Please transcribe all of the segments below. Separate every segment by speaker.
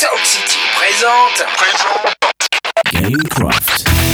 Speaker 1: Sound City présente. Présente. Gamecraft.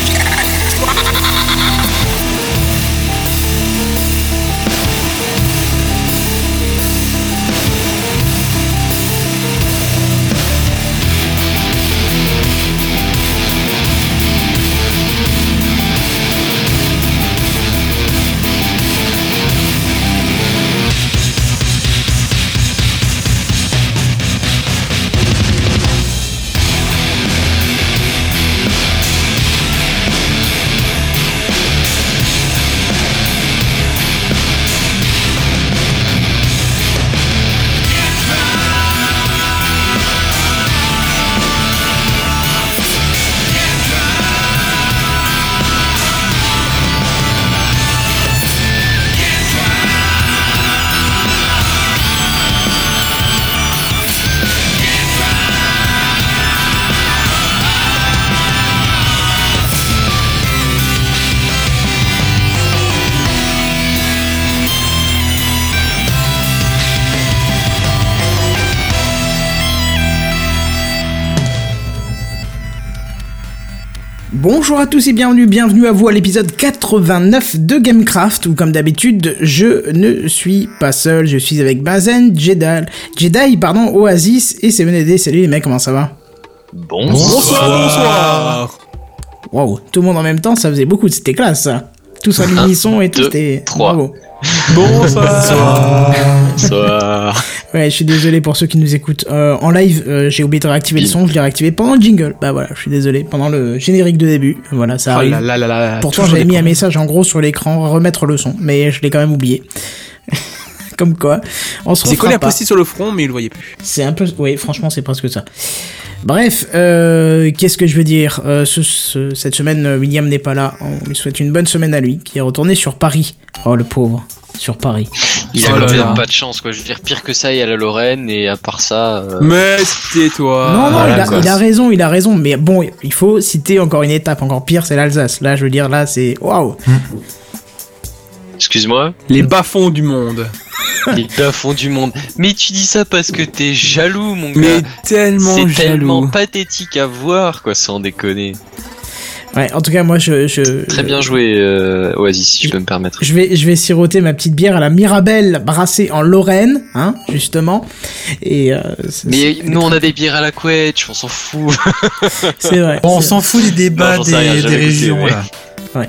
Speaker 1: Bonjour à tous et bienvenue, bienvenue à vous à l'épisode 89 de Gamecraft où comme d'habitude je ne suis pas seul, je suis avec Bazen, Jedi, Jedi pardon, Oasis et Seven Salut les mecs, comment ça va?
Speaker 2: Bonsoir, bonsoir.
Speaker 1: Waouh, tout le monde en même temps, ça faisait beaucoup, c'était classe ça. Tous en unisson et tout, c'était
Speaker 2: bravo. Bonsoir. Bonsoir.
Speaker 1: Ouais, je suis désolé pour ceux qui nous écoutent euh, en live. Euh, j'ai oublié de réactiver le son, je l'ai réactivé pendant le jingle. Bah voilà, je suis désolé. Pendant le générique de début, voilà, ça oh arrive. Pourtant, j'avais mis un message en gros sur l'écran, remettre le son, mais je l'ai quand même oublié. Comme quoi,
Speaker 2: on se C'est collé un post sur le front, mais il le voyait plus.
Speaker 1: C'est un peu, oui, franchement, c'est presque ça. Bref, euh, qu'est-ce que je veux dire euh, ce, Cette semaine, William n'est pas là. On lui souhaite une bonne semaine à lui, qui est retourné sur Paris. Oh, le pauvre sur Paris.
Speaker 2: Il a quand même pas de chance, quoi. Je veux dire, pire que ça, il y a la Lorraine, et à part ça. Euh...
Speaker 3: Mais c'était toi.
Speaker 1: Non, non, il, a, raison, il a raison. Mais bon, il faut citer encore une étape encore pire, c'est l'Alsace. Là, je veux dire, là, c'est waouh.
Speaker 2: Excuse-moi.
Speaker 3: Les bas-fonds du monde.
Speaker 2: Les bas-fonds du monde. Mais tu dis ça parce que t'es jaloux, mon gars.
Speaker 3: Mais tellement
Speaker 2: jaloux. C'est tellement pathétique à voir, quoi, sans déconner.
Speaker 1: Ouais, en tout cas, moi, je. je
Speaker 2: Très bien joué, euh, Oasis, si je peux me permettre.
Speaker 1: Je vais, je vais siroter ma petite bière à la Mirabelle brassée en Lorraine, hein, justement. Et. Euh,
Speaker 2: Mais nous, on a des bières à la couette, on s'en fout.
Speaker 1: c'est vrai.
Speaker 3: on s'en fout des débats des, des régions, là.
Speaker 1: Ouais.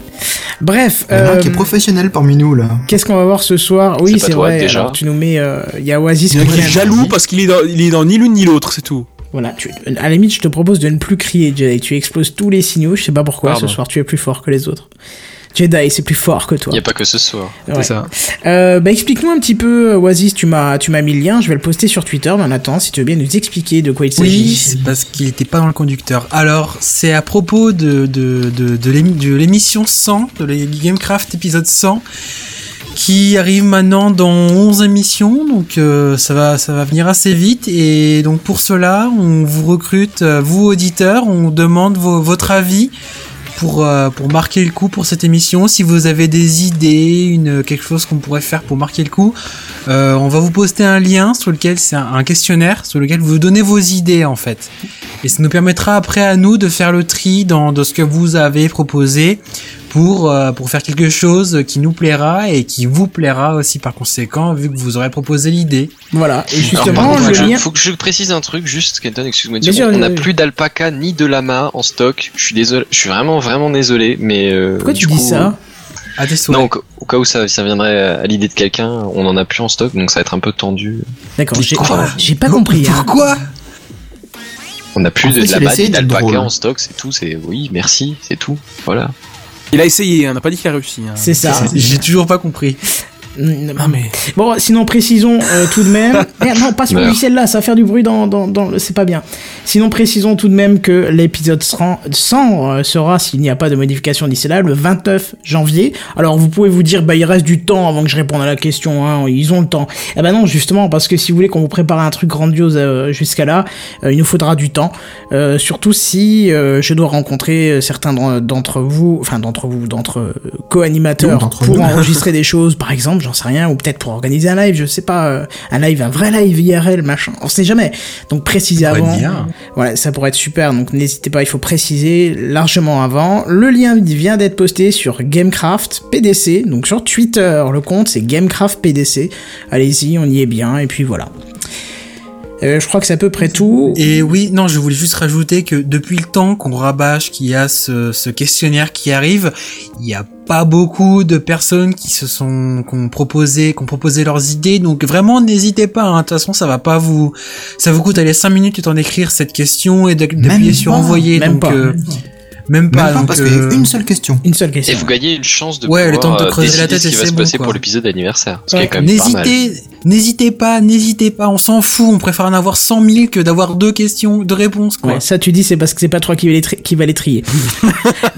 Speaker 1: Bref.
Speaker 4: Il y a un qui est euh, professionnel parmi nous là.
Speaker 1: Qu'est-ce qu'on va voir ce soir Oui, c'est vrai. Déjà. Alors, tu nous mets. Euh, il y a Oasis
Speaker 3: qui est jaloux parce qu'il est dans, il est dans ni l'une ni l'autre, c'est tout.
Speaker 1: Voilà, tu, à la limite, je te propose de ne plus crier, Jedi. Tu exploses tous les signaux. Je sais pas pourquoi ce soir tu es plus fort que les autres. Jedi, c'est plus fort que toi.
Speaker 2: Il n'y a pas que ce soir.
Speaker 3: C'est ça.
Speaker 1: Euh, bah, explique-nous un petit peu, Oasis, tu m'as, tu m'as mis le lien, je vais le poster sur Twitter. Mais attends, si tu veux bien nous expliquer de quoi il s'agit.
Speaker 4: Oui, c'est parce qu'il n'était pas dans le conducteur. Alors, c'est à propos de, de, de, de l'émission 100, de Gamecraft épisode 100 qui arrive maintenant dans 11 émissions, donc euh, ça va ça va venir assez vite et donc pour cela on vous recrute, euh, vous auditeurs, on demande votre avis pour euh, pour marquer le coup pour cette émission. Si vous avez des idées, une quelque chose qu'on pourrait faire pour marquer le coup, on va vous poster un lien sur lequel c'est un, questionnaire sur lequel vous donnez vos idées en fait et ça nous permettra après à nous de faire le tri dans, dans ce que vous avez proposé pour, euh, pour faire quelque chose qui nous plaira et qui vous plaira aussi par conséquent, vu que vous aurez proposé l'idée.
Speaker 1: Voilà. Et justement,
Speaker 2: il faut que je précise un truc, juste, Kenton, excuse-moi. On n'a plus d'alpaca ni de lama en stock. Je suis désolé, je suis vraiment, vraiment désolé, mais. Euh,
Speaker 1: Pourquoi tu dis ça?
Speaker 2: Ah, non, au, cas où ça, ça viendrait à l'idée de quelqu'un, on en a plus en stock, donc ça va être un peu tendu.
Speaker 1: D'accord, j'ai pas compris.
Speaker 4: Hein. Pourquoi?
Speaker 2: On n'a plus de, de lama ni d'alpaca en stock, c'est tout. C'est oui, merci, c'est tout. Voilà.
Speaker 3: Il a essayé, on n'a pas dit qu'il a réussi. Hein.
Speaker 1: C'est ça.
Speaker 4: J'ai toujours pas compris.
Speaker 1: Ah, mais... Bon, sinon précisons euh, tout de même. Eh, non, pas sur le là, ça va faire du bruit dans, dans, dans... c'est pas bien. Sinon précisons tout de même que l'épisode 100 euh, sera, s'il n'y a pas de modification d'ici là, le 29 janvier. Alors vous pouvez vous dire, bah il reste du temps avant que je réponde à la question, hein, ils ont le temps. Eh ben non, justement, parce que si vous voulez qu'on vous prépare un truc grandiose euh, jusqu'à là, il nous faudra du temps. surtout si je dois rencontrer certains d'entre vous, enfin d'entre vous, d'entre co-animateurs pour enregistrer des choses, par exemple j'en sais rien, ou peut-être pour organiser un live, je sais pas, euh, un live, un vrai live IRL, machin, on sait jamais. Donc précisez avant. Voilà, ça pourrait être super, donc n'hésitez pas, il faut préciser largement avant. Le lien vient d'être posté sur Gamecraft PDC, donc sur Twitter, le compte c'est Gamecraft PDC. Allez-y, on y est bien, et puis voilà. Euh, je crois que c'est à peu près tout.
Speaker 4: Et oui, non, je voulais juste rajouter que depuis le temps qu'on rabâche qu'il y a ce, ce, questionnaire qui arrive, il n'y a pas beaucoup de personnes qui se sont qui ont proposé qui ont proposé leurs idées donc vraiment n'hésitez pas hein. de toute façon ça va pas vous ça vous coûte aller 5 minutes de temps d'écrire cette question et d'appuyer sur envoyer
Speaker 1: même
Speaker 4: donc
Speaker 1: pas.
Speaker 4: euh, même pas,
Speaker 5: Même pas
Speaker 4: donc,
Speaker 5: parce qu'il y a
Speaker 4: euh,
Speaker 5: une seule question.
Speaker 1: Une seule
Speaker 2: Et
Speaker 1: question.
Speaker 2: vous gagnez une chance de
Speaker 4: Ouais, le temps de
Speaker 2: euh,
Speaker 4: creuser la tête
Speaker 2: ce
Speaker 4: et
Speaker 2: qui va
Speaker 4: c'est
Speaker 2: se
Speaker 4: bon,
Speaker 2: passer
Speaker 4: quoi.
Speaker 2: pour l'épisode d'anniversaire. Ce qui est quand même pas mal.
Speaker 4: N'hésitez, n'hésitez pas, n'hésitez pas, on s'en fout, on préfère en avoir 100 000 que d'avoir deux questions, deux réponses, quoi.
Speaker 1: Ouais, ça tu dis c'est parce que c'est pas toi qui va les, tri- qui va les trier.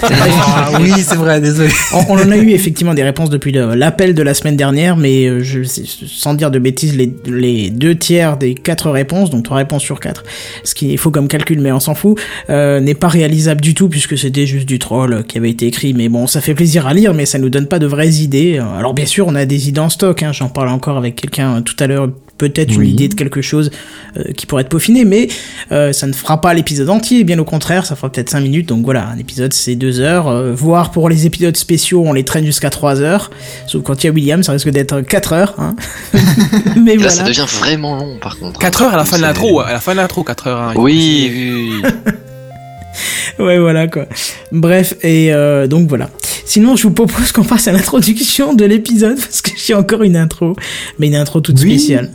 Speaker 4: Ah oui, c'est vrai, désolé.
Speaker 1: on, on en a eu effectivement des réponses depuis le- l'appel de la semaine dernière, mais euh, je, sans dire de bêtises, les, les deux tiers des quatre réponses, donc trois réponses sur quatre, ce qui est faux comme calcul, mais on s'en fout, euh, n'est pas réalisable du tout puisque c'était juste du troll qui avait été écrit. Mais bon, ça fait plaisir à lire, mais ça nous donne pas de vraies idées. Alors bien sûr, on a des idées en stock. Hein, J'en parlais encore avec quelqu'un tout à l'heure. Peut-être une idée de quelque chose euh, qui pourrait être peaufiné, mais euh, ça ne fera pas l'épisode entier. Bien au contraire, ça fera peut-être 5 minutes. Donc voilà, un épisode c'est 2 heures. Euh, voire pour les épisodes spéciaux, on les traîne jusqu'à 3 heures. Sauf quand il y a William, ça risque d'être 4 heures. Hein. mais
Speaker 2: Là,
Speaker 1: voilà.
Speaker 2: ça devient vraiment long, par contre.
Speaker 3: 4 heures à la fin de l'intro, à la fin de l'intro, 4 heures. hein.
Speaker 2: Oui, oui, oui.
Speaker 1: Ouais, voilà quoi. Bref, et euh, donc voilà. Sinon, je vous propose qu'on passe à l'introduction de l'épisode parce que j'ai encore une intro, mais une intro toute
Speaker 5: Oui.
Speaker 1: spéciale.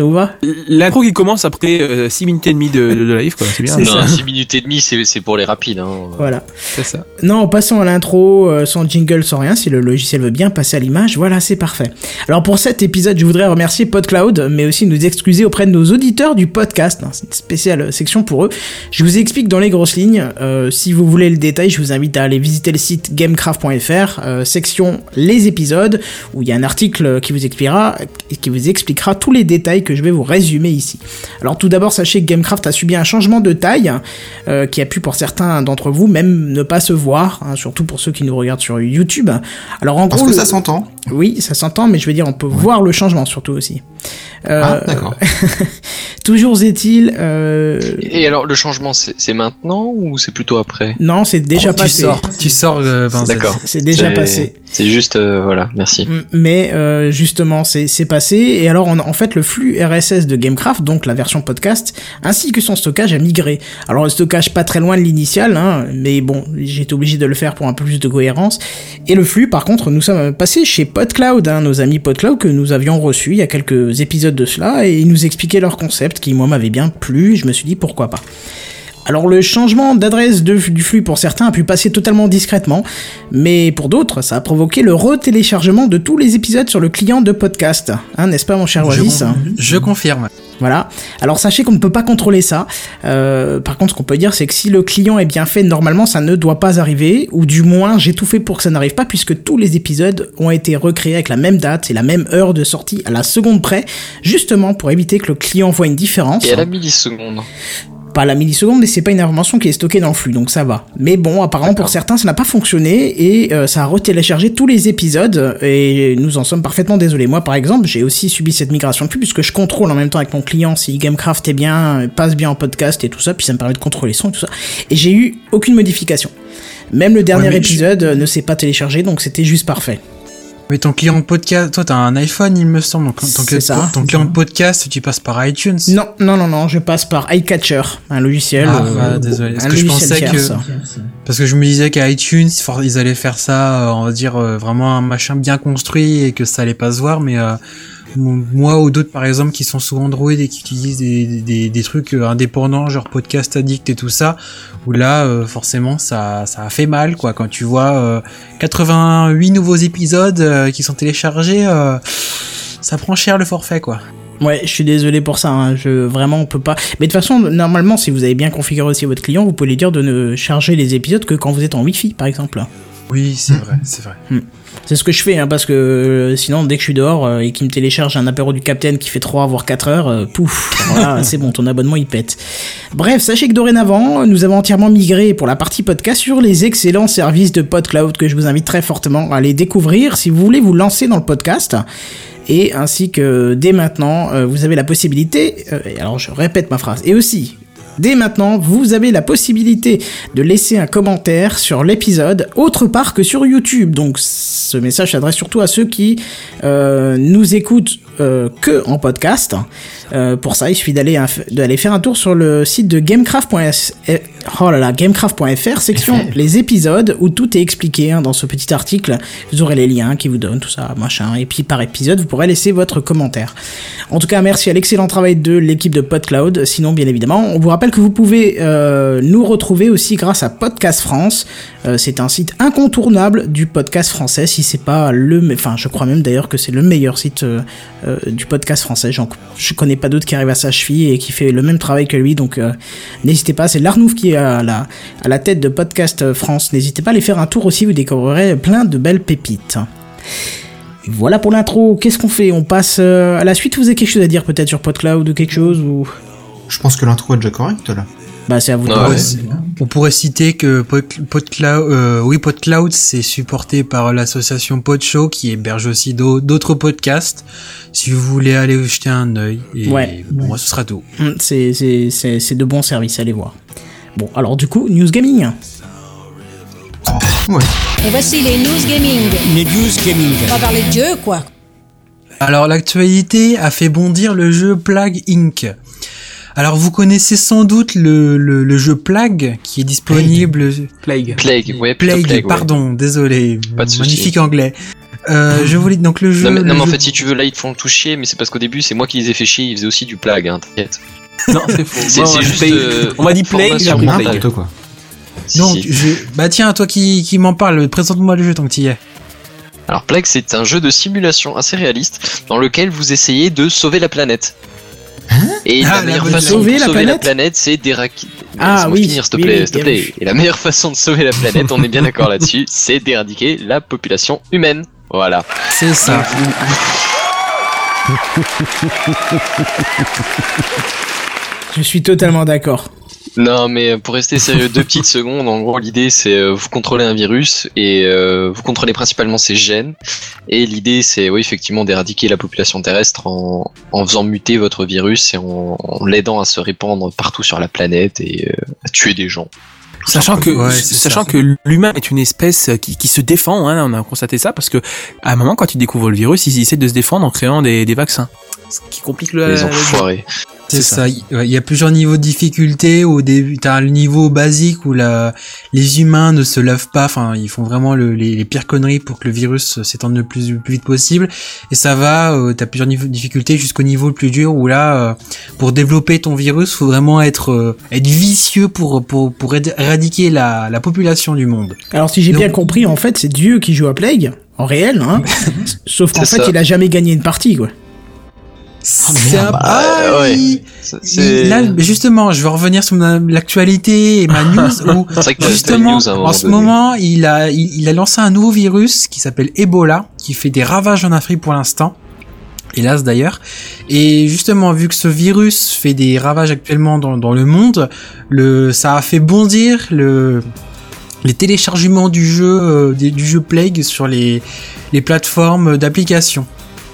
Speaker 1: Ça vous va
Speaker 3: L'intro qui commence après 6 minutes et demie de, de, de live, quoi. C'est bien.
Speaker 1: C'est
Speaker 2: Non,
Speaker 1: ça.
Speaker 2: 6 minutes et demie, c'est c'est pour les rapides. Hein.
Speaker 1: Voilà.
Speaker 3: C'est ça.
Speaker 1: Non, passons à l'intro, euh, sans jingle, sans rien, si le logiciel veut bien passer à l'image, voilà, c'est parfait. Alors pour cet épisode, je voudrais remercier PodCloud, mais aussi nous excuser auprès de nos auditeurs du podcast, hein, c'est une spéciale section pour eux. Je vous explique dans les grosses lignes, euh, si vous voulez le détail, je vous invite à aller visiter le site gamecraft.fr, euh, section les épisodes, où il y a un article qui vous expliquera, qui vous expliquera tous les détails que je vais vous résumer ici. Alors tout d'abord, sachez que Gamecraft a subi un changement de taille, euh, qui a pu pour certains d'entre vous même ne pas se voir, hein, surtout pour ceux qui nous regardent sur YouTube. Alors en
Speaker 5: Parce
Speaker 1: gros,
Speaker 5: que
Speaker 1: le-
Speaker 5: ça s'entend.
Speaker 1: Oui, ça s'entend, mais je veux dire, on peut voir le changement surtout aussi. Euh,
Speaker 5: Ah, d'accord.
Speaker 1: toujours est-il, euh,
Speaker 2: Et alors, le changement, c'est c'est maintenant ou c'est plutôt après?
Speaker 1: Non, c'est déjà
Speaker 4: Oh, tu
Speaker 1: passé.
Speaker 4: sors, tu sors, euh, Vincent.
Speaker 2: D'accord.
Speaker 1: C'est déjà
Speaker 2: C'est-
Speaker 1: passé.
Speaker 2: C'est juste, euh, voilà, merci.
Speaker 1: M- Mais euh, justement, c'est c'est passé. Et alors, on- en fait, le flux RSS de Gamecraft, donc la version podcast, ainsi que son stockage a migré. Alors, le stockage pas très loin de l'initial, hein, mais bon, j'ai été obligé de le faire pour un peu plus de cohérence. Et le flux, par contre, nous sommes passés chez PodCloud, hein, nos amis PodCloud que nous avions reçus il y a quelques épisodes de cela, et ils nous expliquaient leur concept qui, moi, m'avait bien plu. Je me suis dit pourquoi pas. Alors le changement d'adresse du flux pour certains a pu passer totalement discrètement, mais pour d'autres, ça a provoqué le retéléchargement de tous les épisodes sur le client de podcast. Hein, n'est-ce pas mon cher
Speaker 4: Je,
Speaker 1: Oasis
Speaker 4: je confirme.
Speaker 1: Voilà. Alors sachez qu'on ne peut pas contrôler ça. Euh, par contre, ce qu'on peut dire, c'est que si le client est bien fait, normalement, ça ne doit pas arriver, ou du moins, j'ai tout fait pour que ça n'arrive pas, puisque tous les épisodes ont été recréés avec la même date et la même heure de sortie à la seconde près, justement pour éviter que le client voit une différence
Speaker 2: Et à la milliseconde.
Speaker 1: Pas à la milliseconde, mais c'est pas une information qui est stockée dans le flux, donc ça va. Mais bon, apparemment pour certains, ça n'a pas fonctionné et euh, ça a retéléchargé tous les épisodes et nous en sommes parfaitement désolés. Moi, par exemple, j'ai aussi subi cette migration de flux puisque je contrôle en même temps avec mon client si Gamecraft est bien, passe bien en podcast et tout ça, puis ça me permet de contrôler son et tout ça. Et j'ai eu aucune modification. Même le dernier épisode ne s'est pas téléchargé, donc c'était juste parfait.
Speaker 4: Mais ton client de podcast, toi t'as un iPhone il me semble, donc ton,
Speaker 1: C'est ça.
Speaker 4: ton client de podcast tu passes par iTunes.
Speaker 1: Non, non, non, non, je passe par iCatcher, un logiciel.
Speaker 4: Ah,
Speaker 1: euh,
Speaker 4: bah, désolé. Parce que je pensais que-
Speaker 1: ça.
Speaker 4: Parce que je me disais qu'à iTunes, ils allaient faire ça, euh, on va dire, euh, vraiment un machin bien construit et que ça allait pas se voir, mais euh, moi ou d'autres par exemple qui sont sous Android et qui utilisent des, des, des trucs euh, indépendants, genre Podcast Addict et tout ça, où là, euh, forcément, ça, ça a fait mal, quoi, quand tu vois euh, 88 nouveaux épisodes euh, qui sont téléchargés, euh, ça prend cher le forfait, quoi.
Speaker 1: Ouais, je suis désolé pour ça. Hein. Je vraiment on peut pas. Mais de toute façon, normalement, si vous avez bien configuré aussi votre client, vous pouvez lui dire de ne charger les épisodes que quand vous êtes en Wi-Fi, par exemple.
Speaker 4: Oui, c'est vrai, c'est vrai.
Speaker 1: C'est ce que je fais, hein, parce que euh, sinon, dès que je suis dehors euh, et qu'il me télécharge un apéro du Capitaine qui fait 3 voire 4 heures, euh, pouf, voilà, c'est bon, ton abonnement il pète. Bref, sachez que dorénavant, nous avons entièrement migré pour la partie podcast sur les excellents services de PodCloud que je vous invite très fortement à aller découvrir si vous voulez vous lancer dans le podcast et ainsi que dès maintenant, vous avez la possibilité, alors je répète ma phrase, et aussi, Dès maintenant, vous avez la possibilité de laisser un commentaire sur l'épisode autre part que sur YouTube. Donc ce message s'adresse surtout à ceux qui euh, nous écoutent euh, que en podcast. Euh, pour ça, il suffit d'aller d'aller faire un tour sur le site de gamecraft.fr, oh là là, gamecraft.fr, section les épisodes où tout est expliqué hein, dans ce petit article. Vous aurez les liens qui vous donnent tout ça, machin. Et puis par épisode, vous pourrez laisser votre commentaire. En tout cas, merci à l'excellent travail de l'équipe de PodCloud. Sinon, bien évidemment, on vous rappelle que vous pouvez euh, nous retrouver aussi grâce à Podcast France. C'est un site incontournable du podcast français, si c'est pas le, enfin, je crois même d'ailleurs que c'est le meilleur site du podcast français. Je connais pas d'autre qui arrive à sa cheville et qui fait le même travail que lui. Donc euh, n'hésitez pas, c'est Larnouf qui est à la, à la tête de Podcast France. N'hésitez pas à aller faire un tour aussi, vous découvrirez plein de belles pépites. Voilà pour l'intro. Qu'est-ce qu'on fait? On passe euh, à la suite. Vous avez quelque chose à dire peut-être sur PodCloud ou quelque chose ou?
Speaker 5: Je pense que l'intro est déjà correcte là.
Speaker 1: Bah, c'est à vous
Speaker 4: On pourrait citer que PodCloud, euh, oui, PodCloud, c'est supporté par l'association PodShow qui héberge aussi d'autres podcasts. Si vous voulez aller jeter un œil, et ouais. bon, ce sera tout.
Speaker 1: Mm, c'est, c'est, de bons services, allez voir. Bon, alors du coup, News Gaming.
Speaker 6: Ouais. Et voici les News Gaming.
Speaker 1: Les News Gaming.
Speaker 6: On va parler de jeu, quoi.
Speaker 4: Alors l'actualité a fait bondir le jeu Plague Inc. Alors vous connaissez sans doute le, le, jeu Plague qui est disponible.
Speaker 2: Plague. Plague, ouais.
Speaker 4: Plague, pardon, désolé.
Speaker 2: Pas de
Speaker 4: Magnifique anglais. Euh, je voulais donc le jeu.
Speaker 2: Non mais, en fait si tu veux là ils te font tout chier mais c'est parce qu'au début c'est moi qui les ai fait chier ils faisaient aussi du Plague hein t'inquiète.
Speaker 3: Non c'est faux. c'est juste. Euh, on m'a dit Plague j'ai
Speaker 5: Plague. quoi.
Speaker 4: Donc je... bah tiens toi qui, qui m'en parle présente-moi le jeu tant que tu y es.
Speaker 2: Alors Plague c'est un jeu de simulation assez réaliste dans lequel vous essayez de sauver la planète.
Speaker 1: Hein et la ah, meilleure façon de sauver la planète,
Speaker 2: c'est d'éradiquer.
Speaker 1: Ah oui.
Speaker 2: Finir, s'il te plaît, s'il te plaît. Et la meilleure façon de sauver la planète, on est bien d'accord là-dessus, c'est d'éradiquer la population humaine. Voilà.
Speaker 4: C'est ça.
Speaker 1: Je suis totalement d'accord.
Speaker 2: Non, mais pour rester sérieux, deux petites secondes. En gros, l'idée c'est euh, vous contrôlez un virus et euh, vous contrôlez principalement ses gènes. Et l'idée c'est oui effectivement d'éradiquer la population terrestre en, en faisant muter votre virus et en, l'aidant à se répandre partout sur la planète et euh, à tuer des gens.
Speaker 3: Sachant que, sachant que l'humain est une espèce qui, qui se défend, hein, on a constaté ça parce que à un moment quand tu découvres le virus, ils essaient de se défendre en créant des, des vaccins, ce qui complique le.
Speaker 2: Les enfoirés.
Speaker 4: C'est ça. Il y a plusieurs niveaux de difficulté. Au début, t'as le niveau basique où la, les humains ne se lavent pas. Enfin, ils font vraiment le, les, les, pires conneries pour que le virus s'étende le plus, plus vite possible. Et ça va. Euh, t'as plusieurs niveaux de difficulté jusqu'au niveau le plus dur où là, euh, pour développer ton virus, faut vraiment être euh, être vicieux pour pour pour éradiquer la, la population du monde.
Speaker 1: Alors, si j'ai bien compris, en fait, c'est Dieu qui joue à Plague en réel, hein. Sauf qu'en fait, il a jamais gagné une partie, quoi.
Speaker 4: C'est un... ah, Là, justement, je vais revenir sur l'actualité et ma news où justement en ce moment il a il, a lancé un nouveau virus qui s'appelle Ebola qui fait des ravages en Afrique pour l'instant. Hélas d'ailleurs. Et justement, vu que ce virus fait des ravages actuellement dans, le monde, ça a fait bondir le, les téléchargements du jeu, euh, du jeu Plague sur les, les plateformes d'application.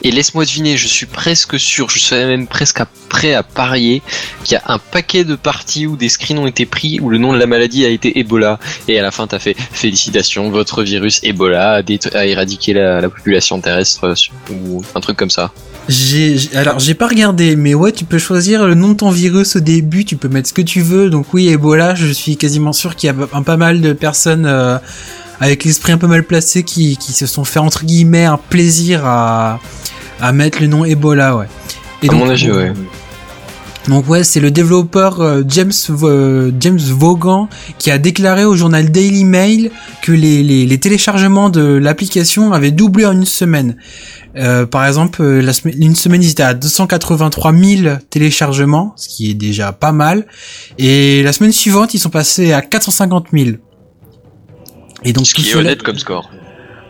Speaker 2: Et laisse-moi deviner, je suis presque sûr, je suis même presque prêt à parier qu'il y a un paquet de parties où des screens ont été pris où le nom de la maladie a été Ebola. Et à la fin, t'as fait félicitations, votre virus Ebola a, éradiqué la, population terrestre ou un truc comme ça.
Speaker 4: J'ai, alors j'ai pas regardé, mais ouais, tu peux choisir le nom de ton virus au début, tu peux mettre ce que tu veux. Donc oui, Ebola, je suis quasiment sûr qu'il y a un, pas mal de personnes euh, avec l'esprit un peu mal placé qui, qui se sont fait entre guillemets un plaisir à à mettre le nom Ebola, ouais.
Speaker 2: Et donc, mon avis, ouais.
Speaker 4: Donc ouais, c'est le développeur euh, James euh, James Vaughan qui a déclaré au journal Daily Mail que les, les, les téléchargements de l'application avaient doublé en une semaine. Euh, par exemple, euh, la semaine, une semaine ils étaient à 283 000 téléchargements, ce qui est déjà pas mal. Et la semaine suivante, ils sont passés à 450 000.
Speaker 2: Et donc ce qui est honnête comme score.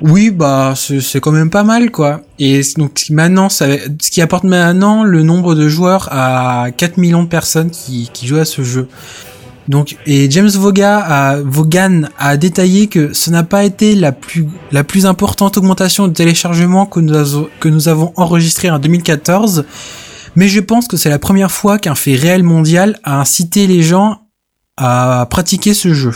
Speaker 4: Oui, bah c'est quand même pas mal quoi. Et donc maintenant, ça, ce qui apporte maintenant le nombre de joueurs à 4 millions de personnes qui, qui jouent à ce jeu. Donc et James Vaughan a, Vaughan a détaillé que ce n'a pas été la plus la plus importante augmentation de téléchargement que nous avons, que nous avons enregistré en 2014, mais je pense que c'est la première fois qu'un fait réel mondial a incité les gens à pratiquer ce jeu.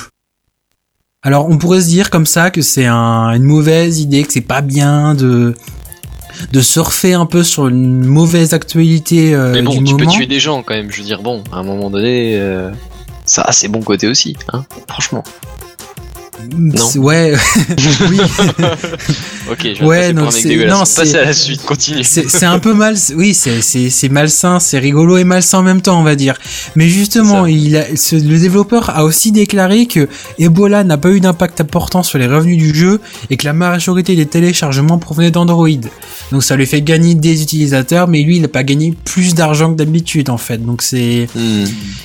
Speaker 4: Alors on pourrait se dire comme ça que c'est un, une mauvaise idée, que c'est pas bien de de surfer un peu sur une mauvaise actualité euh,
Speaker 2: Mais bon,
Speaker 4: du
Speaker 2: tu peux tuer des gens quand même. Je veux dire, bon, à un moment donné, euh, ça a ses bons côtés aussi, hein, franchement. Non.
Speaker 4: Ouais, oui.
Speaker 2: Ok, je
Speaker 4: Ouais, non, c'est- non, c'est-
Speaker 2: à la suite, continue.
Speaker 4: c'est un peu mal, oui, c'est malsain, c'est rigolo et malsain en même temps, on va dire. Mais justement,
Speaker 2: C'est
Speaker 4: il a, ce- le développeur a aussi déclaré que Ebola n'a pas eu d'impact important sur les revenus du jeu et que la majorité des téléchargements provenaient d'Android. Donc ça lui fait gagner des utilisateurs, mais lui, il n'a pas gagné plus d'argent que d'habitude en fait. Donc c'est
Speaker 2: Hmm.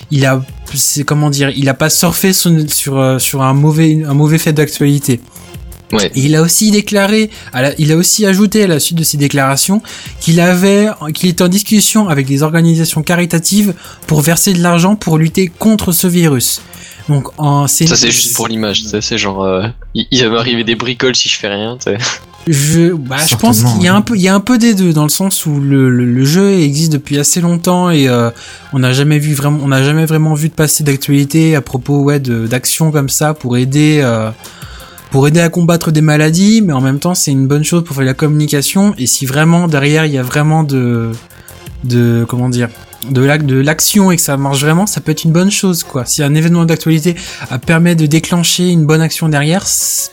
Speaker 4: il a c'est comment dire il a pas surfé sur sur, euh, sur un mauvais un mauvais fait d'actualité
Speaker 2: Ouais.
Speaker 4: et il a aussi déclaré à la- il a aussi ajouté à la suite de ses déclarations qu'il avait qu'il était en discussion avec des organisations caritatives pour verser de l'argent pour lutter contre ce virus donc en c'est
Speaker 2: Ça c'est juste pour l'image, ça c'est genre, euh, il, il va m'arriver des bricoles si je fais rien. tu sais.
Speaker 4: Je, bah, je pense qu'il y a un peu, il y a un peu des deux dans le sens où le, le, le jeu existe depuis assez longtemps et euh, on n'a jamais vu vraiment, on n'a jamais vraiment vu de passer d'actualité à propos ouais de d'actions comme ça pour aider, euh, pour aider à combattre des maladies, mais en même temps c'est une bonne chose pour faire la communication et si vraiment derrière il y a vraiment de, de comment dire, de l'ac- de l'action et que ça marche vraiment, ça peut être une bonne chose quoi. Si un événement d'actualité permet de déclencher une bonne action derrière,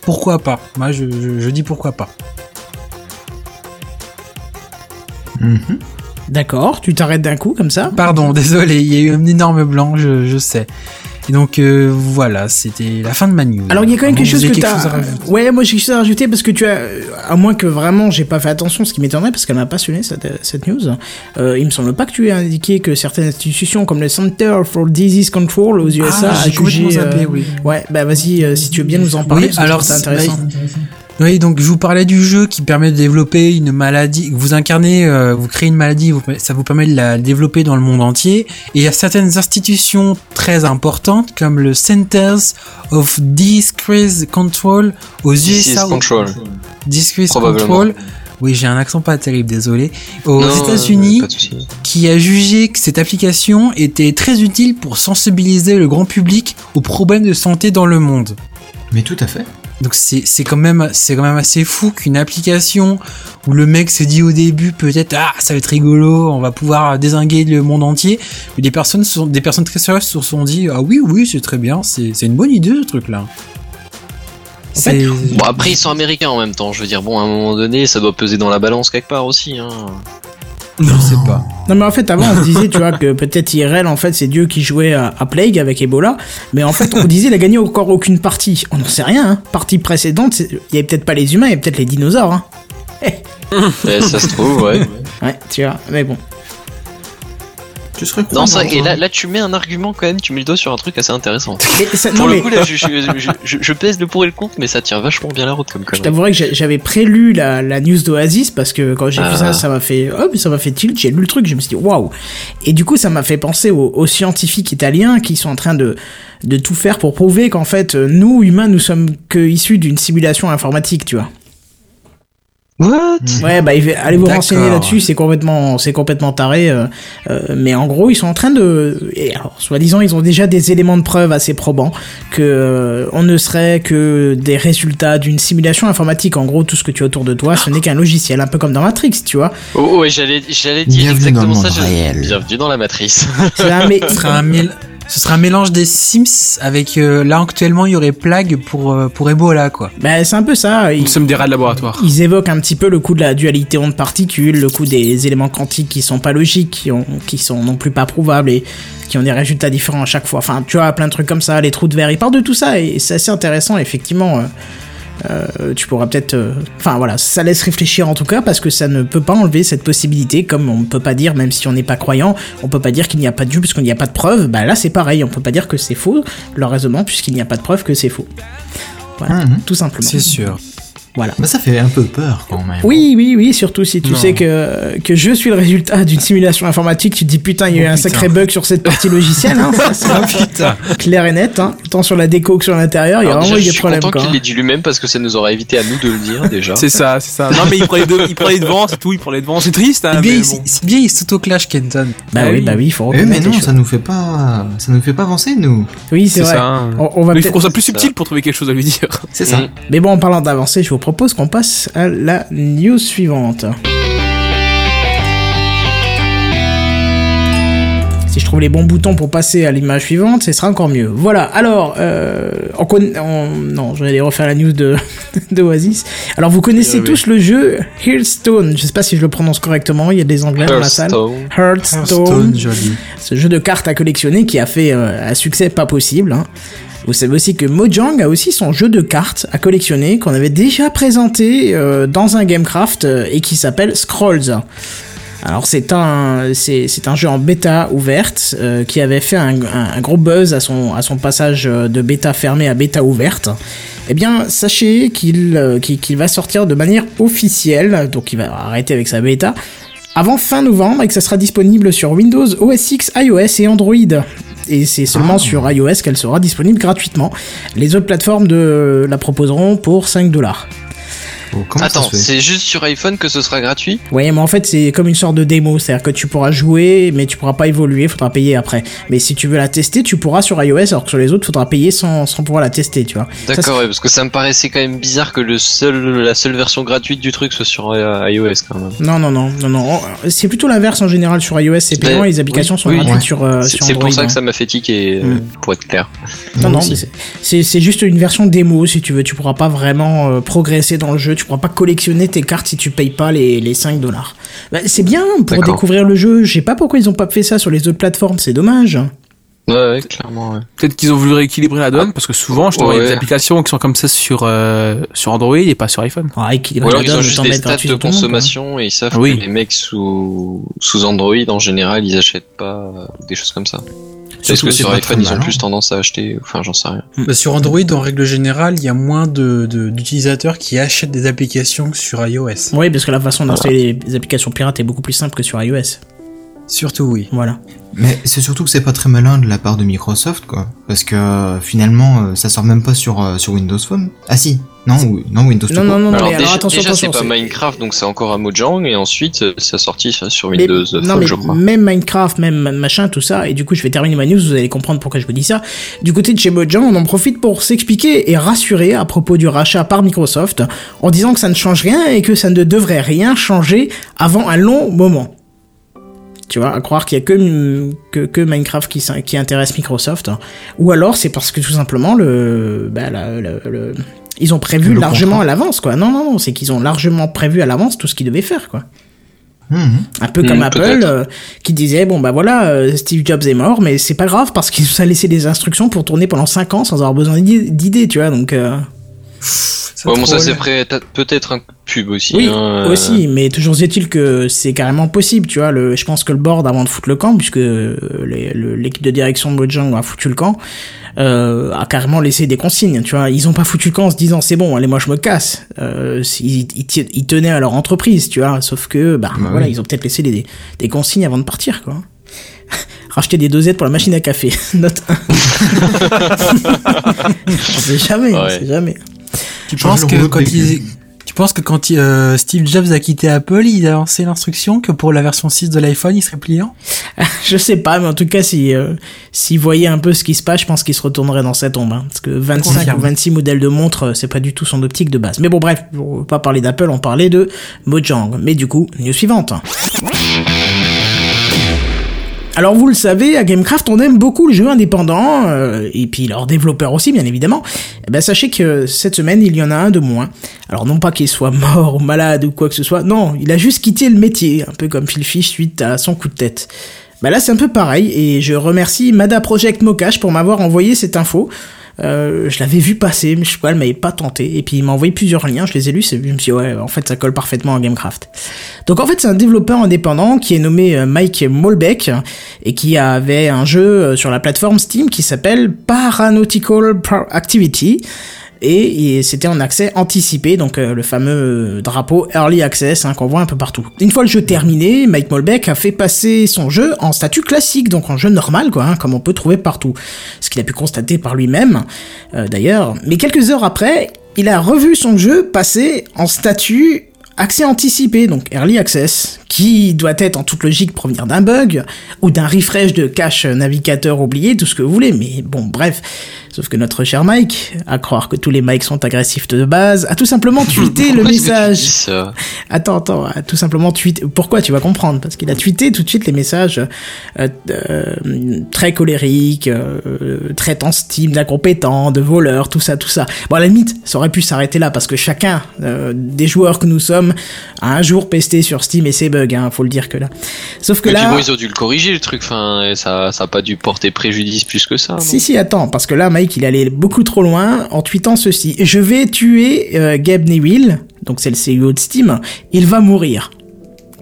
Speaker 4: pourquoi pas? Moi je, je, je dis pourquoi pas.
Speaker 5: Mhm.
Speaker 1: D'accord, tu t'arrêtes d'un coup comme ça?
Speaker 4: Pardon, désolé, il y a eu un énorme blanc, je, je sais. Et donc euh, voilà, c'était la fin de ma news.
Speaker 1: Alors il y a quand même quelque chose que
Speaker 4: à rajouter.
Speaker 1: ouais, moi j'ai quelque chose à rajouter parce que tu as, à moins que vraiment j'ai pas fait attention, ce qui m'étonnerait parce qu'elle m'a passionné cette, cette news. Euh, il me semble pas que tu aies indiqué que certaines institutions comme le Center for Disease Control aux USA
Speaker 4: Ah,
Speaker 1: a jugé.
Speaker 4: zappé,
Speaker 1: euh,
Speaker 4: oui.
Speaker 1: Ouais, bah vas-y, euh, si tu veux bien nous en parler.
Speaker 4: Oui, alors,
Speaker 1: c'est
Speaker 4: c'est-
Speaker 1: intéressant.
Speaker 4: Oui, donc je vous parlais du jeu qui permet de développer une maladie. Vous incarnez, euh, vous créez une maladie, vous- ça vous permet de la développer dans le monde entier. Et il y a certaines institutions très importantes comme le Centers of Discrease Control aux USA.
Speaker 2: control.
Speaker 4: Discrease. Control. Oui, j'ai un accent pas terrible, désolé. Aux États-Unis, qui a jugé que cette application était très utile pour sensibiliser le grand public aux problèmes de santé dans le monde.
Speaker 5: Mais tout à fait.
Speaker 4: Donc c'est quand même c'est quand même assez fou qu'une application où le mec s'est dit au début peut-être ah ça va être rigolo on va pouvoir désinguer le monde entier mais des personnes se sont, des personnes très sérieuses se sont dit ah oui oui c'est très bien c'est une bonne idée ce truc là. C'est
Speaker 2: Bon après ils sont américains en même temps. Je veux dire bon à un moment donné ça doit peser dans la balance quelque part aussi. Hein.
Speaker 4: Je sais pas.
Speaker 1: Non mais en fait avant on se disait tu vois que peut-être IRL en fait c'est Dieu qui jouait à, à Plague avec Ebola mais en fait on disait il a gagné encore aucune partie on n'en sait rien hein. partie précédente c'est- il y avait peut-être pas les humains il y avait peut-être les dinosaures hein.
Speaker 2: Eh, ça se trouve ouais.
Speaker 1: ouais tu vois mais bon
Speaker 5: Tu serais
Speaker 2: Non ça et là, là tu mets un argument quand même. Tu mets le doigt sur un truc assez intéressant.
Speaker 1: Mais ça-
Speaker 2: Pour
Speaker 1: non,
Speaker 2: le
Speaker 1: mais
Speaker 2: coup là je, je, je, je- je pèse le pour et le contre mais ça tient vachement bien la route comme
Speaker 1: je t'avouerais que j'avais prélu la, la news d'Oasis parce que quand j'ai vu
Speaker 2: Ah.
Speaker 1: ça ça m'a fait oh mais ça m'a fait tilt j'ai lu le truc je me suis dit waouh et du coup ça m'a fait penser aux, aux scientifiques italiens qui sont en train de de tout faire pour prouver qu'en fait euh, nous humains nous sommes que issus d'une simulation informatique tu vois
Speaker 2: What?
Speaker 1: Ouais, bah allez vous
Speaker 4: D'accord.
Speaker 1: renseigner là-dessus, c'est complètement, c'est complètement taré. euh, euh, mais en gros, ils sont en train de, et alors, soi-disant, ils ont déjà des éléments de preuve assez probants que euh, on ne serait que des résultats d'une simulation informatique. En gros, tout ce que tu as autour de toi, ce n'est qu'un logiciel, un peu comme dans Matrix, tu vois.
Speaker 2: Oh ouais j'allais j'allais dire
Speaker 5: Bienvenue dans le
Speaker 2: exactement ça.
Speaker 5: monde
Speaker 2: j'allais-
Speaker 5: réel.
Speaker 2: Bienvenue dans la matrice.
Speaker 1: C'est un, mais,
Speaker 4: un mél- ce sera un mélange des Sims avec euh, là actuellement il y aurait Plague pour euh, pour Ebola quoi.
Speaker 1: bah, c'est un peu ça. Ils,
Speaker 3: Nous sommes des rats de laboratoire.
Speaker 1: ils évoquent un petit peu le coup de la dualité onde-particule, le coup des éléments quantiques qui sont pas logiques, qui, ont, qui sont non plus pas prouvables et qui ont des résultats différents à chaque fois. Enfin, tu vois, plein de trucs comme ça, les trous de verre. Ils parlent de tout ça et c'est assez intéressant, effectivement. Euh, tu pourras peut-être... euh, Enfin voilà, ça laisse réfléchir en tout cas parce que ça ne peut pas enlever cette possibilité, comme on ne peut pas dire, même si on n'est pas croyant, on peut pas dire qu'il n'y a pas de Dieu puisqu'il n'y a pas de preuve. Bah là c'est pareil, on peut pas dire que c'est faux, leur raisonnement, puisqu'il n'y a pas de preuve que c'est faux. Voilà,
Speaker 5: Mhm.
Speaker 1: tout simplement.
Speaker 4: C'est sûr.
Speaker 1: Voilà.
Speaker 5: Bah, ça fait un peu peur quand même.
Speaker 1: Oui, oui, oui, surtout si tu
Speaker 3: Non.
Speaker 1: sais que, que je suis le résultat d'une simulation informatique, tu te dis putain, il y a eu
Speaker 4: Oh,
Speaker 1: un
Speaker 4: putain.
Speaker 1: sacré bug sur cette partie logicielle, hein, ça, c'est
Speaker 4: Ah putain.
Speaker 1: clair et net, hein. tant sur la déco que sur l'intérieur, il y a
Speaker 2: Alors
Speaker 1: vraiment
Speaker 2: déjà,
Speaker 1: eu
Speaker 2: je
Speaker 1: des
Speaker 2: suis
Speaker 1: problèmes.
Speaker 2: content
Speaker 1: quoi,
Speaker 2: qu'il
Speaker 1: hein.
Speaker 2: l'ait dit lui-même parce que ça nous aurait évité à nous de le dire déjà.
Speaker 3: C'est ça, c'est ça. Non mais il prenait, de, il prenait devant, c'est tout, il prenait devant. C'est triste, hein.
Speaker 4: C'est bien,
Speaker 3: mais
Speaker 4: il-
Speaker 3: bon.
Speaker 4: c'est bien, il s'auto-clash, Kenton.
Speaker 1: Bah
Speaker 3: Ah
Speaker 1: oui,
Speaker 3: oui.
Speaker 1: bah oui, il faut
Speaker 5: Eh, mais
Speaker 1: reconnaître
Speaker 5: non,
Speaker 1: les
Speaker 5: ça nous fait pas, ça nous fait pas avancer, nous.
Speaker 1: Oui, c'est
Speaker 3: C'est
Speaker 1: vrai.
Speaker 3: ça.
Speaker 1: On, on va
Speaker 3: Mais il faut qu'on soit plus subtil pour trouver quelque chose à lui dire.
Speaker 5: C'est ça.
Speaker 1: Mais bon, en parlant d'avancer, je vous propose qu'on passe à la news suivante. Si je trouve les bons boutons pour passer à l'image suivante, ce sera encore mieux. Voilà, alors, euh, on conna- on- non, je vais aller refaire la news de, de Oasis. Alors, vous connaissez
Speaker 3: Oui, oui.
Speaker 1: tous le jeu Hearthstone. Je sais pas si je le prononce correctement, il y a des anglais dans la salle.
Speaker 2: Hearthstone.
Speaker 1: Hearthstone.
Speaker 4: Joli.
Speaker 1: Ce jeu de cartes à collectionner qui a fait euh, un succès pas possible. hein. Vous savez aussi que Mojang a aussi son jeu de cartes à collectionner qu'on avait déjà présenté euh, dans un Gamecraft euh, et qui s'appelle Scrolls. Alors c'est un c'est c'est un jeu en bêta ouverte euh, qui avait fait un, un- un gros buzz à son à son passage euh, de bêta fermée à bêta ouverte. Eh bien sachez qu'il euh, qu'il va sortir de manière officielle, donc il va arrêter avec sa bêta avant fin novembre et que ça sera disponible sur Windows, OS X, iOS et Android. Et c'est seulement sur iOS qu'elle sera disponible gratuitement. Les autres plateformes de la proposeront pour 5 dollars.
Speaker 5: Oh, comment
Speaker 2: Attends, c'est juste sur iPhone que ce sera gratuit
Speaker 1: Ouais, mais en fait, c'est comme une sorte de démo, c'est-à-dire que tu pourras jouer, mais tu pourras pas évoluer, faudra payer après. Mais si tu veux la tester, tu pourras sur iOS, alors que sur les autres, faudra payer sans, sans pouvoir la tester, tu vois.
Speaker 2: D'accord, ouais, parce que ça me paraissait quand même bizarre que le seul, la seule version gratuite du truc soit sur euh, iOS quand même.
Speaker 1: Non, non, non, non, non. C'est plutôt l'inverse en général sur iOS, c'est payant, et les applications
Speaker 2: oui,
Speaker 1: sont
Speaker 2: oui.
Speaker 1: gratuites
Speaker 5: Ouais.
Speaker 1: sur, euh,
Speaker 2: C'est
Speaker 1: sur
Speaker 2: c'est
Speaker 1: Android.
Speaker 2: pour ça
Speaker 1: hein.
Speaker 2: que ça m'a fait tiquer, euh,
Speaker 1: Mm.
Speaker 2: pour être clair.
Speaker 1: Non, non, c'est juste une version démo si tu veux. Tu pourras pas vraiment euh, progresser dans le jeu. Tu pourras pas collectionner tes cartes si tu payes pas les, les 5 dollars. Bah, c'est bien pour découvrir le jeu. Je sais pas pourquoi ils ont pas fait ça sur les autres plateformes. C'est dommage.
Speaker 2: Ouais, ouais, clairement, ouais.
Speaker 3: Peut-être qu'ils ont voulu rééquilibrer la donne parce que souvent, je te vois, il y a des applications qui sont comme ça sur euh, sur Android et pas sur iPhone.
Speaker 1: Ah, équilibrer
Speaker 2: Ou alors
Speaker 1: la
Speaker 2: ils ont
Speaker 1: donne,
Speaker 2: juste des stats de
Speaker 1: monde,
Speaker 2: consommation et ils savent
Speaker 3: Oui.
Speaker 2: que les mecs sous, sous Android en général ils achètent pas euh, des choses comme ça. Parce
Speaker 5: Surtout
Speaker 2: que
Speaker 5: c'est
Speaker 2: sur
Speaker 5: pas
Speaker 2: iPhone
Speaker 5: très
Speaker 2: ils ont plus tendance à acheter, enfin j'en sais rien.
Speaker 4: Bah, sur Android, en règle générale, il y a moins de, de- d'utilisateurs qui achètent des applications que sur iOS.
Speaker 1: Oui, parce que la façon d'installer les applications pirates est beaucoup plus simple que sur iOS.
Speaker 4: Surtout, oui.
Speaker 1: Voilà.
Speaker 5: Mais c'est surtout que c'est pas très malin de la part de Microsoft, quoi. Parce que euh, finalement, euh, ça sort même pas sur euh, sur Windows Phone. Ah si, non, non Windows. tout
Speaker 1: Non, non, non, non,
Speaker 2: alors
Speaker 1: mais
Speaker 2: déjà,
Speaker 1: alors attention,
Speaker 2: déjà, c'est
Speaker 1: attention.
Speaker 2: pas
Speaker 1: c'est-
Speaker 2: Minecraft donc c'est encore à Mojang et ensuite euh, ça sorti sur sur
Speaker 1: Mais-
Speaker 2: Windows
Speaker 1: non, mais
Speaker 2: je crois.
Speaker 1: même Minecraft, même machin, tout ça, et du coup je vais terminer ma news, vous allez comprendre pourquoi je vous dis ça. Du côté de chez Mojang, on en profite pour s'expliquer et rassurer à propos du rachat par Microsoft, en disant que ça ne change rien et que ça ne devrait rien changer avant un long moment. Tu vois, à croire qu'il y a que, que, que Minecraft qui, qui intéresse Microsoft. Ou alors c'est parce que tout simplement le, bah, la- le- ils ont prévu
Speaker 5: Le
Speaker 1: largement
Speaker 5: contrat.
Speaker 1: à l'avance, quoi. Non, non, non, c'est qu'ils ont largement prévu à l'avance tout ce qu'ils devaient faire, quoi.
Speaker 5: Mhm.
Speaker 1: Un peu comme Apple
Speaker 2: peut-être.
Speaker 1: euh, qui disait bon bah voilà euh, Steve Jobs est mort mais c'est pas grave parce qu'il nous a laissé des instructions pour tourner pendant 5 ans sans avoir besoin d'idées tu vois donc euh,
Speaker 2: Ouais, bon ça c'est prêt- peut-être un pub aussi.
Speaker 1: oui
Speaker 2: hein, euh,
Speaker 1: aussi mais toujours est-il que c'est carrément possible tu vois le je pense que le board avant de foutre le camp puisque euh, l'équipe de direction de Mojang a foutu le camp euh, a carrément laissé des consignes tu vois. Ils ont pas foutu le camp en se disant c'est bon allez moi je me casse. Euh, ils, ils, ils tenaient à leur entreprise tu vois sauf que bah,
Speaker 5: Bah
Speaker 1: voilà
Speaker 5: oui.
Speaker 1: ils ont peut-être laissé des, des consignes avant de partir quoi. Racheter des dosettes pour la machine à café. Note 1 on sait jamais on
Speaker 2: Ouais.
Speaker 1: sait jamais
Speaker 4: Tu penses que quand il... Tu penses que quand il- euh, Steve Jobs a quitté Apple, il a lancé l'instruction que pour la version 6 de l'iPhone, il serait pliant?
Speaker 1: Je sais pas, mais en tout cas, si euh, s'il voyait un peu ce qui se passe, je pense qu'il se retournerait dans sa tombe. hein. parce que 25
Speaker 4: Confirme.
Speaker 1: ou 26 modèles de montres, euh, c'est pas du tout son optique de base. Mais bon, bref, on va pas parler d'Apple, on parlait de Mojang. Mais du coup, news suivante. Alors vous le savez, à Gamecraft, on aime beaucoup le jeu indépendant, euh, et puis leurs développeurs aussi, bien évidemment. Eh ben, sachez que cette semaine, il y en a un de moins. Alors non pas qu'il soit mort ou malade ou quoi que ce soit, non, il a juste quitté le métier, un peu comme Phil Fish suite à son coup de tête. Bah là, c'est un peu pareil, et je remercie Mada Project Mokash pour m'avoir envoyé cette info. Euh, je l'avais vu passer, mais je sais pas, elle m'avait pas tenté. Et puis il m'a envoyé plusieurs liens, je les ai lus, c'est- je me suis dit, ouais, en fait, ça colle parfaitement à Gamecraft. Donc en fait, c'est un développeur indépendant qui est nommé euh, Mike Molbeck et qui avait un jeu euh, sur la plateforme Steam qui s'appelle Paranautical Activity. Et, c'était en accès anticipé, donc euh, le fameux drapeau Early Access hein, qu'on voit un peu partout. Une fois le jeu terminé, Mike Molbeck a fait passer son jeu en statut classique, donc en jeu normal, quoi, hein, comme on peut trouver partout. Ce qu'il a pu constater par lui-même, euh, d'ailleurs. Mais quelques heures après, il a revu son jeu passer en statut accès anticipé, donc early access, qui doit être en toute logique provenir d'un bug ou d'un refresh de cache navigateur oublié, tout ce que vous voulez. Mais bon, bref. Sauf que notre cher Mike, à croire que tous les Mikes sont agressifs de base, a tout simplement tweeté le message. Attends, attends, a tout simplement tweeté. Pourquoi tu vas comprendre? Parce qu'il a tweeté tout de suite les messages euh, euh, très colériques, euh, traitant Steam d'incompétent, de voleur, tout ça, tout ça. Bon, à la limite, ça aurait pu s'arrêter là parce que chacun euh, des joueurs que nous sommes a un jour pesté sur Steam et ses bugs, hein, faut le dire que là. Sauf que
Speaker 2: Mais puis
Speaker 1: là.
Speaker 2: bon, ils ont dû le corriger le truc, enfin, ça, ça a pas dû porter préjudice plus que ça. non
Speaker 1: Si, si, attends, parce que là, Mike, il allait beaucoup trop loin en tweetant ceci. Je vais tuer euh, Gabe Newell, donc c'est le CEO de Steam, il va mourir.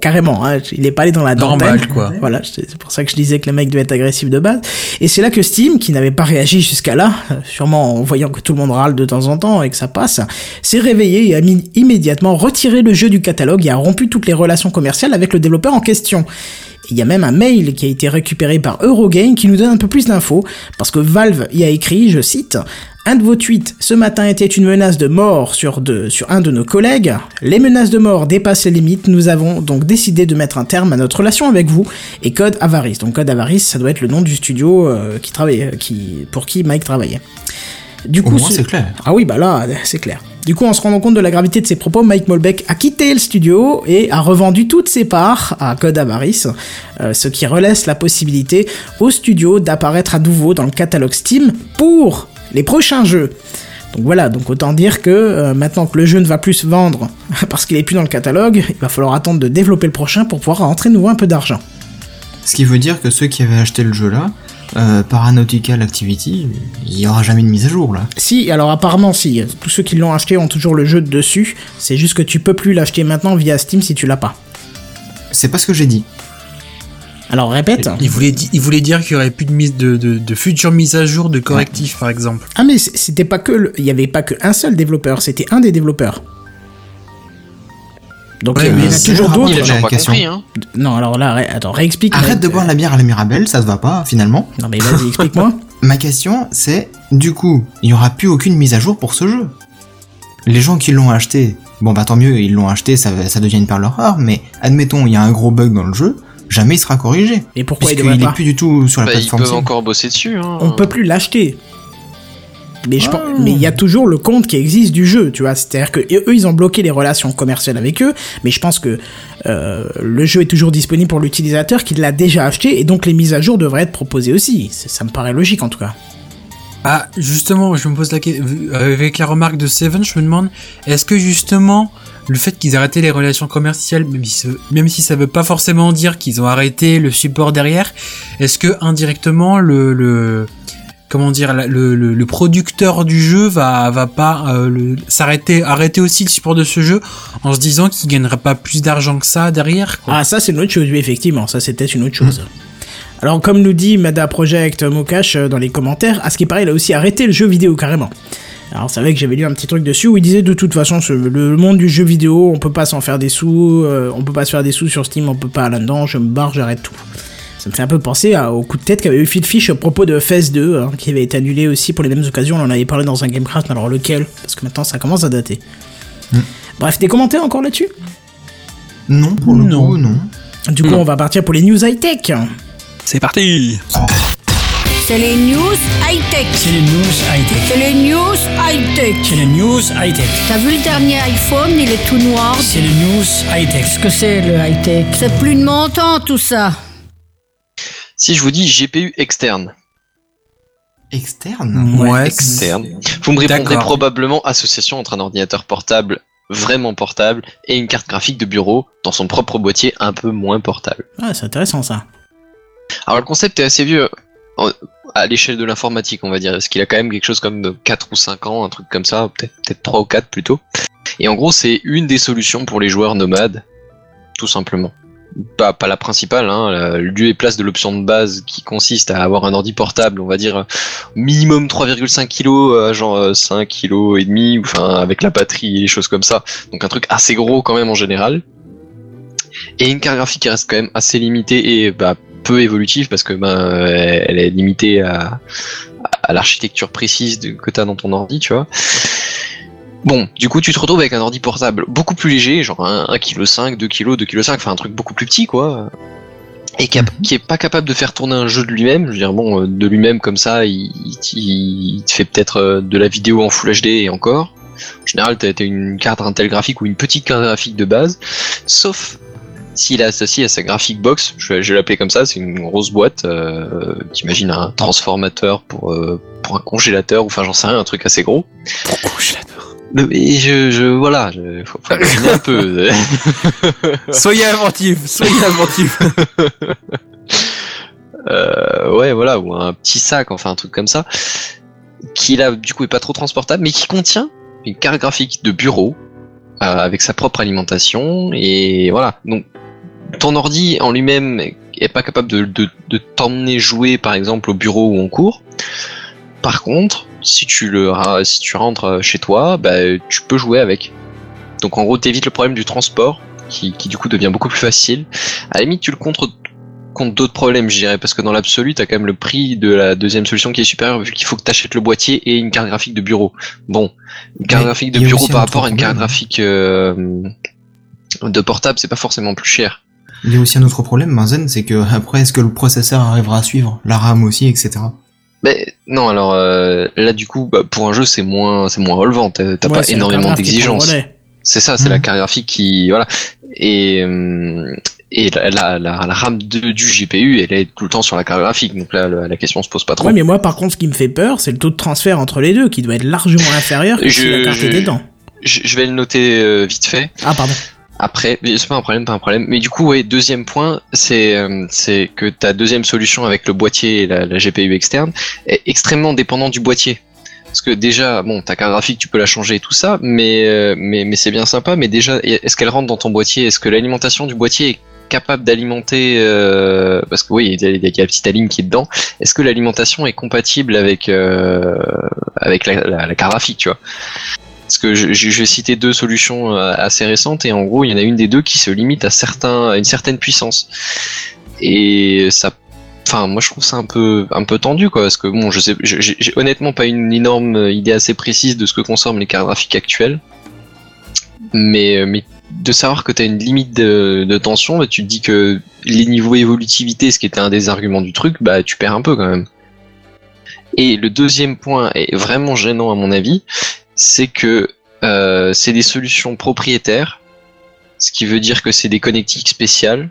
Speaker 1: Carrément, hein, il est pas allé dans la
Speaker 4: Normal,
Speaker 1: dentelle.
Speaker 4: quoi.
Speaker 1: Voilà, c'est pour ça que je disais que le mec devait être agressif de base. Et c'est là que Steam, qui n'avait pas réagi jusqu'à là, euh, sûrement en voyant que tout le monde râle de temps en temps et que ça passe, s'est réveillé et a immédiatement retiré le jeu du catalogue et a rompu toutes les relations commerciales avec le développeur en question. Il y a même un mail qui a été récupéré par Eurogame qui nous donne un peu plus d'infos, parce que Valve y a écrit, je cite, un de vos tweets ce matin était une menace de mort sur, de, sur un de nos collègues. Les menaces de mort dépassent les limites, nous avons donc décidé de mettre un terme à notre relation avec vous et Code Avarice. Donc Code Avarice, ça doit être le nom du studio euh, qui travaille, qui, pour qui Mike travaillait. Du coup, ce-
Speaker 5: c'est clair.
Speaker 1: ah oui, bah là, c'est clair. Du coup, en se rendant compte de la gravité de ses propos, Mike Molbeck a quitté le studio et a revendu toutes ses parts à Code Avarice, euh, ce qui relaisse la possibilité au studio d'apparaître à nouveau dans le catalogue Steam pour les prochains jeux. Donc voilà, donc autant dire que euh, maintenant que le jeu ne va plus se vendre parce qu'il est plus dans le catalogue, il va falloir attendre de développer le prochain pour pouvoir rentrer de nouveau un peu d'argent.
Speaker 5: Ce qui veut dire que ceux qui avaient acheté le jeu là, euh, Paranautical Activity, il y aura jamais de mise à jour là.
Speaker 1: Si, alors apparemment si, tous ceux qui l'ont acheté ont toujours le jeu dessus, c'est juste que tu peux plus l'acheter maintenant via Steam si tu l'as pas.
Speaker 5: C'est pas ce que j'ai dit.
Speaker 1: Alors répète.
Speaker 4: Il voulait, di- il voulait dire qu'il y aurait plus de, mise, de, de, de futures mises à jour de correctifs, par exemple.
Speaker 1: Ah mais c'était pas que le- il y avait pas qu'un seul développeur, c'était un des développeurs. Donc
Speaker 5: Ouais,
Speaker 1: il y en a toujours d'autres.
Speaker 2: Hein.
Speaker 1: Non alors là attends réexplique.
Speaker 5: Arrête de boire la bière à la Mirabelle, ça se va pas finalement.
Speaker 1: Non mais vas-y explique-moi.
Speaker 5: Ma question c'est, du coup, il y aura plus aucune mise à jour pour ce jeu. Les gens qui l'ont acheté, bon bah tant mieux, ils l'ont acheté, ça, ça devient une perle rare, mais admettons, il y a un gros bug dans le jeu, jamais il sera corrigé.
Speaker 1: Et pourquoi il devrait
Speaker 5: est
Speaker 1: pas
Speaker 5: plus du tout sur la
Speaker 2: Bah, ils
Speaker 5: plateforme
Speaker 2: peuvent
Speaker 5: Steam.
Speaker 2: encore bosser dessus. Hein.
Speaker 1: On peut plus l'acheter. Mais je pense-
Speaker 5: Ah.
Speaker 1: mais il y a toujours le compte qui existe du jeu, tu vois. C'est-à-dire que eux, ils ont bloqué les relations commerciales avec eux, mais je pense que euh, le jeu est toujours disponible pour l'utilisateur qui l'a déjà acheté, et donc les mises à jour devraient être proposées aussi. C'est- Ça me paraît logique en tout cas.
Speaker 4: Ah, justement, je me pose la question, avec la remarque de Seven, je me demande, est-ce que justement, le fait qu'ils aient arrêté les relations commerciales, même si, ça- même si ça veut pas forcément dire qu'ils ont arrêté le support derrière, est-ce que indirectement, le, le comment dire, le, le, le producteur du jeu va, va pas euh, s'arrêter, arrêter aussi le support de ce jeu en se disant qu'il gagnerait pas plus d'argent que ça derrière, quoi?
Speaker 1: Ah, ça, c'est une autre chose, oui, effectivement. Ça, peut-être une autre chose. Alors, comme nous dit Mada Project Mokash euh, dans les commentaires, à ce qui paraît, il a aussi arrêté le jeu vidéo carrément. Alors, c'est vrai que j'avais lu un petit truc dessus où il disait de toute façon, ce- le monde du jeu vidéo, on peut pas s'en faire des sous, euh, on peut pas se faire des sous sur Steam, on peut pas là-dedans, je me barre, j'arrête tout. Ça me fait un peu penser à- au coup de tête qu'avait eu Phil Fish à propos de FES 2, hein, qui avait été annulé aussi pour les mêmes occasions. On en avait parlé dans un Gamecraft, mais alors lequel? Parce que maintenant ça commence à dater. Bref, des commentaires encore là-dessus?
Speaker 5: Non, pour le
Speaker 4: Non.
Speaker 5: coup, non.
Speaker 1: Du coup, on va partir pour les news high-tech.
Speaker 3: C'est parti
Speaker 6: C'est les news high-tech.
Speaker 7: C'est les news high-tech.
Speaker 6: C'est les news high-tech.
Speaker 7: C'est les news high-tech.
Speaker 6: T'as vu le dernier iPhone, il est tout noir.
Speaker 7: C'est les news high-tech. Qu'est-ce que c'est le high-tech?
Speaker 6: C'est plus de mon temps tout ça.
Speaker 2: Si je vous dis GPU externe,
Speaker 5: Externe?
Speaker 4: Ouais,
Speaker 2: externe, vous me répondrez probablement association entre un ordinateur portable vraiment portable et une carte graphique de bureau dans son propre boîtier un peu moins portable.
Speaker 1: Ah, c'est intéressant ça.
Speaker 2: Alors le concept est assez vieux à l'échelle de l'informatique, on va dire, parce qu'il a quand même quelque chose comme de 4 ou 5 ans, un truc comme ça, peut-être peut-être 3 ou 4 plutôt. Et en gros, c'est une des solutions pour les joueurs nomades, tout simplement. pas, la principale, hein, lieu et place de l'option de base qui consiste à avoir un ordi portable, on va dire minimum 3,5 kg, à genre euh, 5 kg et demi, enfin avec la batterie et les choses comme ça. Donc un truc assez gros quand même en général. Et une carte graphique qui reste quand même assez limitée et bah, peu évolutive parce que ben elle elle est limitée à, à l'architecture précise de, que t'as dans ton ordi, tu vois. Bon, du coup, tu te retrouves avec un ordi portable beaucoup plus léger, genre 1 kg, 2 kg, 2 kg, enfin un truc beaucoup plus petit, quoi. Et qui, a- qui est pas capable de faire tourner un jeu de lui-même. Je veux dire, bon, euh, de lui-même comme ça, il, il, il te fait peut-être euh, de la vidéo en Full HD et encore. En général, t'as t'as une carte Intel graphique ou une petite carte graphique de base, sauf s'il est associé à sa graphic box, je vais, l'appeler comme ça, c'est une grosse boîte, euh, t'imagines un transformateur pour, euh, pour un congélateur, ou enfin j'en sais rien, un truc assez gros.
Speaker 3: Congélateur.
Speaker 2: Le- Et je, je voilà, je, faut, faut un peu.
Speaker 3: Soyez inventif, soyez inventif.
Speaker 2: Euh, ouais, voilà, ou un petit sac, enfin un truc comme ça, qui là du coup est pas trop transportable, mais qui contient une carte graphique de bureau euh, avec sa propre alimentation et voilà. Donc ton ordi en lui-même est pas capable de, de, de t'emmener jouer par exemple au bureau ou en cours. Par contre, si tu le si tu rentres chez toi, bah, tu peux jouer avec. Donc en gros, t'évites le problème du transport qui, qui du coup devient beaucoup plus facile. À la limite, tu le contre contre d'autres problèmes, je dirais, parce que dans l'absolu, t'as quand même le prix de la deuxième solution qui est supérieur, vu qu'il faut que t'achètes le boîtier et une carte graphique de bureau. Bon, une carte
Speaker 5: Mais
Speaker 2: graphique de bureau par rapport à une carte
Speaker 5: problème.
Speaker 2: graphique euh, de portable, c'est pas forcément plus cher.
Speaker 5: Il y a aussi un autre problème, Benzen, c'est que après, est-ce que le processeur arrivera à suivre La RAM aussi, etc.
Speaker 2: Mais non, alors euh, là du coup, bah, pour un jeu, c'est moins, c'est moins relevant. T'as
Speaker 1: Ouais,
Speaker 2: pas énormément d'exigences. C'est ça, c'est la
Speaker 5: Mhm.
Speaker 2: carte graphique qui, voilà. Et euh, et la, la, la, la RAM de- du GPU, elle est tout le temps sur la carte graphique, donc là la, la question se pose pas trop.
Speaker 1: Ouais, mais moi, par contre, ce qui me fait peur, c'est le taux de transfert entre les deux, qui doit être largement inférieur que si
Speaker 2: Je-
Speaker 1: la carte
Speaker 2: je-
Speaker 1: dedans.
Speaker 2: Je, je vais le noter euh, vite fait.
Speaker 1: Ah, pardon.
Speaker 2: Après, c'est pas un problème, pas un problème. Mais du coup, ouais, deuxième point, c'est euh, que ta deuxième solution avec le boîtier et la, GPU externe est extrêmement dépendant du boîtier. Parce que déjà, bon, ta carte graphique, tu peux la changer et tout ça, mais euh, mais mais c'est bien sympa. Mais déjà, est-ce qu'elle rentre dans ton boîtier? Est-ce que l'alimentation du boîtier est capable d'alimenter euh, Parce que oui, il y, a- la petite ligne qui est dedans. Est-ce que l'alimentation est compatible avec avec la, la, la carte graphique, tu vois? Parce que je, vais citer deux solutions euh, assez récentes et en gros il y en a une des deux qui se limite à certains une certaine puissance. Et ça enfin moi je trouve ça un peu un peu tendu quoi parce que bon je sais j'ai honnêtement pas une énorme idée assez précise de ce que consomment les cartes graphiques actuelles. Mais euh, mais de savoir que tu as une limite de, de tension bah, tu te dis que les niveaux évolutivité ce qui était un des arguments du truc bah tu perds un peu quand même. Et le deuxième point est vraiment gênant à mon avis c'est que euh, c'est des solutions propriétaires, ce qui veut dire que c'est des connectiques spéciales.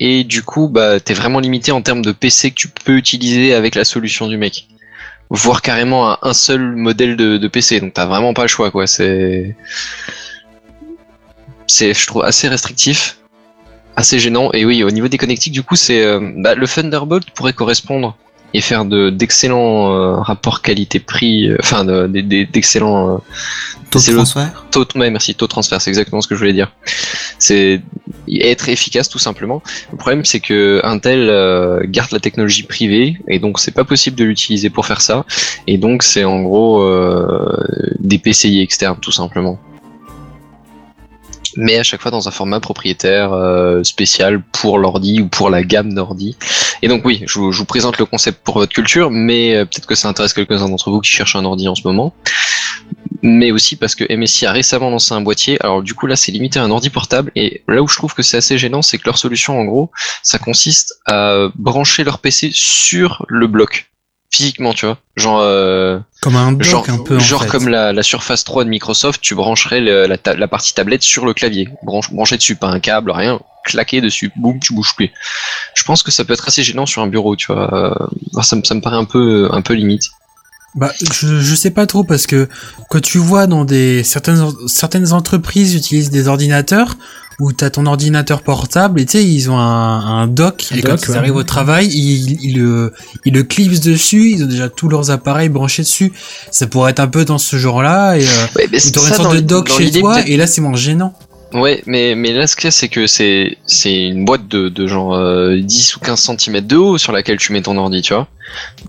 Speaker 2: Et du coup, bah, t'es vraiment limité en termes de PC que tu peux utiliser avec la solution du mec. Voire carrément à un seul modèle de, PC. Donc t'as vraiment pas le choix, quoi. C'est, c'est, je trouve, assez restrictif, assez gênant. Et oui, au niveau des connectiques, du coup, c'est, euh, bah, le Thunderbolt pourrait correspondre et faire de d'excellents euh, rapports qualité-prix, euh, enfin de- de- de- d'excellents euh,
Speaker 5: Taux de transfert?
Speaker 2: taux, ouais, merci, taux de transfert, c'est exactement ce que je voulais dire. C'est être efficace tout simplement. Le problème c'est que Intel euh, garde la technologie privée et donc c'est pas possible de l'utiliser pour faire ça. Et donc c'est en gros euh, des PCI externes tout simplement. Mais à chaque fois dans un format propriétaire euh, spécial pour l'ordi ou pour la gamme d'ordi. Et donc oui, je vous, présente le concept pour votre culture, mais euh, peut-être que ça intéresse quelques-uns d'entre vous qui cherchent un ordi en ce moment mais aussi parce que MSI a récemment lancé un boîtier. Alors du coup là c'est limité à un ordi portable et là où je trouve que c'est assez gênant c'est que leur solution en gros ça consiste à brancher leur PC sur le bloc physiquement tu vois. Genre euh,
Speaker 4: Comme un dock
Speaker 2: genre,
Speaker 4: un peu. en
Speaker 2: genre
Speaker 4: fait.
Speaker 2: comme la, la Surface 3 de Microsoft tu brancherais le- la, ta- la partie tablette sur le clavier. Branche, branché dessus pas un câble rien. Claqué dessus boum tu bouges plus. Je pense que ça peut être assez gênant sur un bureau tu vois. Euh, ça, me- ça me paraît un peu un peu limite.
Speaker 4: Bah, je, je sais pas trop parce que quand tu vois dans des certaines certaines entreprises utilisent des ordinateurs où t'as ton ordinateur portable et tu sais ils ont un, un dock
Speaker 1: Un
Speaker 4: et
Speaker 1: dock,
Speaker 4: quand ils arrivent au travail ils, ils le ils le clipsent dessus ils ont déjà tous leurs appareils branchés dessus ça pourrait être un peu dans ce genre là et euh,
Speaker 2: Ouais,
Speaker 4: t'aurais une sorte de dock chez toi et là c'est moins gênant
Speaker 2: Ouais, mais, mais là, ce qu'il y a, c'est que c'est, c'est une boîte de, de genre euh, 10 ou 15 cm de haut sur laquelle tu mets ton ordi, tu vois.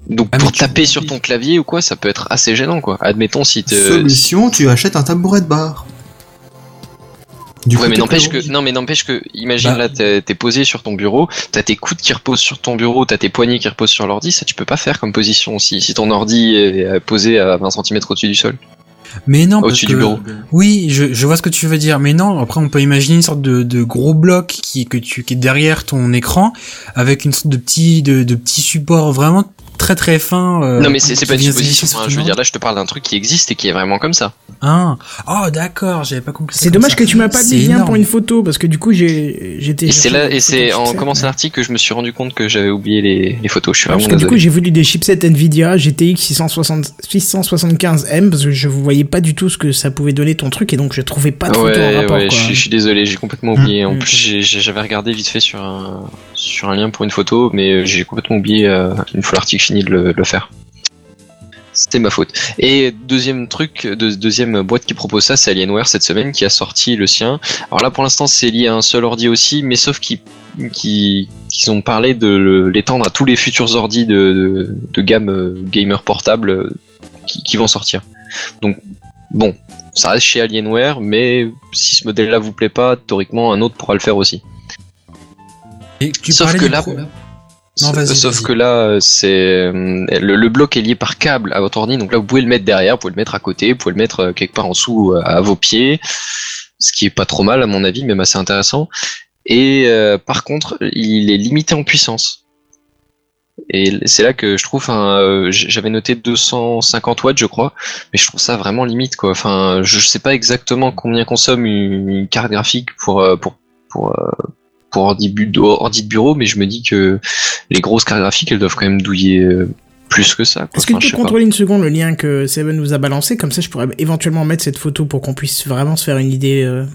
Speaker 2: Donc
Speaker 4: Ah,
Speaker 2: pour
Speaker 4: tu-
Speaker 2: taper sur ton clavier ou quoi, ça peut être assez gênant, quoi. Admettons si te...
Speaker 5: Solution, tu achètes un tabouret de bar. Du
Speaker 2: Ouais,
Speaker 5: coup,
Speaker 2: mais n'empêche que, non, mais n'empêche que, imagine
Speaker 4: Bah.
Speaker 2: là, t'es posé sur ton bureau, t'as tes coudes qui reposent sur ton bureau, t'as tes poignets qui reposent sur l'ordi, ça tu peux pas faire comme position si, si ton ordi est posé à 20 cm au-dessus du sol,
Speaker 4: Mais non, parce
Speaker 2: au-dessus
Speaker 4: que
Speaker 2: du bureau.
Speaker 4: oui, je, je vois ce que tu veux dire. Mais non, après on peut imaginer une sorte de, de gros bloc qui que tu qui est derrière ton écran avec une sorte de petit de, de petit support vraiment très très fin. euh,
Speaker 2: non, mais c'est pas une supposition, hein, je veux
Speaker 4: ton
Speaker 2: dire, là, je te parle d'un truc qui existe et qui est vraiment comme ça.
Speaker 4: Ah, oh d'accord, j'avais pas compris.
Speaker 1: C'est dommage
Speaker 4: ça.
Speaker 1: que tu m'as pas le lien
Speaker 4: énorme.
Speaker 1: pour une photo parce que du coup j'ai j'étais.
Speaker 2: Et c'est là, et c'est en
Speaker 1: commençant
Speaker 2: l'article que je me suis rendu compte que j'avais oublié les, les photos, je suis
Speaker 1: Parce
Speaker 2: vraiment
Speaker 1: que du coup, j'ai voulu des chipsets Nvidia GTX 660 675M parce que je voyais pas du tout ce que ça pouvait donner ton truc et donc je trouvais pas de photo en rapport.
Speaker 2: ouais,
Speaker 1: quoi.
Speaker 2: je suis- je suis désolé, j'ai complètement oublié. En
Speaker 1: Mm.
Speaker 2: plus, j'avais regardé vite fait sur un, sur un lien pour une photo, mais j'ai complètement oublié euh, une fois l'article fini de le, faire. C'était ma faute. Et deuxième truc, de- deuxième boîte qui propose ça, c'est Alienware cette semaine qui a sorti le sien. Alors là, pour l'instant, c'est lié à un seul ordi aussi, mais sauf qu'ils qui, qu'ils ont parlé de l'étendre à tous les futurs ordis de gamme euh, gamer portable euh, qui, qui vont sortir. Donc bon, ça reste chez Alienware, mais si ce modèle-là vous plaît pas, théoriquement un autre pourra le faire aussi.
Speaker 4: Et tu
Speaker 2: Sauf que là-
Speaker 4: pro- Non, vas-y,
Speaker 2: Sauf que là, c'est euh, le, le bloc est lié par câble à votre ordi, donc là vous pouvez le mettre derrière, vous pouvez le mettre à côté, vous pouvez le mettre euh, quelque part en dessous euh, à vos pieds, ce qui est pas trop mal à mon avis, même assez intéressant. Et euh, par contre, il est limité en puissance. Et c'est là que je trouve, j'avais noté 250 watts, je crois, mais je trouve ça vraiment limite, quoi. Enfin, je sais pas exactement combien consomme une, carte graphique pour pour pour euh, pour ordi, bu- ordi de bureau, mais je me dis que les grosses cartes graphiques, elles doivent quand même douiller euh, plus que ça. quoi.
Speaker 1: Est-ce que tu peux
Speaker 2: pas.
Speaker 1: contrôler une seconde le lien que Seven nous a balancé? Comme ça, je pourrais éventuellement mettre cette photo pour qu'on puisse vraiment se faire une idée. euh,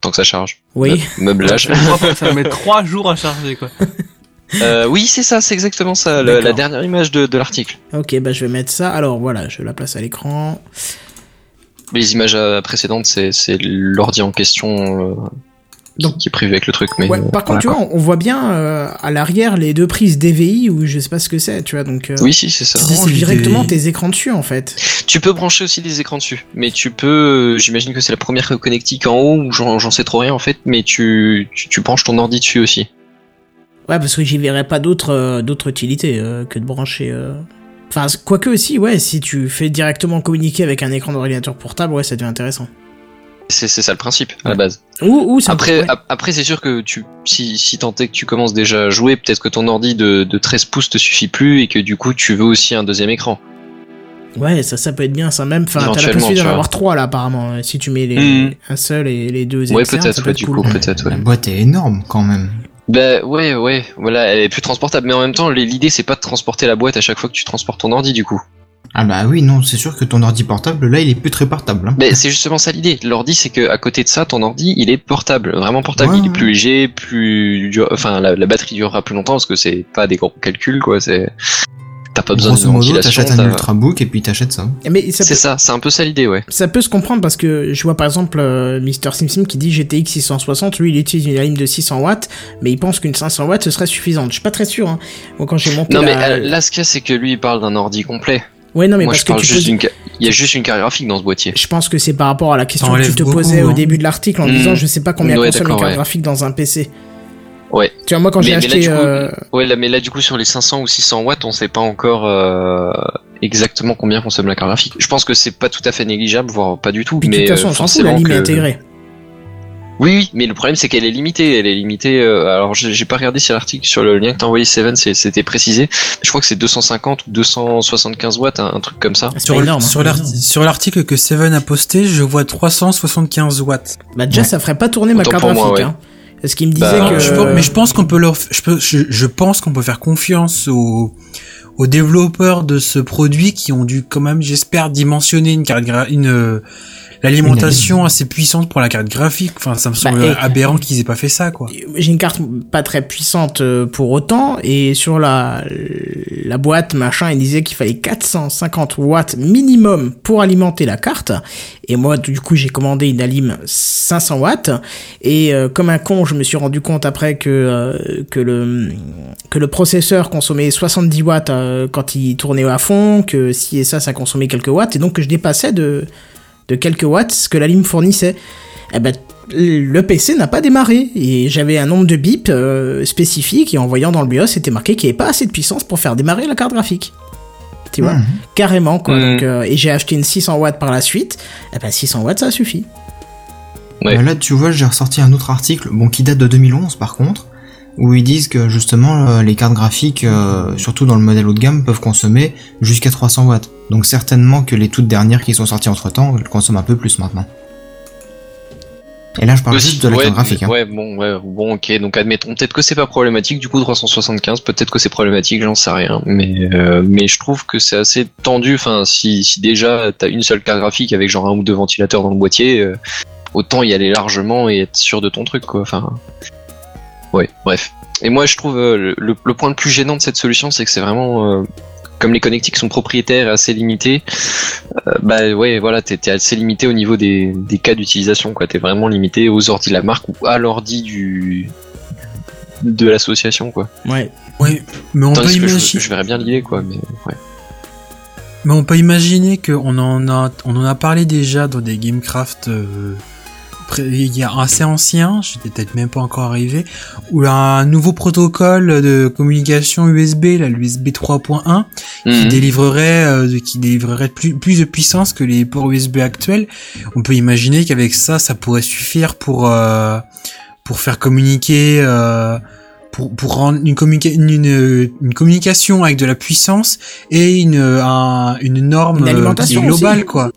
Speaker 2: Tant que ça charge.
Speaker 1: Oui.
Speaker 2: Meublage.
Speaker 3: Ça va mettre trois jours à charger, quoi.
Speaker 2: Euh, oui, c'est ça, c'est exactement ça, le- la dernière image de, de l'article.
Speaker 1: Ok, bah je vais mettre ça. Alors voilà, je la place à l'écran.
Speaker 2: Les images précédentes, c'est c'est l'ordi en question euh,
Speaker 1: Donc-
Speaker 2: qui est prévu avec le truc. Mais
Speaker 1: Ouais,
Speaker 2: euh,
Speaker 1: par contre, tu vois, on, on voit bien euh, à l'arrière les deux prises DVI ou je sais pas ce que c'est, tu vois. Donc, euh.
Speaker 2: Oui, si, c'est ça.
Speaker 1: tu branches directement
Speaker 4: DVI.
Speaker 1: tes écrans dessus en fait.
Speaker 2: Tu peux brancher aussi des écrans dessus, mais tu peux, euh, j'imagine que c'est la première connectique en haut, ou j'en sais trop rien en fait, mais tu, tu, tu branches ton ordi dessus aussi.
Speaker 1: Ouais, parce que j'y verrais pas d'autres euh, d'autres utilités euh, que de brancher. euh, Enfin, quoique aussi, ouais, si tu fais directement communiquer avec un écran d'ordinateur portable, ouais, ça devient intéressant.
Speaker 2: C'est ça le principe, à la base.
Speaker 1: Ou,
Speaker 2: Après,
Speaker 1: ouais.
Speaker 2: ap- après c'est sûr que tu, si, si tant est que tu commences déjà à jouer, peut-être que ton ordi de, de 13 pouces te suffit plus et que du coup tu veux aussi un deuxième écran.
Speaker 1: Ouais, ça, ça peut être bien, ça même. Enfin, t'as la possibilité
Speaker 2: tu
Speaker 1: d'en avoir trois là, apparemment. euh, Si tu mets les,
Speaker 2: Mhm.
Speaker 1: un seul et les deux
Speaker 2: Ouais,
Speaker 1: externes,
Speaker 2: peut-être,
Speaker 1: ça peut
Speaker 2: ouais,
Speaker 1: être
Speaker 2: du
Speaker 1: cool.
Speaker 2: coup, peut-être, ouais.
Speaker 5: La boîte est énorme quand même.
Speaker 2: Bah ouais, ouais, voilà, elle est plus transportable, mais en même temps, l'idée c'est pas de transporter la boîte à chaque fois que tu transportes ton ordi du coup.
Speaker 5: Ah bah oui, non, c'est sûr que ton ordi portable, là, il est plus très portable. Hein.
Speaker 2: Mais c'est justement ça l'idée. L'ordi, c'est que à côté de ça, ton ordi, il est portable, vraiment portable.
Speaker 5: Ouais,
Speaker 2: il est plus léger, plus, dur- enfin, la, la batterie durera plus longtemps parce que c'est pas des gros calculs, quoi. C'est, t'as pas besoin
Speaker 5: Grosso
Speaker 2: de
Speaker 5: modo, t'achètes un ultrabook et puis t'achètes ça.
Speaker 1: Mais ça peut,
Speaker 2: C'est ça, c'est un peu ça l'idée, ouais.
Speaker 1: ça peut se comprendre parce que je vois par exemple euh, Mr. Simsim qui dit GTX 660, lui il utilise une ligne de 600 watts, mais il pense qu'une 500 watts ce serait suffisante. Je suis pas très sûr. Hein. Moi quand j'ai monté
Speaker 2: Non, mais euh, là, ce qu'il y a, c'est que lui, il parle d'un ordi complet.
Speaker 1: Ouais non mais
Speaker 2: Moi,
Speaker 1: parce
Speaker 2: je
Speaker 1: que tu
Speaker 2: juste
Speaker 1: poses-
Speaker 2: il y a juste une carte graphique dans ce boîtier.
Speaker 1: Je pense que c'est par rapport à la question que tu te
Speaker 4: beaucoup,
Speaker 1: posais au
Speaker 4: hein.
Speaker 1: début de l'article en
Speaker 2: Hmm.
Speaker 1: disant je sais pas combien
Speaker 2: Ouais,
Speaker 1: consomme une carte
Speaker 2: ouais.
Speaker 1: graphique dans un PC.
Speaker 2: Ouais.
Speaker 1: Tu vois moi quand
Speaker 2: Mais-
Speaker 1: j'ai
Speaker 2: mais là,
Speaker 1: acheté
Speaker 2: du coup,
Speaker 1: euh,
Speaker 2: Ouais, là, mais là, du coup, sur les 500 ou 600 watts, on sait pas encore euh, exactement combien consomme la carte graphique. Je pense que c'est pas tout à fait négligeable, voire pas du tout.
Speaker 1: puis de
Speaker 2: mais
Speaker 1: toute façon
Speaker 2: euh,
Speaker 1: on s'en fout la ligne est intégrée.
Speaker 2: Oui, oui, mais le problème c'est qu'elle est limitée. Elle est limitée. euh, alors, j'ai pas regardé si l'article sur le lien que t'as envoyé Seven, c'était précisé. Je crois que c'est 250 ou 275 watts, un, un truc comme ça.
Speaker 4: Sur,
Speaker 1: énorme. hein.
Speaker 4: sur l'art- sur l'article que Seven a posté, je vois 375 watts.
Speaker 1: Bah déjà
Speaker 5: Ouais.
Speaker 1: ça ferait pas tourner ma carte
Speaker 2: pour moi,
Speaker 1: graphique.
Speaker 2: ouais.
Speaker 1: Hein. Parce qu'il me disait
Speaker 2: Bah,
Speaker 1: que
Speaker 4: Je pense- mais je pense qu'on peut leur, je, peux, je, je pense qu'on peut faire confiance aux, aux développeurs de ce produit qui ont dû quand même, j'espère, dimensionner une carte une, euh, l'alimentation assez puissante pour la carte graphique. Enfin, ça me semble
Speaker 1: Bah, et-
Speaker 4: aberrant qu'ils aient pas fait ça, quoi.
Speaker 1: J'ai une carte pas très puissante euh, pour autant, et sur la, la boîte, machin, il disait qu'il fallait 450 watts minimum pour alimenter la carte. Et moi, du coup, j'ai commandé une Alim 500 watts, et euh, comme un con, je me suis rendu compte après que, euh, que, le, que le processeur consommait 70 watts euh, quand il tournait à fond, que si et ça, ça consommait quelques watts, et donc que je dépassais de, de quelques watts ce que la Alim fournissait. Eh ben, le PC n'a pas démarré et j'avais un nombre de bips euh, spécifique et en voyant dans le BIOS c'était marqué qu'il n'y avait pas assez de puissance pour faire démarrer la carte graphique. Tu vois,
Speaker 5: Mhm.
Speaker 1: carrément quoi.
Speaker 2: Mhm.
Speaker 1: Donc, euh, et j'ai acheté une 600 watts par la suite. Et ben 600 watts ça suffit.
Speaker 2: Ouais.
Speaker 5: Là, tu vois, j'ai ressorti un autre article, bon, qui date de 2011 par contre, où ils disent que justement euh, les cartes graphiques, euh, surtout dans le modèle haut de gamme, peuvent consommer jusqu'à 300 watts. Donc certainement que les toutes dernières qui sont sorties entre temps, elles consomment un peu plus maintenant. Et là, je parle juste de la
Speaker 2: ouais,
Speaker 5: carte graphique. Hein.
Speaker 2: ouais, bon, ouais, bon, ok. Donc admettons, peut-être que c'est pas problématique. Du coup, 375, peut-être que c'est problématique, j'en sais rien. Mais euh, mais je trouve que c'est assez tendu. Enfin, si si déjà t'as une seule carte graphique avec genre un ou deux ventilateurs dans le boîtier, euh, autant y aller largement et être sûr de ton truc, quoi. Enfin, ouais, bref. Et moi, je trouve euh, le, le point le plus gênant de cette solution, c'est que c'est vraiment comme les connectiques sont propriétaires et assez limités, euh, bah ouais, voilà, t'es assez limité au niveau des, des cas d'utilisation, quoi. T'es vraiment limité aux ordi de la marque ou à l'ordi du de l'association, quoi.
Speaker 1: Ouais.
Speaker 4: Ouais, mais on peut
Speaker 2: Tandis que je,
Speaker 4: imaginer.
Speaker 2: je verrais bien l'idée, quoi. Mais ouais.
Speaker 4: Mais on peut imaginer qu'on en a, on en a parlé déjà dans des Gamecraft euh, il y a assez ancien, j'étais peut-être même pas encore arrivé, où un nouveau protocole de communication USB, là, l'USB 3.1, qui
Speaker 2: Mhm.
Speaker 4: délivrerait, euh, qui délivrerait plus, plus de puissance que les ports USB actuels. On peut imaginer qu'avec ça, ça pourrait suffire pour euh, pour faire communiquer. Euh, pour, pour rendre une, communica- une, une, une communication avec de la puissance et une, un- une norme
Speaker 1: Une
Speaker 4: euh,
Speaker 1: alimentation
Speaker 4: globale,
Speaker 1: aussi.
Speaker 4: quoi.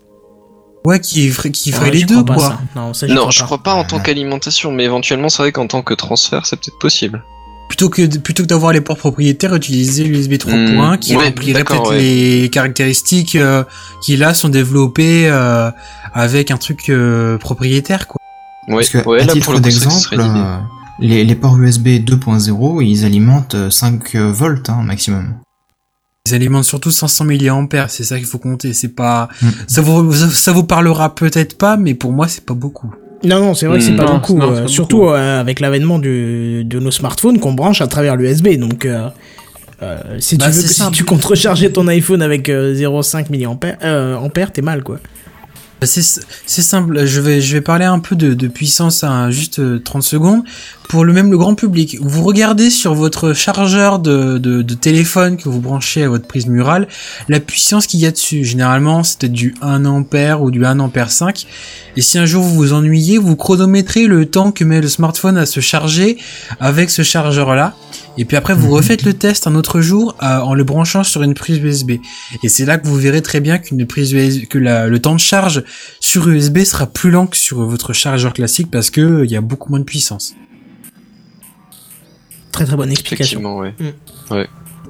Speaker 4: Ouais, qui ferait, qui ferait
Speaker 1: Ouais,
Speaker 4: les
Speaker 1: je
Speaker 4: deux, quoi.
Speaker 1: ça. Non, ça, j'y
Speaker 2: Non,
Speaker 1: crois
Speaker 2: je
Speaker 1: pas.
Speaker 2: crois pas en tant qu'alimentation, mais éventuellement, c'est vrai qu'en tant que transfert, c'est peut-être possible.
Speaker 4: Plutôt que, plutôt que d'avoir les ports propriétaires, utiliser l'USB 3.1
Speaker 2: Hmm,
Speaker 4: qui
Speaker 2: ouais,
Speaker 4: remplirait peut-être
Speaker 2: ouais.
Speaker 4: les caractéristiques euh, qui là sont développées euh, avec un truc euh, propriétaire, quoi.
Speaker 2: Ouais,
Speaker 5: Parce que,
Speaker 2: ouais,
Speaker 5: à
Speaker 2: là,
Speaker 5: titre d'exemple, euh, les, les ports USB 2.0, ils alimentent euh, 5 volts hein, maximum.
Speaker 4: Ils alimentent surtout 500 mAh, c'est ça qu'il faut compter. C'est pas,
Speaker 5: Mm.
Speaker 4: ça vous, ça vous parlera peut-être pas, mais pour moi c'est pas beaucoup.
Speaker 1: Non, non, c'est vrai que c'est
Speaker 2: Hmm.
Speaker 1: pas
Speaker 3: Non,
Speaker 1: beaucoup.
Speaker 3: non,
Speaker 1: euh,
Speaker 3: pas
Speaker 1: surtout
Speaker 3: beaucoup.
Speaker 1: euh, avec l'avènement du- de nos smartphones qu'on branche à travers l'USB. Donc, euh, euh, si,
Speaker 4: Bah,
Speaker 1: tu veux, si tu comptes recharger ton iPhone avec euh, 0,5 mAh, euh, ampères, t'es mal, quoi.
Speaker 4: Bah, C'est simple, je vais, je vais parler un peu de, de puissance à juste euh, 30 secondes. Pour le même le grand public, vous regardez sur votre chargeur de, de, de téléphone que vous branchez à votre prise murale, la puissance qu'il y a dessus. Généralement, c'était du 1 ampère ou du 1 ampère 5. Et si un jour vous vous ennuyez, vous chronométrez le temps que met le smartphone à se charger avec ce chargeur-là. Et puis après, vous refaites le test un autre jour euh, en le branchant sur une prise USB. Et c'est là que vous verrez très bien qu'une prise USB, que la- le temps de charge sur USB sera plus lent que sur votre chargeur classique parce que euh, il y a beaucoup moins de puissance.
Speaker 1: Très très bonne explication.
Speaker 2: Effectivement, ouais.
Speaker 5: Ouais,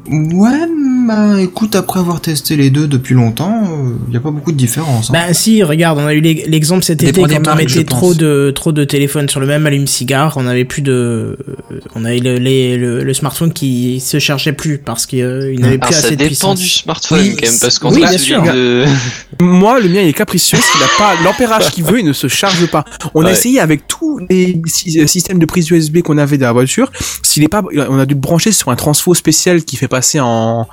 Speaker 5: bah écoute, après avoir testé les deux depuis longtemps, il y a pas beaucoup de différence. hein.
Speaker 1: Bah si, regarde, on a eu l'ex- l'exemple cet été
Speaker 4: Dépend
Speaker 1: quand on
Speaker 4: marques,
Speaker 1: mettait trop de trop de téléphones sur le même allume-cigare, on avait plus de, euh, on avait le, les- le, le smartphone qui se chargeait plus parce qu'il euh, n'avait
Speaker 2: Alors,
Speaker 1: plus
Speaker 2: ça
Speaker 1: assez de
Speaker 2: dépend
Speaker 1: puissance.
Speaker 2: du smartphone,
Speaker 4: Oui,
Speaker 2: quand même, parce qu'en
Speaker 1: oui, bien sûr.
Speaker 2: de...
Speaker 3: Moi, le mien, il est capricieux, il n'a pas l'ampérage qu'il veut, il ne se charge pas. On a
Speaker 2: Ouais.
Speaker 3: essayé avec tous les sy- euh, systèmes de prise USB qu'on avait dans la voiture. S'il est pas, on a dû le brancher sur un transfo spécial qui fait passer en,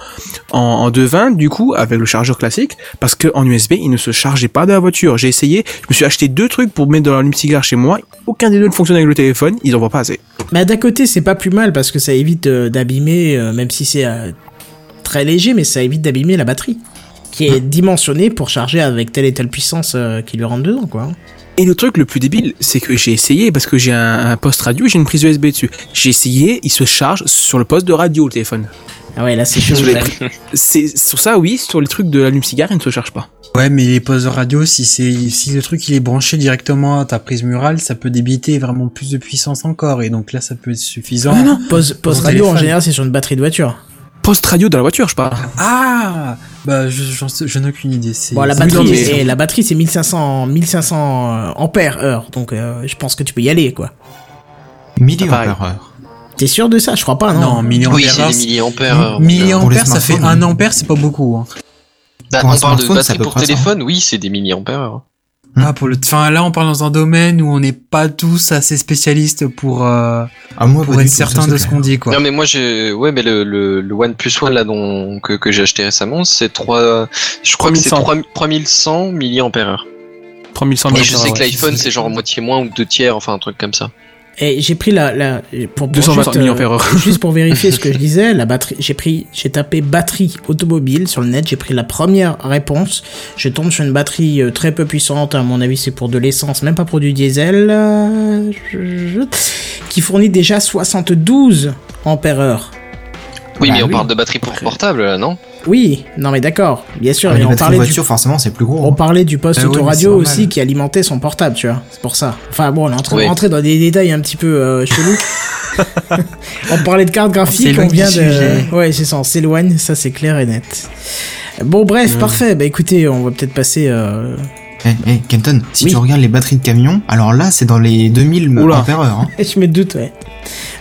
Speaker 3: en, en 220, du coup, avec le chargeur classique, parce que en USB, il ne se chargeait pas de la voiture. J'ai essayé, je me suis acheté deux trucs pour mettre dans l'allume-cigare chez moi. Aucun des deux ne fonctionne avec le téléphone, ils en voient pas assez.
Speaker 1: Bah d'un côté c'est pas plus mal parce que ça évite euh, d'abîmer, euh, même si c'est euh, très léger, mais ça évite d'abîmer la batterie qui est dimensionnée pour charger avec telle et telle puissance qui lui rentre dedans quoi.
Speaker 3: Et le truc le plus débile, c'est que j'ai essayé, parce que j'ai un, un poste radio et j'ai une prise USB dessus. J'ai essayé, il se charge sur le poste de radio, le téléphone.
Speaker 1: Ah ouais là c'est chaud.
Speaker 3: Sur. C'est ça, oui. Sur les trucs de l'allume-cigare, il ne se charge pas.
Speaker 4: Ouais, mais les postes radio, si c'est si le truc il est branché directement à ta prise murale, ça peut débiter vraiment plus de puissance encore et donc là ça peut être suffisant.
Speaker 1: Pause, pause
Speaker 4: Pour
Speaker 1: radio en général c'est sur une batterie de voiture.
Speaker 3: poste radio dans la voiture, je parle.
Speaker 4: Ah Bah, je, je n'ai aucune idée. C'est
Speaker 1: Bon, la
Speaker 4: c'est-
Speaker 1: batterie,
Speaker 3: non, mais-
Speaker 1: c'est- la batterie, c'est 1500, 1500 euh, ampères heure. Donc, euh, je pense que tu peux y aller, quoi.
Speaker 5: Milliampères heure.
Speaker 1: T'es sûr de ça? Je crois pas, non.
Speaker 4: Non, milliampères
Speaker 2: Oui, milliampères.
Speaker 4: Milliampères, ça fait
Speaker 5: smartphones,
Speaker 4: 1
Speaker 5: oui.
Speaker 4: ampère, c'est pas beaucoup. Hein.
Speaker 2: Bah, on parle de batterie pour téléphone, oui, c'est des milliampères. heure.
Speaker 4: Ah, pour le, enfin, là, on parle dans un domaine où on n'est pas tous assez spécialistes pour, euh,
Speaker 5: Ah, moi,
Speaker 4: pour être certain de ce qu'on dit, quoi.
Speaker 2: Non mais moi j'ai ouais mais le le, le OnePlus One là dont que, que j'ai acheté récemment c'est 3 je crois que c'est
Speaker 3: 3100.
Speaker 2: 3 3100 milliampères.
Speaker 3: 3100
Speaker 2: Et je sais
Speaker 3: mAh,
Speaker 2: que l'iPhone c'est genre moitié moins ou deux tiers enfin un truc comme ça.
Speaker 1: Et j'ai pris la, la pour, pour
Speaker 3: 220
Speaker 1: juste, euh,
Speaker 3: heure.
Speaker 1: juste pour vérifier ce que je disais, la batterie, j'ai pris, j'ai tapé batterie automobile sur le net, j'ai pris la première réponse. Je tombe sur une batterie euh, très peu puissante, à mon avis c'est pour de l'essence, même pas pour du diesel, euh, qui fournit déjà 72 ampères heure.
Speaker 2: Oui
Speaker 1: Bah
Speaker 2: mais on
Speaker 1: oui.
Speaker 2: parle de batterie pour portable là non?
Speaker 1: Oui, non mais d'accord, bien sûr,
Speaker 5: Ah,
Speaker 1: mais
Speaker 5: les
Speaker 1: on parlait du
Speaker 5: voiture, forcément, c'est plus gros.
Speaker 1: On
Speaker 5: hein.
Speaker 1: parlait du poste
Speaker 4: Ah mais
Speaker 1: autoradio aussi qui alimentait son portable, tu vois. C'est pour ça. Enfin bon, on est en train de
Speaker 2: Oui.
Speaker 1: rentrer dans des détails un petit peu euh, chelous. on parlait de carte graphique, on vient
Speaker 4: du
Speaker 1: de.
Speaker 4: sujet.
Speaker 1: Ouais, c'est ça, on s'éloigne, ça c'est clair et net. Bon, bref, parfait. Bah écoutez, on va peut-être passer. Euh...
Speaker 5: Eh, eh, Kenton, si
Speaker 1: Oui.
Speaker 5: tu regardes les batteries de camion, alors là, c'est dans les 2000
Speaker 3: Oula.
Speaker 5: ampères heure. Hein.
Speaker 1: Je me doute, ouais.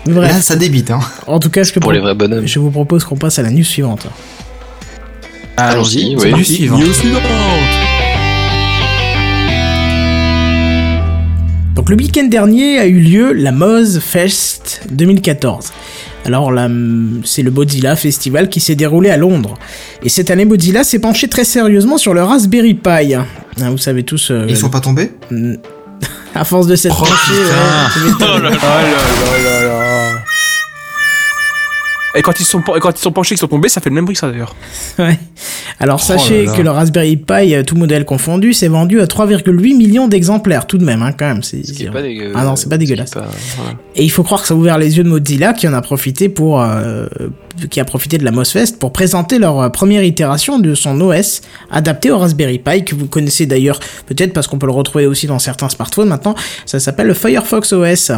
Speaker 1: Mais
Speaker 5: Là, ça débite. Hein.
Speaker 1: en tout cas, je,
Speaker 2: pour les vrais bonhommes.
Speaker 1: je vous propose qu'on passe à la news suivante.
Speaker 2: Allons-y, oui.
Speaker 3: News suivante.
Speaker 1: Donc le week-end dernier a eu lieu la Moz Fest 2014. Alors là, c'est le Mozilla Festival qui s'est déroulé à Londres. Et cette année, Mozilla s'est penché très sérieusement sur le Raspberry Pi. Hein, vous savez tous... euh,
Speaker 5: Ils sont pas tombés?
Speaker 1: à force de s'être
Speaker 3: Oh,
Speaker 1: penché, ouais, tu m'étonnes.
Speaker 3: Et quand ils sont, et quand ils sont penchés, qu'ils sont tombés, ça fait le même bruit que ça d'ailleurs.
Speaker 1: Ouais. Alors sachez
Speaker 3: là là.
Speaker 1: que le Raspberry Pi, euh, tout modèle confondu, s'est vendu à 3,8 millions d'exemplaires tout de même, hein, quand même. C'est,
Speaker 2: Ce pas dégueu.
Speaker 1: Ah non, c'est pas dégueulasse.
Speaker 2: pas- voilà.
Speaker 1: Et il faut croire que ça a ouvert les yeux de Mozilla qui en a profité pour euh, qui a profité de la MOSFest pour présenter leur euh, première itération de son OS adapté au Raspberry Pi que vous connaissez d'ailleurs peut-être parce qu'on peut le retrouver aussi dans certains smartphones maintenant. Ça s'appelle le Firefox OS.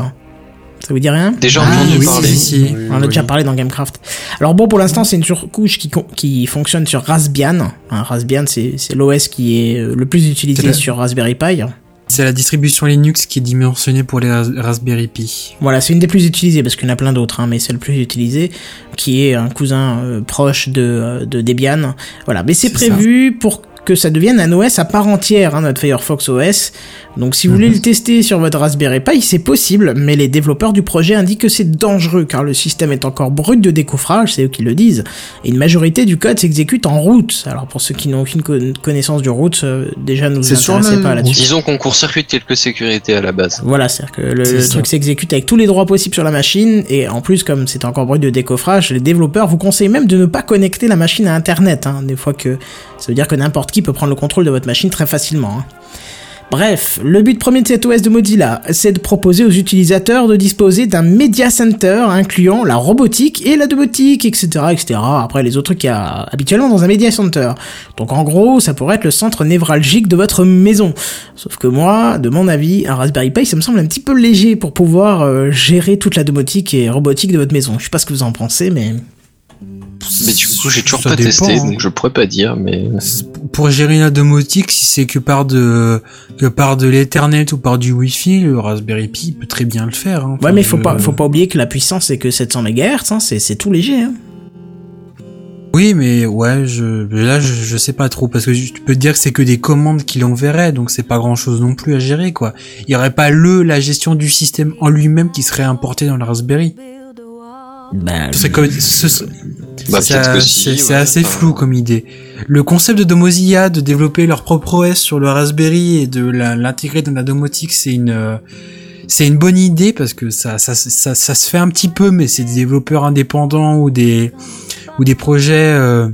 Speaker 1: Ça vous dit rien
Speaker 2: Déjà
Speaker 5: Ah,
Speaker 2: entendu
Speaker 5: oui,
Speaker 2: parler.
Speaker 4: si, si.
Speaker 1: On en a déjà parlé dans Gamecraft. Alors bon, pour l'instant, c'est une surcouche qui, qui fonctionne sur Raspbian. Hein, Raspbian, c'est c'est l'OS qui est euh, le plus utilisé sur Raspberry Pi.
Speaker 4: C'est la distribution Linux qui est dimensionnée pour les Ras- Raspberry Pi.
Speaker 1: Voilà, c'est une des plus utilisées parce qu'il y en a plein d'autres, hein, mais c'est le plus utilisé, qui est un cousin euh, proche de, euh, de Debian. Voilà, mais c'est
Speaker 4: C'est
Speaker 1: prévu pour que ça devienne un OS à part entière, hein, notre Firefox OS. Donc si vous voulez le tester sur votre Raspberry Pi, c'est possible, mais les développeurs du projet indiquent que c'est dangereux car le système est encore brut de décoffrage, c'est eux qui le disent, et une majorité du code s'exécute en route. Alors pour ceux qui n'ont aucune con- connaissance du route, euh, déjà ne vous
Speaker 5: C'est sur
Speaker 1: intéressez pas là-dessus.
Speaker 2: Disons qu'on court-circuite quelques sécurités à la base.
Speaker 1: Voilà, c'est-à-dire que le, truc s'exécute avec tous les droits possibles sur la machine, et en plus, comme c'est encore brut de décoffrage, les développeurs vous conseillent même de ne pas connecter la machine à Internet, hein, des fois que ça veut dire que n'importe qui peut prendre le contrôle de votre machine très facilement. hein. Bref, le but premier de cet OS de Mozilla, c'est de proposer aux utilisateurs de disposer d'un media center incluant la robotique et la domotique, etc., etc. Après les autres trucs qu'il y a habituellement dans un media center. Donc en gros, ça pourrait être le centre névralgique de votre maison. Sauf que moi, de mon avis, un Raspberry Pi, ça me semble un petit peu léger pour pouvoir euh, gérer toute la domotique et robotique de votre maison. Je sais pas ce que vous en pensez, mais
Speaker 2: Mais du coup, j'ai toujours
Speaker 4: Ça
Speaker 2: pas
Speaker 4: dépend,
Speaker 2: testé,
Speaker 4: hein.
Speaker 2: donc je pourrais pas dire, mais.
Speaker 4: Pour gérer la domotique, si c'est que par de que par de l'Ethernet ou par du Wi-Fi, le Raspberry Pi peut très bien le faire. hein.
Speaker 1: ouais, mais faut
Speaker 4: je-
Speaker 1: pas, faut pas oublier que la puissance c'est que 700 MHz, hein, c'est c'est tout léger. Hein.
Speaker 4: Oui, mais ouais, je là je, je sais pas trop parce que tu peux te dire que c'est que des commandes qui l'enverraient, donc c'est pas grand chose non plus à gérer quoi. Il y aurait pas le la gestion du système en lui-même qui serait importé dans le Raspberry.
Speaker 1: Ben,
Speaker 4: ce-
Speaker 2: Bah,
Speaker 4: c'est
Speaker 2: ouais.
Speaker 4: assez flou comme idée. Le concept de Mozilla de développer leur propre OS sur le Raspberry et de l'intégrer dans la domotique, c'est une euh, c'est une bonne idée parce que ça ça, ça ça se fait un petit peu, mais c'est des développeurs indépendants ou des ou des projets euh,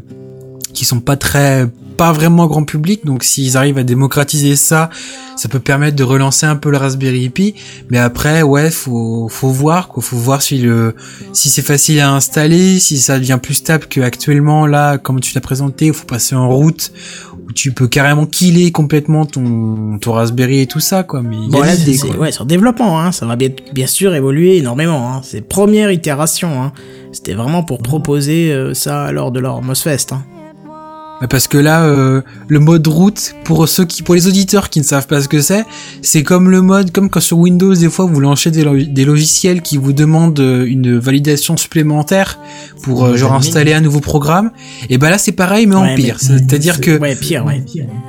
Speaker 4: qui sont pas très pas vraiment grand public. Donc s'ils arrivent à démocratiser ça, ça peut permettre de relancer un peu le Raspberry Pi. Mais après, ouais, faut faut voir quoi, faut voir si le si c'est facile à installer, si ça devient plus stable qu'actuellement là, comme tu l'as présenté, il faut passer en route où tu peux carrément killer complètement ton ton Raspberry et tout ça quoi. Mais il y
Speaker 1: Bon,
Speaker 4: a
Speaker 1: là,
Speaker 4: l'idée,
Speaker 1: c'est-
Speaker 4: quoi.
Speaker 1: ouais, sur développement, hein, ça va bien, bien sûr évoluer énormément. Hein. C'est première itération. Hein. C'était vraiment pour proposer euh, ça lors de leur MOSFest. Hein.
Speaker 4: Parce que là, euh, le mode route, pour ceux qui, pour les auditeurs qui ne savent pas ce que c'est, c'est comme le mode, comme quand sur Windows, des fois, vous lancez des, lo- des logiciels qui vous demandent euh, une validation supplémentaire pour, euh, genre,
Speaker 5: admin.
Speaker 4: installer un nouveau programme. Et ben là, c'est pareil, mais en
Speaker 1: Ouais,
Speaker 4: pire. C'est-à-dire que,
Speaker 1: Ouais, pire, ouais.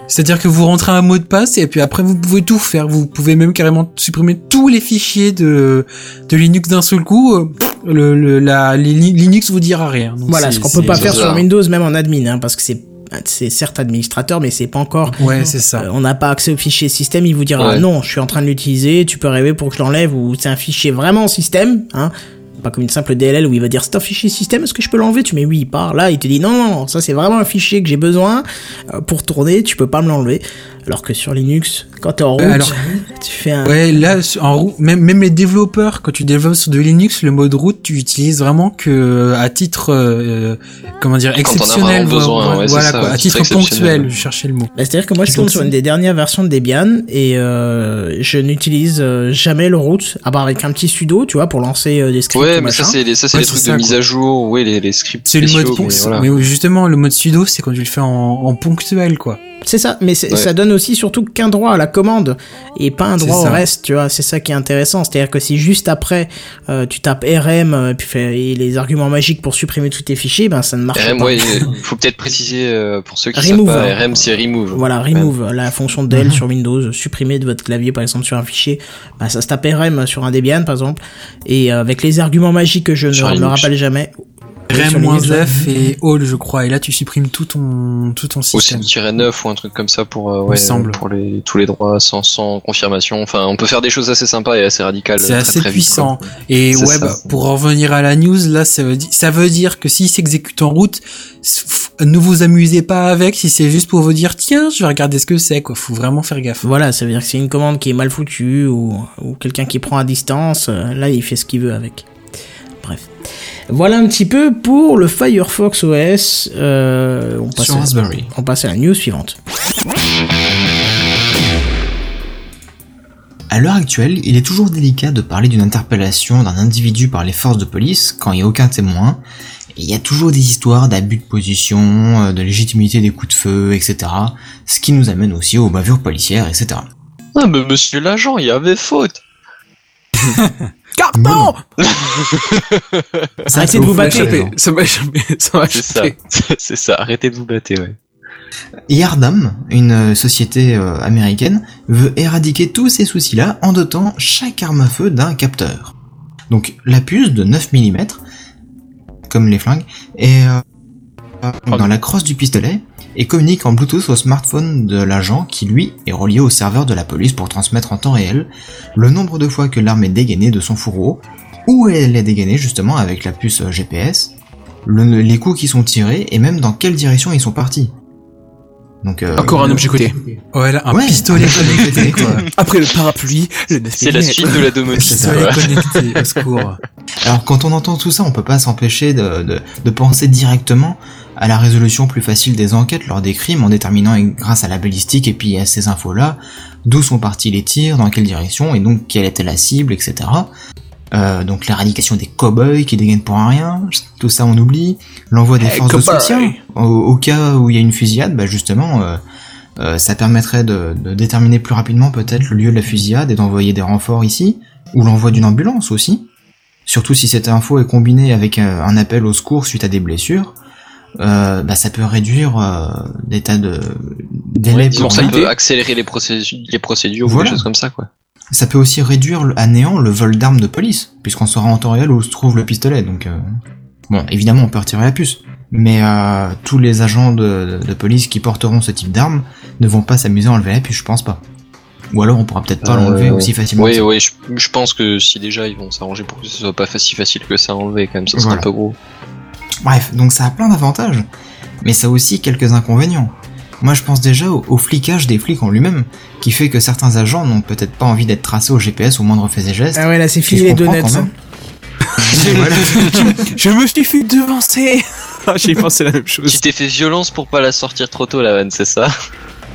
Speaker 4: c'est-à-dire que vous rentrez un mot de passe et puis après, vous pouvez tout faire. Vous pouvez même carrément supprimer tous les fichiers de, de Linux d'un seul coup. euh, Le, le, la, Linux vous dira rien. Donc
Speaker 1: Voilà, ce qu'on peut pas faire sur Windows, même en admin, hein, parce que c'est c'est certes administrateur, mais c'est pas encore.
Speaker 4: Ouais, c'est ça.
Speaker 1: euh, on n'a pas accès au fichier système. Il vous dira
Speaker 2: Ouais.
Speaker 1: non, je suis en train de l'utiliser. Tu peux rêver pour que je l'enlève ou c'est un fichier vraiment système, hein. Pas comme une simple DLL où il va dire c'est un fichier système, est-ce que je peux l'enlever? Tu mets oui, il part là, il te dit non, non, ça c'est vraiment un fichier que j'ai besoin euh, pour tourner, tu peux pas me l'enlever. Alors que sur Linux, quand t'es en route,
Speaker 4: Ouais, alors-
Speaker 1: tu fais un.
Speaker 4: Ouais, là, en route, même, même les développeurs, quand tu développes sur de Linux, le mode route, tu utilises vraiment que euh, à titre, euh, comment dire, exceptionnel.
Speaker 2: besoin,
Speaker 4: voilà,
Speaker 2: ouais, c'est
Speaker 4: voilà,
Speaker 2: ça,
Speaker 4: quoi, à titre
Speaker 2: titre
Speaker 4: ponctuel, je cherchais le mot.
Speaker 1: Bah, C'est-à-dire que moi je tourne sur une des dernières versions de Debian et euh, je n'utilise euh, jamais le root, à part avec un petit sudo, tu vois, pour lancer euh, des scripts.
Speaker 2: Ouais,
Speaker 1: ou
Speaker 2: mais ça c'est les, ça c'est
Speaker 4: Ouais,
Speaker 2: les trucs
Speaker 4: ça,
Speaker 2: de mise à jour, ouais, les, les scripts
Speaker 4: C'est le mode
Speaker 2: spéciaux, mais
Speaker 4: ponc-
Speaker 2: voilà.
Speaker 4: mais justement, le mode sudo, c'est quand tu le fais en, en ponctuel, quoi.
Speaker 1: C'est ça, mais
Speaker 2: Ouais.
Speaker 1: ça donne aussi surtout qu'un droit à la commande et pas un droit au reste, tu vois. C'est ça qui est intéressant. C'est-à-dire que si juste après euh, tu tapes RM euh, puis fait, et les arguments magiques pour supprimer tous tes fichiers, ben ça ne marche
Speaker 2: RM,
Speaker 1: pas.
Speaker 2: ouais, il faut peut-être préciser euh, pour ceux qui
Speaker 1: Remove,
Speaker 2: savent pas. RM c'est remove.
Speaker 1: Voilà, remove, la fonction del sur Windows, supprimer de votre clavier par exemple sur un fichier, bah, ça se tape RM sur un Debian par exemple, et euh, avec les arguments magiques que je
Speaker 2: Sur
Speaker 1: ne me rappelle jamais.
Speaker 4: Rem-F et all, je crois. Et là, tu supprimes tout ton, tout ton
Speaker 2: Aussi
Speaker 4: système.
Speaker 2: tirer 9 ou un truc comme ça pour euh, ouais,
Speaker 4: semble.
Speaker 2: pour les tous les droits sans sans confirmation. Enfin, on peut faire des choses assez sympas et assez radicales.
Speaker 4: C'est assez
Speaker 2: très
Speaker 4: puissant. Et ouais, bah, pour en revenir à la news, là, ça veut, di- ça veut dire que s'il s'exécute en route, ne vous amusez pas avec si c'est juste pour vous dire, tiens, je vais regarder ce que c'est, quoi. Faut vraiment faire gaffe.
Speaker 1: Voilà, ça veut dire que c'est une commande qui est mal foutue ou, ou quelqu'un qui prend à distance, euh, là il fait ce qu'il veut avec. Bref. Voilà un petit peu pour le Firefox OS. Euh, on, passe
Speaker 5: Sur
Speaker 1: à,
Speaker 5: Raspberry.
Speaker 1: on passe à la news suivante.
Speaker 5: À l'heure actuelle, il est toujours délicat de parler d'une interpellation d'un individu par les forces de police quand il n'y a aucun témoin. Et il y a toujours des histoires d'abus de position, euh, de légitimité des coups de feu, etc. Ce qui nous amène aussi aux bavures policières, etc.
Speaker 2: Ah, mais monsieur l'agent, il y avait faute.
Speaker 3: Carton
Speaker 1: Arrêtez de vous battre.
Speaker 3: Ça m'a
Speaker 2: C'est ça. C'est ça. Arrêtez de vous battre, ouais.
Speaker 5: Yardam, une euh, société euh, américaine, veut éradiquer tous ces soucis-là en dotant chaque arme à feu d'un capteur. Donc la puce de 9 mm, comme les flingues, est euh, dans la crosse du pistolet et communique en Bluetooth au smartphone de l'agent qui lui est relié au serveur de la police pour transmettre en temps réel le nombre de fois que l'arme est dégainée de son fourreau, où elle est dégainée justement avec la puce euh, GPS, le- les coups qui sont tirés et même dans quelle direction ils sont partis. Donc euh,
Speaker 3: Encore un objet côté.
Speaker 4: Ouais, là, un
Speaker 5: Ouais,
Speaker 4: pistolet
Speaker 5: un
Speaker 4: connecté, quoi.
Speaker 3: Après le parapluie, le 9
Speaker 2: C'est la suite de la domotique.
Speaker 4: Pistolet connecté, au secours.
Speaker 5: Alors quand on entend tout ça, on peut pas s'empêcher de, de, de penser directement à la résolution plus facile des enquêtes lors des crimes en déterminant grâce à la balistique et puis à ces infos-là d'où sont partis les tirs, dans quelle direction et donc quelle était la cible, etc. Euh, donc l'éradication des cow-boys qui dégainent pour un rien, tout ça on oublie. L'envoi des
Speaker 3: Eh,
Speaker 5: forces de soutien au, au cas où il y a une fusillade, bah justement euh, euh, ça permettrait de, de déterminer plus rapidement peut-être le lieu de la fusillade et d'envoyer des renforts ici, ou l'envoi d'une ambulance aussi. Surtout si cette info est combinée avec euh, un appel au secours suite à des blessures, euh, bah ça peut réduire euh, des tas de délais
Speaker 2: Ouais,
Speaker 5: pour
Speaker 2: ça peut accélérer les procédures, les procédures ou des choses comme ça, quoi.
Speaker 5: Ça peut aussi réduire à néant le vol d'armes de police, puisqu'on saura en temps réel où se trouve le pistolet. Donc, euh, bon, évidemment, on peut retirer la puce, mais euh, tous les agents de, de police qui porteront ce type d'armes ne vont pas s'amuser à enlever la puce, je pense pas. Ou alors, on pourra peut-être pas
Speaker 2: Euh,
Speaker 5: l'enlever aussi facilement.
Speaker 2: Oui, oui, je, je pense que si déjà ils vont s'arranger pour que ce soit pas si facile que ça à enlever, quand même, ça serait
Speaker 5: Voilà.
Speaker 2: un peu gros.
Speaker 5: Bref, donc ça a plein d'avantages, mais ça a aussi quelques inconvénients. Moi, je pense déjà au, au flicage des flics en lui-même, qui fait que certains agents n'ont peut-être pas envie d'être tracés au GPS au moindre fait et geste.
Speaker 1: Ah ouais, là, c'est fini les donuts. hein.
Speaker 5: Voilà.
Speaker 3: Je me suis fait devancer Ah, J'ai pensé la même
Speaker 2: Tu
Speaker 3: chose.
Speaker 2: t'es fait violence pour pas la sortir trop tôt la vanne, c'est ça?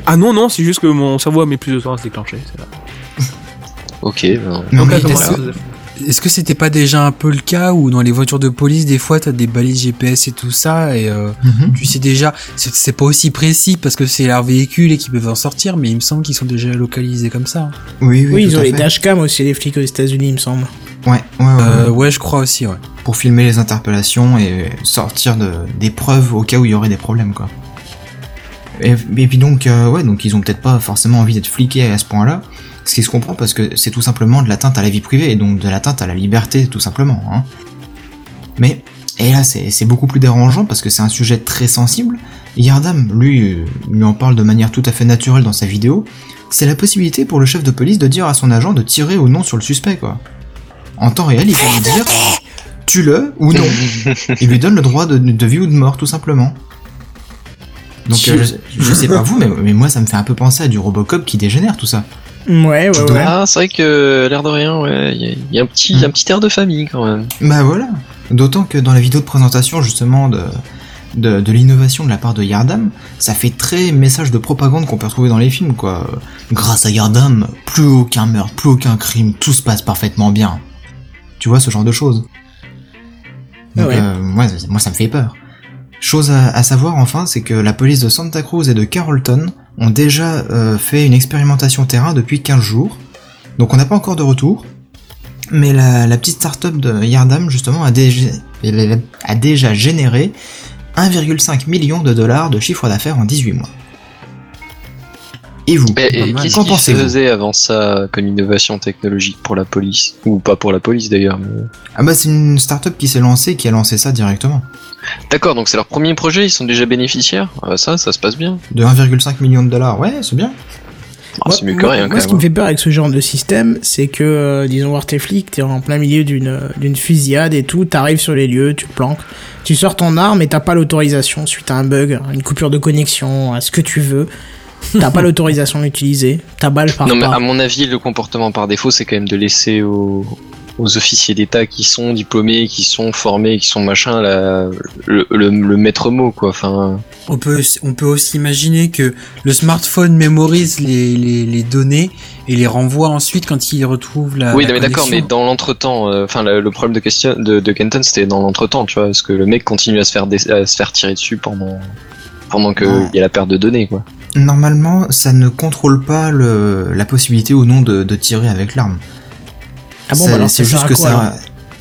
Speaker 3: Ah non, non, c'est juste que mon cerveau a mis plus de temps à se déclencher. c'est là.
Speaker 2: Ok, ben,
Speaker 5: Non,
Speaker 3: Donc,
Speaker 5: mais
Speaker 3: voilà.
Speaker 4: Est-ce que c'était pas déjà un peu le cas où dans les voitures de police, des fois, t'as des balises GPS et tout ça, et euh,
Speaker 5: Mhm.
Speaker 4: tu sais déjà, c'est c'est pas aussi précis parce que c'est leur véhicule et qu'ils peuvent en sortir, mais il me semble qu'ils sont déjà localisés comme ça.
Speaker 5: Oui, oui,
Speaker 1: ils ont les dashcams aussi, les flics aux États-Unis, il me semble.
Speaker 5: Ouais, ouais, ouais,
Speaker 4: Euh,
Speaker 5: ouais.
Speaker 4: ouais, je crois aussi, ouais.
Speaker 5: Pour filmer les interpellations et sortir de, des preuves au cas où il y aurait des problèmes, quoi. Et, et puis donc, euh, ouais, donc ils ont peut-être pas forcément envie d'être fliqués à ce point-là. Ce qui se comprend parce que c'est tout simplement de l'atteinte à la vie privée et donc de l'atteinte à la liberté, tout simplement. Hein. Mais, et là, c'est beaucoup plus dérangeant parce que c'est un sujet très sensible. Yardam, lui, euh, lui en parle de manière tout à fait naturelle dans sa vidéo. C'est la possibilité pour le chef de police de dire à son agent de tirer ou non sur le suspect, quoi. En temps réel, il peut lui dire tue-le ou non. il lui donne le droit de, de vie ou de mort, tout simplement. Donc, euh, je, je sais pas vous, mais, mais moi, ça me fait un peu penser à du Robocop qui dégénère, tout ça.
Speaker 1: Ouais, ouais, ouais.
Speaker 2: Ah, c'est vrai que l'air de rien, ouais, il y, a- il y a un petit,
Speaker 5: Hmm.
Speaker 2: un petit air de famille quand même.
Speaker 5: Bah voilà. D'autant que dans la vidéo de présentation justement de, de, de l'innovation de la part de Yardam, ça fait très message de propagande qu'on peut retrouver dans les films quoi. Grâce à Yardam, plus aucun meurtre, plus aucun crime, tout se passe parfaitement bien. Tu vois ce genre de choses. Donc,
Speaker 1: Ouais.
Speaker 5: euh, moi, moi ça me fait peur. Chose à, à savoir enfin, c'est que la police de Santa Cruz et de Carrollton ont déjà euh, fait une expérimentation terrain depuis 15 jours. Donc on n'a pas encore de retour. Mais la, petite start-up de Yardam, justement, a déjà généré 1,5 million de dollars de chiffre d'affaires en 18 mois. Et vous
Speaker 2: qu'est-ce
Speaker 5: Qu'en
Speaker 2: qui se
Speaker 5: pensez-vous
Speaker 2: faisait avant ça comme innovation technologique pour la police Ou pas pour la police d'ailleurs. mais-
Speaker 5: Ah bah c'est une start-up qui s'est lancée, qui a lancé ça directement.
Speaker 2: D'accord, donc c'est leur premier projet, ils sont déjà bénéficiaires Ah, Ça, ça se passe bien.
Speaker 5: De 1,5 million de dollars, ouais, c'est bien.
Speaker 1: Moi-
Speaker 2: c'est mieux que
Speaker 1: moi-
Speaker 2: rien
Speaker 1: Moi,
Speaker 2: quand
Speaker 1: ce qui
Speaker 2: même.
Speaker 1: me fait peur avec ce genre de système, c'est que, euh, disons, voir tes flics, t'es en plein milieu d'une d'une fusillade et tout, t'arrives sur les lieux, tu te planques, tu sors ton arme et t'as pas l'autorisation suite à un bug, une coupure de connexion, à ce que tu veux. T'as pas l'autorisation d'utiliser, ta balle part
Speaker 2: Non, mais
Speaker 1: pas.
Speaker 2: à mon avis, le comportement par défaut, c'est quand même de laisser aux, aux officiers d'État qui sont diplômés, qui sont formés, qui sont machin, la, le, le, le maître mot, quoi. Enfin,
Speaker 4: On peut, on peut aussi imaginer que le smartphone mémorise les, les, les données et les renvoie ensuite quand il retrouve la.
Speaker 2: oui,
Speaker 4: la
Speaker 2: mais d'accord, mais dans l'entretemps, euh, enfin, le, le problème de question de, de Kenton, c'était dans l'entretemps, tu vois, parce que le mec continue à se faire, dé- à se faire tirer dessus pendant, pendant que
Speaker 5: Ouais.
Speaker 2: il y a la perte de données, quoi.
Speaker 5: Normalement, ça ne contrôle pas le, la possibilité ou non de, de tirer avec l'arme.
Speaker 1: Ah bon,
Speaker 5: Ça-
Speaker 1: bah alors
Speaker 5: c'est juste que
Speaker 1: quoi,
Speaker 5: ça,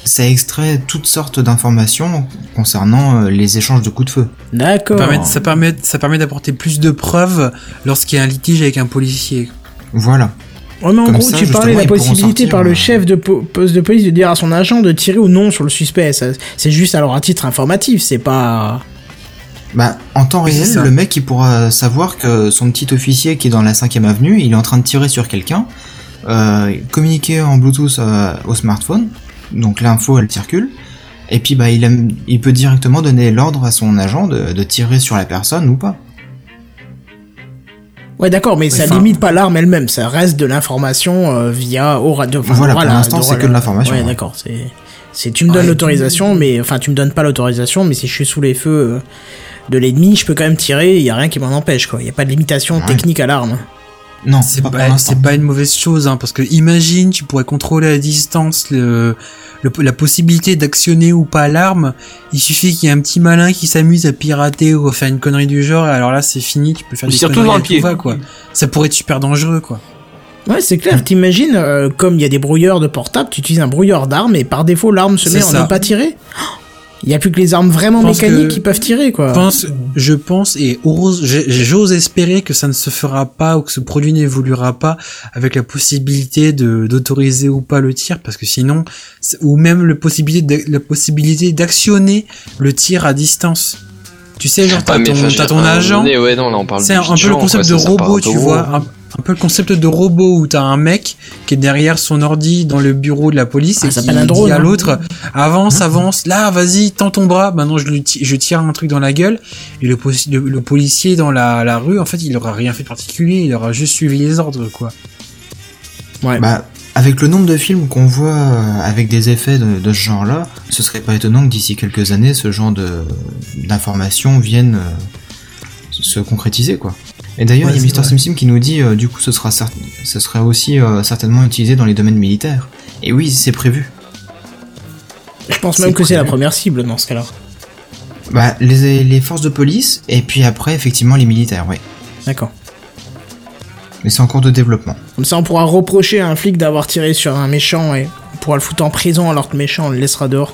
Speaker 5: ça extrait toutes sortes d'informations concernant euh, les échanges de coups de feu.
Speaker 1: D'accord.
Speaker 4: Ça permet, ça permet, ça permet d'apporter plus de preuves lorsqu'il y a un litige avec un policier.
Speaker 5: Voilà.
Speaker 1: Oh, mais en
Speaker 5: Comme
Speaker 1: gros,
Speaker 5: ça,
Speaker 1: tu parlais de la possibilité
Speaker 5: sortir,
Speaker 1: par le
Speaker 5: euh,
Speaker 1: chef de po- poste de police de dire à son agent de tirer ou non sur le suspect. Ça, C'est juste alors à titre informatif, c'est pas.
Speaker 5: Bah, en temps
Speaker 4: Oui,
Speaker 5: réel,
Speaker 4: ça.
Speaker 5: le mec il pourra savoir que son petit officier qui est dans la 5ème avenue, il est en train de tirer sur quelqu'un, euh, communiquer en Bluetooth euh, au smartphone, donc l'info elle circule, et puis bah il, aime- il peut directement donner l'ordre à son agent de, de tirer sur la personne ou pas.
Speaker 1: Ouais, d'accord, mais ça limite pas l'arme elle-même, ça reste de l'information euh, via au radio. enfin,
Speaker 5: Voilà, pour l'instant, c'est que de l'information,
Speaker 1: Ouais,
Speaker 5: ouais.
Speaker 1: d'accord, c'est. C'est tu me donnes
Speaker 4: Ouais,
Speaker 1: l'autorisation, mais enfin tu me donnes pas l'autorisation, mais si je suis sous les feux euh, de l'ennemi, je peux quand même tirer. Il y a rien qui m'en empêche, quoi. Il y a pas de limitation
Speaker 5: Ouais.
Speaker 1: technique à l'arme.
Speaker 5: Non,
Speaker 4: C'est
Speaker 5: pas
Speaker 4: pas,
Speaker 5: l'instant.
Speaker 4: c'est pas une mauvaise chose, hein, parce que imagine, tu pourrais contrôler à distance le, le- la possibilité d'actionner ou pas l'arme. Il suffit qu'il y ait un petit malin qui s'amuse à pirater ou à faire une connerie du genre, et alors là c'est fini, tu peux faire des
Speaker 3: tire tout
Speaker 4: conneries
Speaker 3: dans
Speaker 4: à
Speaker 3: le pied.
Speaker 4: va, quoi. Ça pourrait être super dangereux, quoi.
Speaker 1: Ouais, c'est clair. T'imagines, euh, comme il y a des brouilleurs de portable, tu utilises un brouilleur d'armes et par défaut l'arme se met en ne pas tirer. Il y a plus que les armes vraiment mécaniques
Speaker 4: que-
Speaker 1: qui peuvent tirer, quoi.
Speaker 4: Je pense, je pense et j'ose espérer que ça ne se fera pas ou que ce produit n'évoluera pas avec la possibilité de d'autoriser ou pas le tir parce que sinon ou même le possibilité de- la possibilité d'actionner le tir à distance. Tu sais genre t'as
Speaker 2: Ah,
Speaker 4: ton, agent,
Speaker 2: ouais,
Speaker 4: c'est un, peu le concept
Speaker 2: quoi,
Speaker 4: de robot, tu vois, un, un peu le concept de robot où t'as un mec qui est derrière son ordi dans le bureau de la police
Speaker 1: Ah,
Speaker 4: et
Speaker 1: ça
Speaker 4: qui
Speaker 1: un drone,
Speaker 4: dit à
Speaker 1: hein.
Speaker 4: l'autre avance, avance, là, vas-y, tends ton bras. Maintenant, je lui je tire un truc dans la gueule et le, posi- le, le policier dans la, la rue, en fait, il aura rien fait de particulier, il aura juste suivi les ordres, quoi.
Speaker 1: Ouais.
Speaker 5: Bah, avec le nombre de films qu'on voit euh, avec des effets de, de ce genre-là, ce serait pas étonnant que d'ici quelques années, ce genre de d'informations viennent euh, se concrétiser, quoi. Et d'ailleurs, il y a
Speaker 4: vrai.
Speaker 5: SimSim qui nous dit, euh, du coup, ce sera ce aussi euh, certainement utilisé dans les domaines militaires. Et oui, c'est prévu.
Speaker 1: Je pense même que c'est la première cible dans ce cas-là.
Speaker 5: Bah, les, les forces de police, et puis après, effectivement, les militaires, oui.
Speaker 1: D'accord.
Speaker 5: Mais c'est en cours de développement.
Speaker 1: Comme ça, on pourra reprocher à un flic d'avoir tiré sur un méchant et on pourra le foutre en prison alors que le méchant, on le laissera dehors.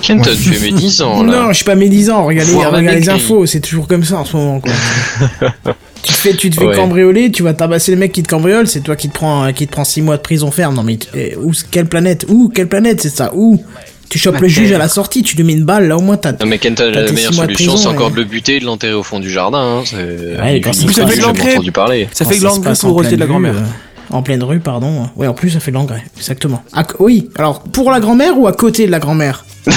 Speaker 2: Kenton, tu es médisant là.
Speaker 1: Non, je suis pas médisant. Regardez, les infos, c'est toujours comme ça en ce moment. Quoi. tu te fais, tu te fais
Speaker 2: Ouais.
Speaker 1: cambrioler, tu vas tabasser le mec qui te cambriole, c'est toi qui te prends, qui te prend 6 mois de prison ferme. Non mais eh, où, quelle planète Où Quelle planète C'est ça Où? Tu chopes le juge à la sortie, tu lui mets une balle, là au moins t'as.
Speaker 2: Non mais Kenton, la meilleure
Speaker 1: six mois de
Speaker 2: solution,
Speaker 1: prison,
Speaker 2: c'est encore de le buter et de l'enterrer au fond du jardin. Hein. C'est...
Speaker 1: Ouais, ça fait de.
Speaker 3: Ça fait de
Speaker 1: passe
Speaker 3: pour rejeter de la grand-mère.
Speaker 1: En pleine rue, pardon. Oui, en plus, ça fait de l'engrais, exactement. À oui, alors, pour la grand-mère ou à côté de la grand-mère?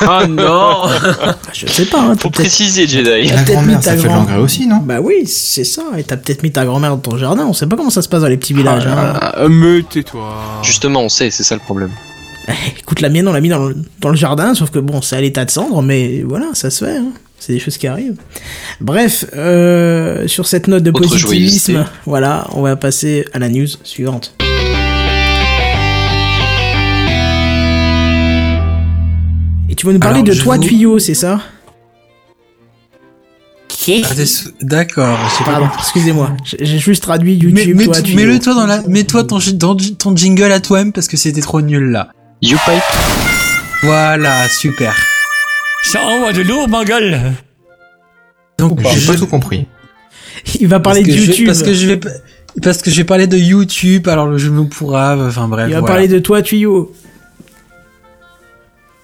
Speaker 3: Ah non
Speaker 1: Ah, Je sais pas, hein,
Speaker 2: Faut préciser, Jedi.
Speaker 1: T'as
Speaker 5: La grand-mère, ça fait de l'engrais aussi, non?
Speaker 1: Bah oui, c'est ça, et t'as peut-être mis ta grand-mère dans ton jardin, on sait pas comment ça se passe dans les petits villages. hein.
Speaker 3: Ah, Me tais-toi.
Speaker 2: Justement, on sait, c'est ça le problème.
Speaker 1: Écoute, la mienne, on l'a mis dans le, dans le jardin, sauf que bon, c'est à l'état de cendre, mais voilà, ça se fait. hein. C'est des choses qui arrivent. Bref, euh, sur cette note de
Speaker 2: Autre
Speaker 1: positivisme,
Speaker 2: joyeuseté.
Speaker 1: voilà, on va passer à la news suivante. Et tu vas nous parler
Speaker 4: Alors,
Speaker 1: de toi,
Speaker 4: vous-
Speaker 1: tuyau, c'est ça?
Speaker 4: Ah, D'accord.
Speaker 1: Pardon, excusez-moi, j'ai juste traduit YouTube,
Speaker 4: mais,
Speaker 1: toi, tuyau.
Speaker 4: mets-le toi dans la, mets-toi ton, ton, ton jingle à toi-même parce que c'était trop nul là.
Speaker 2: YouPipe
Speaker 4: Voilà, super.
Speaker 7: Ça envoie de lourd, ma gueule.
Speaker 4: Donc,
Speaker 5: J'ai
Speaker 4: je-
Speaker 5: pas tout compris.
Speaker 1: Il va parler de
Speaker 4: je
Speaker 1: YouTube.
Speaker 4: parce que je vais, parce que je vais parler de YouTube, alors je me pourra, enfin bref.
Speaker 1: Il va
Speaker 4: voilà.
Speaker 1: parler de toi, tuyau.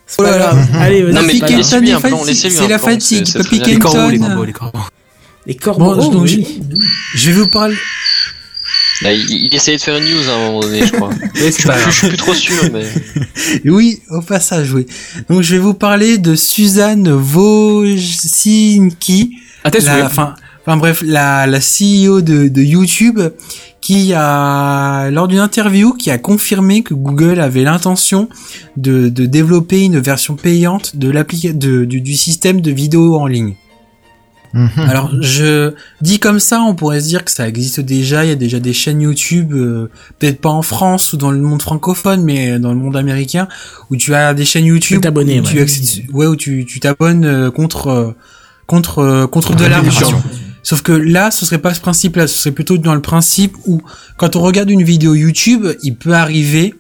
Speaker 1: C'est
Speaker 4: Oh
Speaker 1: pas
Speaker 4: là là.
Speaker 1: Allez, vas-y.
Speaker 2: Non, mais
Speaker 1: c'est pas
Speaker 4: la fatigue,
Speaker 2: très bien.
Speaker 3: Les corbeaux, les corbeaux, les corbeaux.
Speaker 1: Les corbeaux,
Speaker 4: Bon, donc,
Speaker 1: oui.
Speaker 4: Je vais vous parler.
Speaker 2: Là, il, il essayait de faire une news à un moment donné, je crois.
Speaker 3: Ouais, c'est pas
Speaker 2: je, je suis plus trop sûr, mais.
Speaker 4: Oui, au passage, oui. Donc je vais vous parler de Suzanne Wojcicki,
Speaker 3: Ah, t'es
Speaker 4: la, enfin, enfin bref, la, la CEO de, de YouTube, qui a, lors d'une interview, qui a confirmé que Google avait l'intention de, de développer une version payante de l'application de, du, du système de vidéo en ligne.
Speaker 5: Mhm.
Speaker 4: Alors, je dis comme ça, on pourrait se dire que ça existe déjà. Il y a déjà des chaînes YouTube, euh, peut-être pas en France ou dans le monde francophone, mais dans le monde américain, où tu as des chaînes YouTube, où tu
Speaker 1: ouais.
Speaker 4: accèdes- ouais, où tu tu t'abonnes euh, contre euh, contre euh, contre de l'argent. Sauf que là, ce serait pas ce principe-là, ce serait plutôt dans le principe où, quand on regarde une vidéo YouTube, il peut arriver,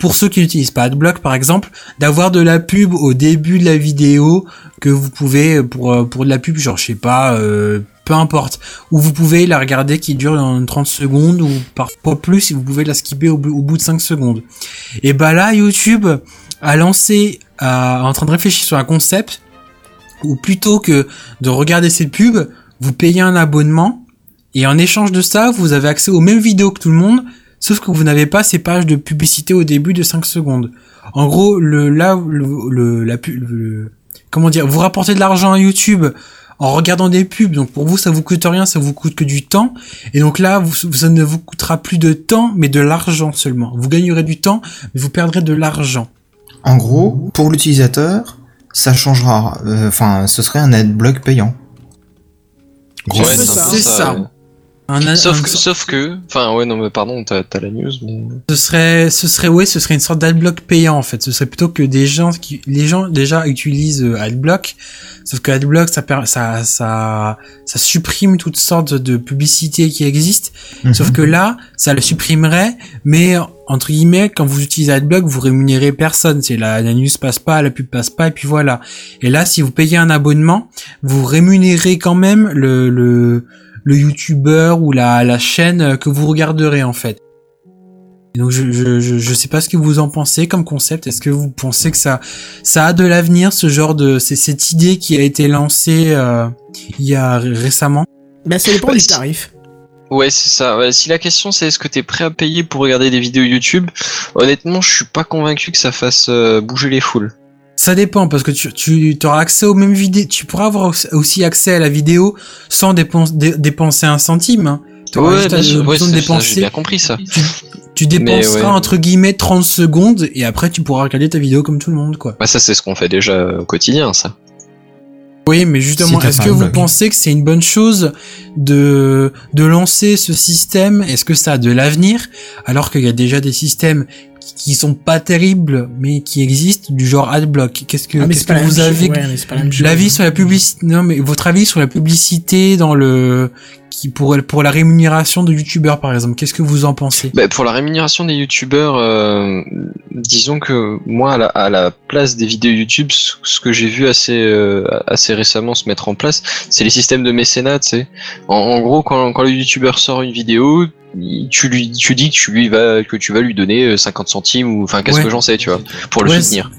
Speaker 4: pour ceux qui n'utilisent pas AdBlock par exemple, d'avoir de la pub au début de la vidéo que vous pouvez pour euh, pour de la pub, genre je sais pas, euh, peu importe, ou vous pouvez la regarder qui dure en 30 secondes ou parfois plus, et vous pouvez la skipper au, bout- de 5 secondes. Et bah là, YouTube a lancé, a- en train de réfléchir sur un concept où plutôt que de regarder ces pubs, vous payez un abonnement et en échange de ça, vous avez accès aux mêmes vidéos que tout le monde, sauf que vous n'avez pas ces pages de publicité au début de 5 secondes. En gros, le là le, le- la le- comment dire, vous rapportez de l'argent à YouTube en regardant des pubs. Donc pour vous, ça vous coûte rien, ça vous coûte que du temps. Et donc là, vous, ça ne vous coûtera plus de temps, mais de l'argent seulement. Vous gagnerez du temps, mais vous perdrez de l'argent.
Speaker 5: En gros, pour l'utilisateur, ça changera. euh, Enfin, ce serait un adblock payant.
Speaker 2: Ouais,
Speaker 1: c'est
Speaker 2: un
Speaker 1: ça.
Speaker 2: peu
Speaker 4: C'est ça. Un,
Speaker 2: Sauf
Speaker 4: un-
Speaker 2: que, sauf que, enfin ouais non mais pardon t'as t'as la news mais
Speaker 4: ce serait, ce serait, ouais, ce serait une sorte d'adblock payant en fait. Ce serait plutôt que des gens qui, les gens déjà utilisent euh, adblock, sauf que adblock ça, ça, ça, ça supprime toutes sortes de publicités qui existent.
Speaker 5: Mhm.
Speaker 4: Sauf que là, ça le supprimerait, mais entre guillemets, quand vous utilisez AdBlock, vous rémunérez personne. C'est la, la news passe pas, la pub passe pas, et puis voilà. Et là, si vous payez un abonnement, vous rémunérez quand même le le, le YouTuber ou la, la chaîne que vous regarderez en fait. Et donc je, je, je, je sais pas ce que vous en pensez comme concept. Est-ce que vous pensez que ça ça a de l'avenir ce genre de c'est cette idée qui a été lancée euh, il y a ré- récemment?
Speaker 1: Bah, ça dépend
Speaker 2: Ouais,
Speaker 1: du
Speaker 2: c'est-
Speaker 1: tarif.
Speaker 2: Ouais, c'est ça. Ouais, si la question c'est est-ce que t'es prêt à payer pour regarder des vidéos YouTube, honnêtement, je suis pas convaincu que ça fasse euh, bouger les foules.
Speaker 4: Ça dépend parce que tu, tu auras accès aux mêmes vidéos. Tu pourras avoir aussi accès à la vidéo sans dépense- dé- dépenser un centime. hein. T'auras
Speaker 2: Ouais,
Speaker 4: juste
Speaker 2: sûr,
Speaker 4: dépenser.
Speaker 2: j'ai bien compris ça.
Speaker 4: Tu, tu dépenseras
Speaker 2: ouais.
Speaker 4: entre guillemets 30 secondes et après tu pourras regarder ta vidéo comme tout le monde quoi.
Speaker 2: Bah ça c'est ce qu'on fait déjà au quotidien, ça.
Speaker 4: Oui, mais justement,
Speaker 5: Si
Speaker 4: est-ce que vous
Speaker 5: blog.
Speaker 4: pensez que c'est une bonne chose de de lancer ce système? Est-ce que ça a de l'avenir? Alors qu'il y a déjà des systèmes qui- sont pas terribles mais qui existent du genre AdBlock Qu'est-ce que,
Speaker 1: Ah,
Speaker 4: qu'est-ce que vous avez
Speaker 1: Ouais.
Speaker 4: L'avis sur la publicité Non, mais votre avis sur la publicité dans le qui pour pour la rémunération de youtubeurs par exemple. Qu'est-ce que vous en pensez?
Speaker 2: Bah, pour la rémunération des youtubeurs, euh, disons que moi, à la, à la place des vidéos YouTube, ce que j'ai vu assez euh, assez récemment se mettre en place, c'est les systèmes de mécénat. Tu sais, en, en gros, quand, quand le youtubeur sort une vidéo, tu lui tu dis que tu lui vas que tu vas lui donner euh, 50 centimes ou enfin qu'est-ce
Speaker 4: Ouais.
Speaker 2: que j'en sais, tu vois, pour le
Speaker 4: Ouais,
Speaker 2: soutenir.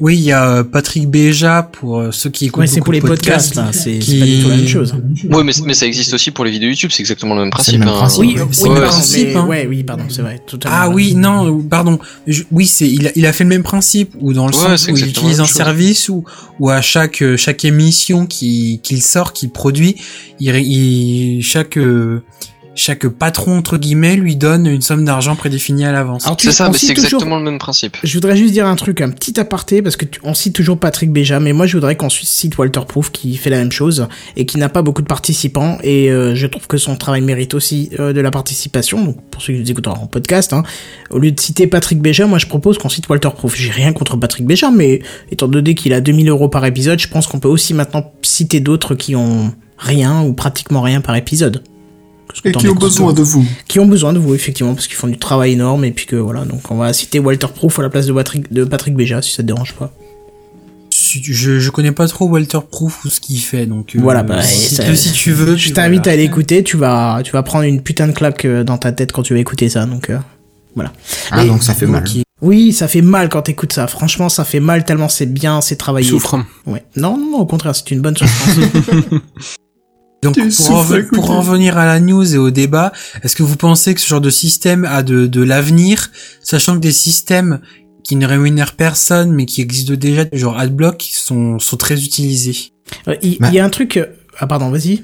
Speaker 4: Oui, il y a euh, Patrick Béja pour euh, ceux qui écoutent
Speaker 1: Ouais, c'est
Speaker 4: beaucoup
Speaker 1: pour les podcasts, là. C'est
Speaker 4: qui-
Speaker 1: pas du tout la même chose.
Speaker 2: Ouais, mais, mais ça existe aussi pour les vidéos YouTube, c'est exactement le même principe.
Speaker 5: le même
Speaker 2: hein.
Speaker 5: principe.
Speaker 1: Oui,
Speaker 5: Ouais,
Speaker 1: oui, pardon, mais-
Speaker 4: hein.
Speaker 1: ouais, oui, pardon, c'est vrai.
Speaker 4: Ah oui, non, pardon. Je- oui, c'est il a, il a fait le même principe ou dans le
Speaker 2: Ouais,
Speaker 4: sens où il utilise un
Speaker 2: chose.
Speaker 4: service ou ou à chaque euh, chaque émission qui qu'il sort, qu'il produit, il, ré- il chaque euh, chaque patron entre guillemets lui donne une somme d'argent prédéfinie à l'avance.
Speaker 2: C'est ça,
Speaker 1: on
Speaker 2: mais
Speaker 1: cite
Speaker 2: c'est
Speaker 1: toujours-
Speaker 2: exactement le même principe.
Speaker 1: Je voudrais juste dire un truc, un petit aparté, parce que tu- on cite toujours Patrick Béja, mais moi je voudrais qu'on cite Walter Proof qui fait la même chose et qui n'a pas beaucoup de participants et euh, je trouve que son travail mérite aussi euh, de la participation. Donc pour ceux qui nous écoutent en podcast, hein, au lieu de citer Patrick Béja, moi je propose qu'on cite Walter Proof. J'ai rien contre Patrick Béja, mais étant donné qu'il a 2000 euros par épisode, je pense qu'on peut aussi maintenant citer d'autres qui ont rien ou pratiquement rien par épisode. Que
Speaker 5: Et qui ont besoin de vous.
Speaker 1: qui ont besoin de vous effectivement parce qu'ils font du travail énorme et puis que voilà donc on va citer Walter Proof à la place de Patrick, de Patrick Béja si ça te dérange pas.
Speaker 4: Je je connais pas trop Walter Proof ou ce qu'il fait donc euh,
Speaker 1: Voilà, bah,
Speaker 4: si,
Speaker 1: ça-
Speaker 4: si tu veux.
Speaker 1: Je t'invite
Speaker 4: voilà.
Speaker 1: à l'écouter, tu vas tu vas prendre une putain de claque euh, dans ta tête quand tu vas écouter ça donc euh, voilà.
Speaker 5: Ah,
Speaker 1: Et-
Speaker 5: donc ça fait mal.
Speaker 1: Oui, ça fait mal quand t'écoutes ça. Franchement, ça fait mal tellement c'est bien, c'est travaillé.
Speaker 3: Souffre.
Speaker 1: Ouais. Non, non, au contraire, c'est une bonne souffrance.
Speaker 4: Donc pour, en, pour venir à la news et au débat, est-ce que vous pensez que ce genre de système a de, de l'avenir, sachant que des systèmes qui ne rémunèrent personne mais qui existent déjà, genre AdBlock, sont, sont très utilisés?
Speaker 1: Euh, Il
Speaker 5: Bah.
Speaker 1: il y a un truc. euh, Ah pardon, vas-y.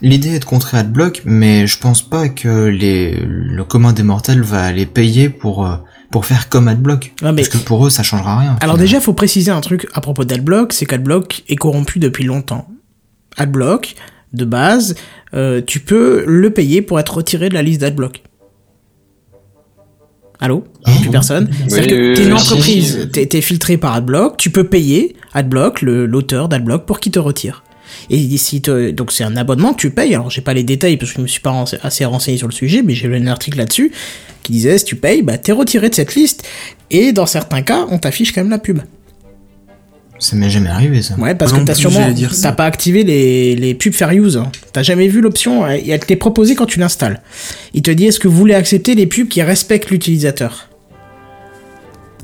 Speaker 5: L'idée est de contrer Adblock, mais je pense pas que les, le commun des mortels va aller payer pour, euh, pour faire comme Adblock.
Speaker 1: Ah, mais-
Speaker 5: Parce que pour eux, ça changera rien.
Speaker 1: Alors
Speaker 5: finalement.
Speaker 1: déjà, faut préciser un truc à propos d'Adblock, c'est qu'Adblock est corrompu depuis longtemps. Adblock, de base, euh, tu peux le payer pour être retiré de la liste d'Adblock. Allô Plus personne C'est-à-dire que
Speaker 2: oui,
Speaker 1: t'es une entreprise,
Speaker 2: si.
Speaker 1: t'es t'es filtré par Adblock, tu peux payer Adblock, le- l'auteur d'Adblock, pour qu'il te retire. Et si te- donc c'est un abonnement que tu payes. Alors j'ai pas les détails parce que je me suis pas rense- assez renseigné sur le sujet, mais j'ai lu un article là-dessus qui disait si tu payes, bah t'es retiré de cette liste. Et dans certains cas, on t'affiche quand même la pub.
Speaker 5: Ça m'est jamais arrivé, ça.
Speaker 1: Ouais, parce que t'as sûrement t'as pas activé les, les pubs fair use. hein. T'as jamais vu l'option et elle te l'est proposée quand tu l'installes. Il te dit est-ce que vous voulez accepter les pubs qui respectent l'utilisateur?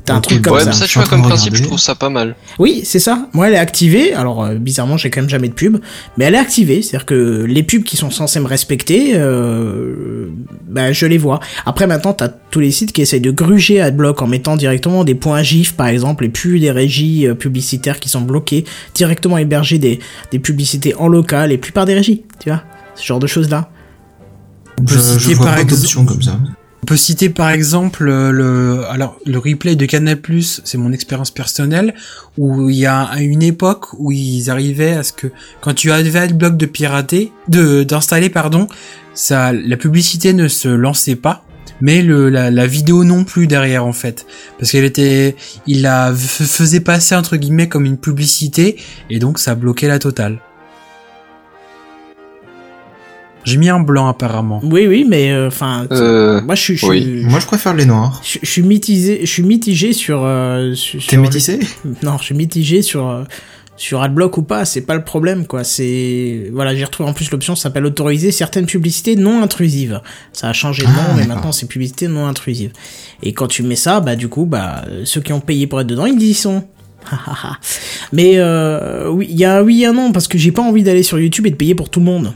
Speaker 1: T'as un truc comme
Speaker 2: Ouais,
Speaker 1: ça.
Speaker 2: mais ça,
Speaker 5: Je
Speaker 2: tu vois, comme principe, je trouve ça pas mal.
Speaker 1: Oui, c'est ça. Moi, elle est activée. Alors, euh, bizarrement, j'ai quand même jamais de pub, mais elle est activée. C'est-à-dire que les pubs qui sont censées me respecter, euh, bah, je les vois. Après, maintenant, t'as tous les sites qui essayent de gruger AdBlock en mettant directement des points GIF, par exemple, et plus des régies euh, publicitaires qui sont bloquées, directement héberger des, des publicités en local, et plus par des régies, tu vois. Ce genre de choses-là.
Speaker 5: Je, je
Speaker 4: citer
Speaker 5: vois
Speaker 4: par
Speaker 5: pas
Speaker 4: exemple-
Speaker 5: comme ça.
Speaker 4: On peut citer par exemple euh, le alors le replay de Canal+, c'est mon expérience personnelle où il y a une époque où ils arrivaient à ce que quand tu avais Adblock de pirater de d'installer pardon, ça la publicité ne se lançait pas mais le la, la vidéo non plus derrière en fait parce qu'elle était il la faisait passer entre guillemets comme une publicité et donc ça bloquait la totale. J'ai mis un blanc apparemment.
Speaker 1: Oui, oui, mais euh, enfin,
Speaker 2: Euh,
Speaker 1: moi, je suis, je,
Speaker 2: oui.
Speaker 1: suis-
Speaker 5: Moi, je préfère les noirs.
Speaker 1: je, je suis mitigé, je suis mitigé sur. euh, sur
Speaker 5: T'es métissé
Speaker 1: Non, je suis mitigé sur euh, sur AdBlock ou pas, c'est pas le problème quoi. C'est voilà, j'ai retrouvé en plus l'option ça s'appelle autoriser certaines publicités non intrusives. Ça a changé de nom,
Speaker 5: Ah,
Speaker 1: mais maintenant c'est publicité non intrusive. Et quand tu mets ça, bah du coup, bah ceux qui ont payé pour être dedans, ils y sont. mais euh, oui, il y a un oui et un non parce que j'ai pas envie d'aller sur YouTube et de payer pour tout le monde.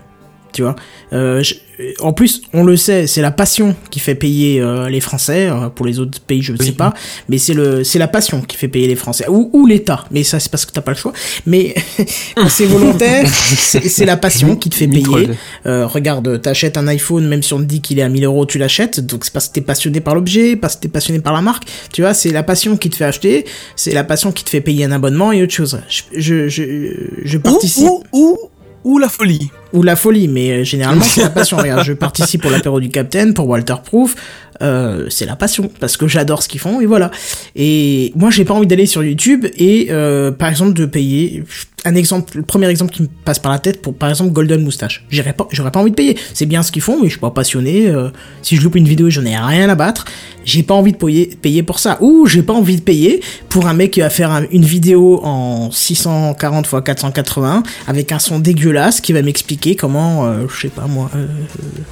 Speaker 1: Tu vois. Euh, je- en plus, on le sait, c'est la passion qui fait payer euh, les Français. euh, pour les autres pays, je ne sais pas, mais c'est le, c'est la passion qui fait payer les Français ou, ou l'État. Mais ça, c'est parce que t'as pas le choix. Mais c'est volontaire, c'est la passion qui te fait payer. Euh, regarde, t'achètes un iPhone, même si on te dit qu'il est à 1000 euros, tu l'achètes. Donc c'est parce que t'es passionné par l'objet, parce que t'es passionné par la marque. Tu vois, c'est la passion qui te fait acheter, c'est la passion qui te fait payer un abonnement et autre chose. Je, je, je, je participe.
Speaker 3: Ou, ou, ou la folie.
Speaker 1: Ou la folie, mais euh, généralement c'est la passion. Regarde, je participe pour l'apéro du Capitaine, pour Walter Proof. Euh, c'est la passion parce que j'adore ce qu'ils font et voilà. Et moi j'ai pas envie d'aller sur YouTube et euh, par exemple de payer un exemple, le premier exemple qui me passe par la tête pour par exemple Golden Moustache. J'irais pas, j'aurais pas envie de payer. C'est bien ce qu'ils font, mais je suis pas passionné. euh, si je loupe une vidéo, j'en ai rien à battre. J'ai pas envie de payer, pour ça. Ou j'ai pas envie de payer pour un mec qui va faire un- une vidéo en 640 x 480 avec un son dégueulasse qui va m'expliquer comment, euh, je sais pas moi, euh,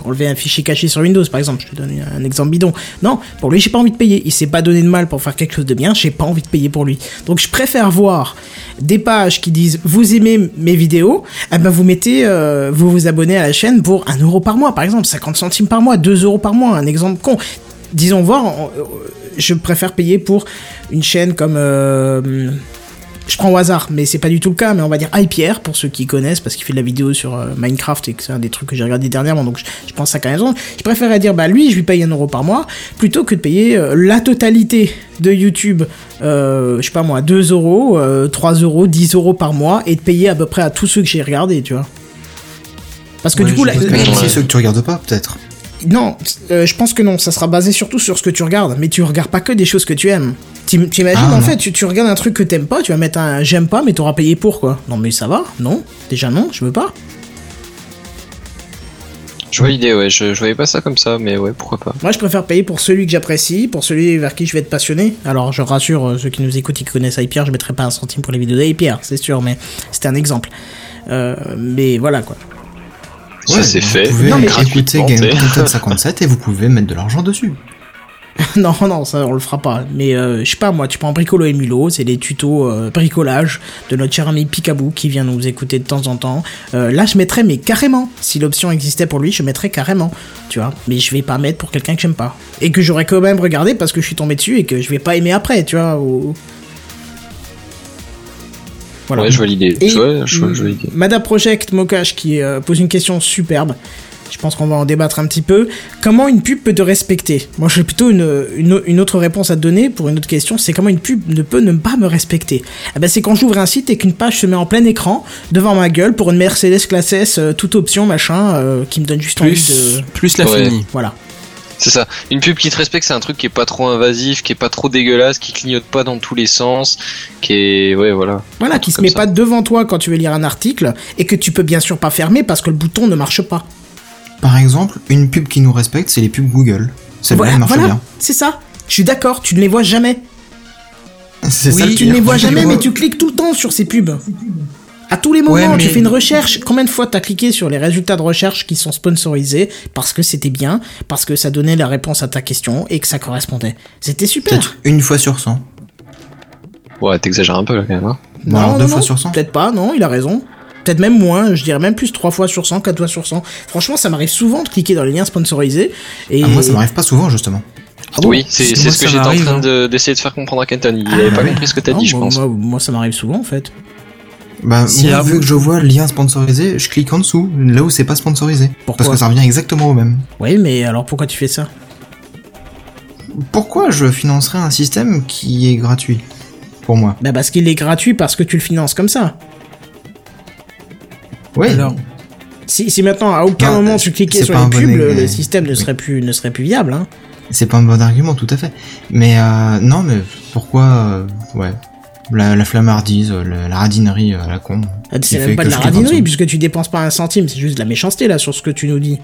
Speaker 1: enlever un fichier caché sur Windows par exemple. Je te donne un exemple bidon. Non, pour lui j'ai pas envie de payer. Il s'est pas donné de mal pour faire quelque chose de bien. J'ai pas envie de payer pour lui. Donc je préfère voir des pages qui disent vous aimez mes vidéos, eh ben vous mettez, euh, vous vous abonnez à la chaîne pour 1 euro par mois par exemple, 50 centimes par mois, 2 euros par mois, un exemple con. Disons voir, euh, je préfère payer pour une chaîne comme euh, je prends au hasard, mais c'est pas du tout le cas, mais on va dire iPierre, pour ceux qui connaissent, parce qu'il fait de la vidéo sur euh, Minecraft et que c'est un des trucs que j'ai regardé dernièrement, donc je, je pense à 15 ans. Je préférerais dire, bah lui, je lui paye un euro par mois, plutôt que de payer euh, la totalité de YouTube, euh, je sais pas moi, 2 euros, euh, 3 euros, 10 euros par mois, et de payer à peu près à tous ceux que j'ai regardés, tu vois. Parce que
Speaker 3: Ouais,
Speaker 1: du coup, la-
Speaker 5: aussi ceux que tu regardes pas, peut-être.
Speaker 1: Non, euh, je pense que non, ça sera basé surtout sur ce que tu regardes, mais tu regardes pas que des choses que tu aimes. T'im- T'imagines
Speaker 5: Ah,
Speaker 1: en
Speaker 5: non.
Speaker 1: fait, tu, tu regardes un truc que t'aimes pas, tu vas mettre un j'aime pas, mais t'auras payé pour quoi Non mais ça va Non? Déjà non, je veux pas.
Speaker 2: Je vois l'idée, ouais. Je, je voyais pas ça comme ça, mais ouais, pourquoi pas.
Speaker 1: Moi je préfère payer pour celui que j'apprécie, pour celui vers qui je vais être passionné. Alors je rassure euh, ceux qui nous écoutent et qui connaissent iPierre, je mettrai pas un centime pour les vidéos d'iPierre, c'est sûr, mais c'était un exemple. Euh, mais voilà quoi.
Speaker 2: Ça c'est
Speaker 5: vous
Speaker 2: fait.
Speaker 5: pouvez
Speaker 1: Non, mais-
Speaker 5: écouter Game
Speaker 2: t'sais.
Speaker 5: Content 57 et vous pouvez mettre de l'argent dessus.
Speaker 1: non, non, ça on le fera pas. Mais euh, je sais pas, moi, tu prends Bricolo et Mulot, c'est des tutos euh, bricolage de notre cher ami Picaboo qui vient nous écouter de temps en temps. Euh, là, je mettrais, mais carrément, si l'option existait pour lui, je mettrais carrément, tu vois. Mais je vais pas mettre pour quelqu'un que j'aime pas. Et que j'aurais quand même regardé parce que je suis tombé dessus et que je vais pas aimer après, tu vois. ou- Voilà.
Speaker 2: Ouais, je vois l'idée.
Speaker 1: Et
Speaker 2: Je vois, je vois, je vois l'idée.
Speaker 1: Mada Project Mokash qui euh, pose une question superbe. Je pense qu'on va en débattre un petit peu. Comment une pub peut te respecter? Moi, j'ai plutôt une, une, une autre réponse à te donner pour une autre question. C'est comment une pub ne peut ne pas me respecter? Eh ben, C'est quand j'ouvre un site et qu'une page se met en plein écran devant ma gueule pour une Mercedes classe S, euh, toute option, machin, euh, qui me donne juste envie
Speaker 3: Plus,
Speaker 1: de...
Speaker 3: plus la
Speaker 2: Ouais.
Speaker 3: finie.
Speaker 1: Voilà.
Speaker 2: C'est ça. Une pub qui te respecte, c'est un truc qui est pas trop invasif, qui est pas trop dégueulasse, qui clignote pas dans tous les sens, qui est, ouais, voilà.
Speaker 1: Voilà, qui se met
Speaker 2: ça.
Speaker 1: pas devant toi quand tu veux lire un article et que tu peux bien sûr pas fermer parce que le bouton ne marche pas.
Speaker 5: Par exemple, une pub qui nous respecte, c'est les pubs Google. Celle-là,
Speaker 1: Voilà,
Speaker 5: marche
Speaker 1: voilà,
Speaker 5: bien.
Speaker 1: c'est ça. Je suis d'accord, tu ne les vois jamais.
Speaker 5: C'est
Speaker 4: Oui,
Speaker 5: ça le
Speaker 1: Tu ne les vois jamais,
Speaker 4: vois.
Speaker 1: mais tu cliques tout le temps sur ces pubs. À tous les moments,
Speaker 4: Ouais,
Speaker 1: tu fais une recherche. Combien de fois t'as cliqué sur les résultats de recherche qui sont sponsorisés parce que c'était bien, parce que ça donnait la réponse à ta question et que ça correspondait C'était super.
Speaker 5: Peut-être une fois sur 100.
Speaker 2: Ouais, t'exagères un peu là quand même. Hein.
Speaker 5: Bon, alors deux fois sur 100.
Speaker 1: Peut-être pas, non, il a raison. Peut-être même moins, je dirais même plus 3 fois sur 100, 4 fois sur 100. Franchement, ça m'arrive souvent de cliquer dans les liens sponsorisés. Et...
Speaker 5: Ah, moi, ça m'arrive pas souvent, justement.
Speaker 1: Ah bon
Speaker 2: oui, c'est ce que j'étais en train
Speaker 4: hein.
Speaker 2: de- d'essayer de faire comprendre à Kenton. Il
Speaker 1: Ah,
Speaker 2: avait pas
Speaker 1: ouais.
Speaker 2: compris ce que t'as
Speaker 1: Non,
Speaker 2: dit, je
Speaker 1: moi,
Speaker 2: pense.
Speaker 1: Moi, moi, ça m'arrive souvent en fait.
Speaker 5: Bah,
Speaker 4: Si,
Speaker 5: moi, vu que je vois le lien sponsorisé, je clique en dessous, là où c'est pas sponsorisé.
Speaker 1: Pourquoi
Speaker 5: Parce que ça revient exactement au même.
Speaker 1: Oui, mais alors pourquoi tu fais ça?
Speaker 5: Pourquoi je financerais un système qui est gratuit Pour moi?
Speaker 1: Bah parce qu'il est gratuit parce que tu le finances comme ça.
Speaker 5: Oui.
Speaker 4: Alors,
Speaker 1: Si, si maintenant à aucun
Speaker 5: Non,
Speaker 1: moment tu cliquais sur les
Speaker 5: un bon
Speaker 1: pubs, le, système ne
Speaker 5: oui.
Speaker 1: serait plus ne serait plus viable. Hein.
Speaker 5: C'est pas un bon argument, tout à fait. Mais euh, non, mais pourquoi euh, Ouais. La, la flammardise, euh, la, la radinerie euh, à la con.
Speaker 1: Ah, C'est
Speaker 5: fait
Speaker 1: même pas de la radinerie puisque tu dépenses pas un centime, c'est juste de la méchanceté là sur ce que tu nous dis.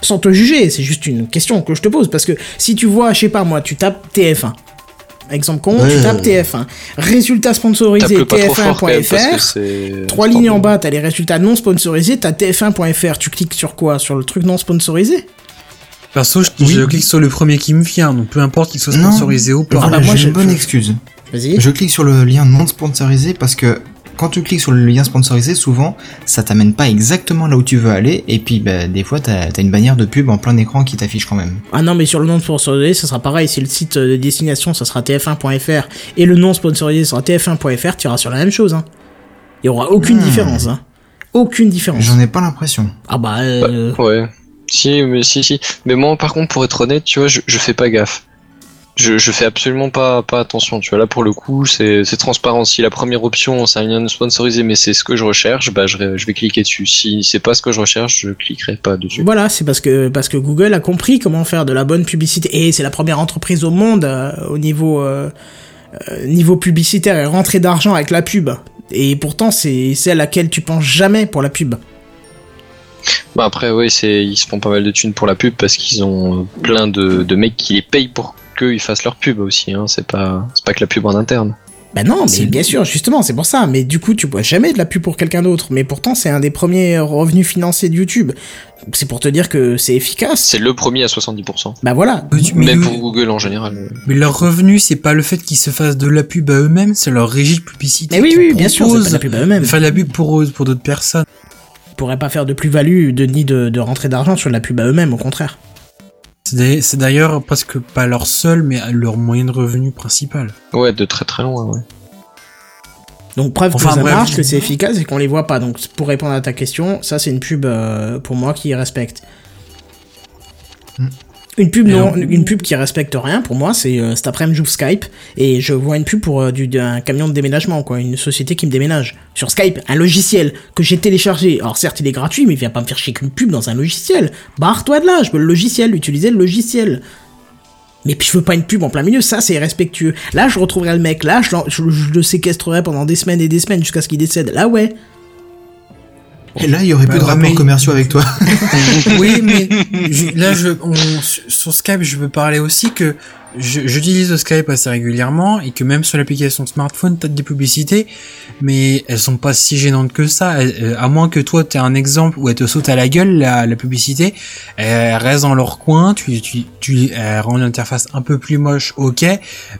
Speaker 1: Sans te juger, c'est juste une question que je te pose parce que si tu vois, je sais pas moi, tu tapes TF1. Exemple con, tu tapes TF1. Résultats sponsorisés
Speaker 2: le pas trop fort quand même parce que
Speaker 1: TF1.fr.
Speaker 2: c'est.
Speaker 1: Trois lignes en bas, t'as les résultats non sponsorisés, t'as TF1.fr. Tu cliques sur quoi? Sur le truc non sponsorisé?
Speaker 4: Perso, je,
Speaker 5: Oui.
Speaker 4: je clique sur le premier qui me vient, donc peu importe qu'il soit
Speaker 5: Non.
Speaker 4: sponsorisé ou pas.
Speaker 5: Voilà,
Speaker 1: bah, moi,
Speaker 5: j'ai une bonne excuse.
Speaker 1: Vas-y.
Speaker 5: Je clique sur le lien non sponsorisé parce que quand tu cliques sur le lien sponsorisé, souvent, ça t'amène pas exactement là où tu veux aller, et puis bah, des fois, t'as as une bannière de pub en plein écran qui t'affiche quand même.
Speaker 1: Ah non, mais sur le non sponsorisé, ça sera pareil. Si le site de destination, ça sera tf1.fr, et le non sponsorisé sera tf1.fr, tu iras sur la même chose. Hein. Il y aura aucune
Speaker 5: Hmm.
Speaker 1: différence. Hein. Aucune différence.
Speaker 5: J'en ai pas l'impression.
Speaker 1: Ah bah... euh,
Speaker 2: Ouais. Si, mais si, si. Mais moi, par contre, pour être honnête, tu vois, je, je fais pas gaffe. Je, je fais absolument pas, pas attention. Tu vois, là, pour le coup, c'est transparent. Si la première option, c'est un lien sponsorisé, mais c'est ce que je recherche, bah, je, vais- je vais cliquer dessus. Si c'est pas ce que je recherche, je cliquerai pas dessus.
Speaker 1: Voilà, c'est parce que parce que Google a compris comment faire de la bonne publicité et c'est la première entreprise au monde euh, au niveau euh, euh, niveau publicitaire et rentrée d'argent avec la pub. Et pourtant, c'est celle à laquelle tu penses jamais pour la pub.
Speaker 2: Bah, après, oui, c'est, ils se font pas mal de thunes pour la pub parce qu'ils ont plein de, de mecs qui les payent pour qu'ils fassent leur pub aussi, hein. C'est pas, c'est pas que la pub en interne.
Speaker 1: Bah non, mais bien sûr, justement, c'est pour ça. Mais du coup, tu vois jamais de la pub pour quelqu'un d'autre. Mais pourtant, c'est un des premiers revenus financiers de YouTube. C'est pour te dire que c'est efficace.
Speaker 2: C'est le premier à 70%.
Speaker 1: Bah voilà.
Speaker 4: Mais,
Speaker 2: Même pour Google en général.
Speaker 4: mais leur revenu, c'est pas le fait qu'ils se fassent de la pub à eux-mêmes, c'est leur régie de publicité.
Speaker 1: Mais oui, oui,
Speaker 4: en
Speaker 1: bien sûr, c'est
Speaker 4: propose
Speaker 1: pas de la pub à eux-mêmes.
Speaker 4: de la pub pour eux, pour d'autres personnes.
Speaker 1: Ils pourraient pas faire de plus-value de, ni de, de rentrée d'argent sur de la pub à eux-mêmes, au contraire.
Speaker 4: C'est d'ailleurs- presque pas leur seul, mais leur moyen de revenu principal.
Speaker 2: Ouais, de très très loin, ouais.
Speaker 1: Donc preuve
Speaker 4: Enfin,
Speaker 1: que ça
Speaker 4: bref.
Speaker 1: marche, que c'est efficace et qu'on les voit pas. Donc pour répondre à ta question, ça c'est une pub euh, pour moi qui respecte. Une pub non,
Speaker 4: on-
Speaker 1: une pub qui respecte rien pour moi, c'est euh, cet après-midi j'ouvre Skype et je vois une pub pour euh, du d'un camion de déménagement quoi, une société qui me déménage sur Skype, un logiciel que j'ai téléchargé. Alors certes il est gratuit, mais viens pas me faire chier qu'une pub dans un logiciel. Barre-toi de là, je veux le logiciel, utiliser le logiciel. Mais puis je veux pas une pub en plein milieu, ça c'est irrespectueux. Là je retrouverai le mec, là je- je le séquestrerai pendant des semaines et des semaines jusqu'à ce qu'il décède. Là ouais.
Speaker 5: Et là, il y aurait
Speaker 4: Bah,
Speaker 5: plus de rapports
Speaker 4: mais-
Speaker 5: commerciaux avec toi.
Speaker 4: oui, mais je- là, je, on, sur Skype, je veux parler aussi que je- j'utilise Skype assez régulièrement et que même sur l'application smartphone, t'as des publicités, mais elles sont pas si gênantes que ça. Elles- euh, à moins que toi, t'aies un exemple où elle te saute à la gueule, la, la publicité, elles restent dans leur coin, tu, tu, tu elles rendent l'interface un peu plus moche, ok,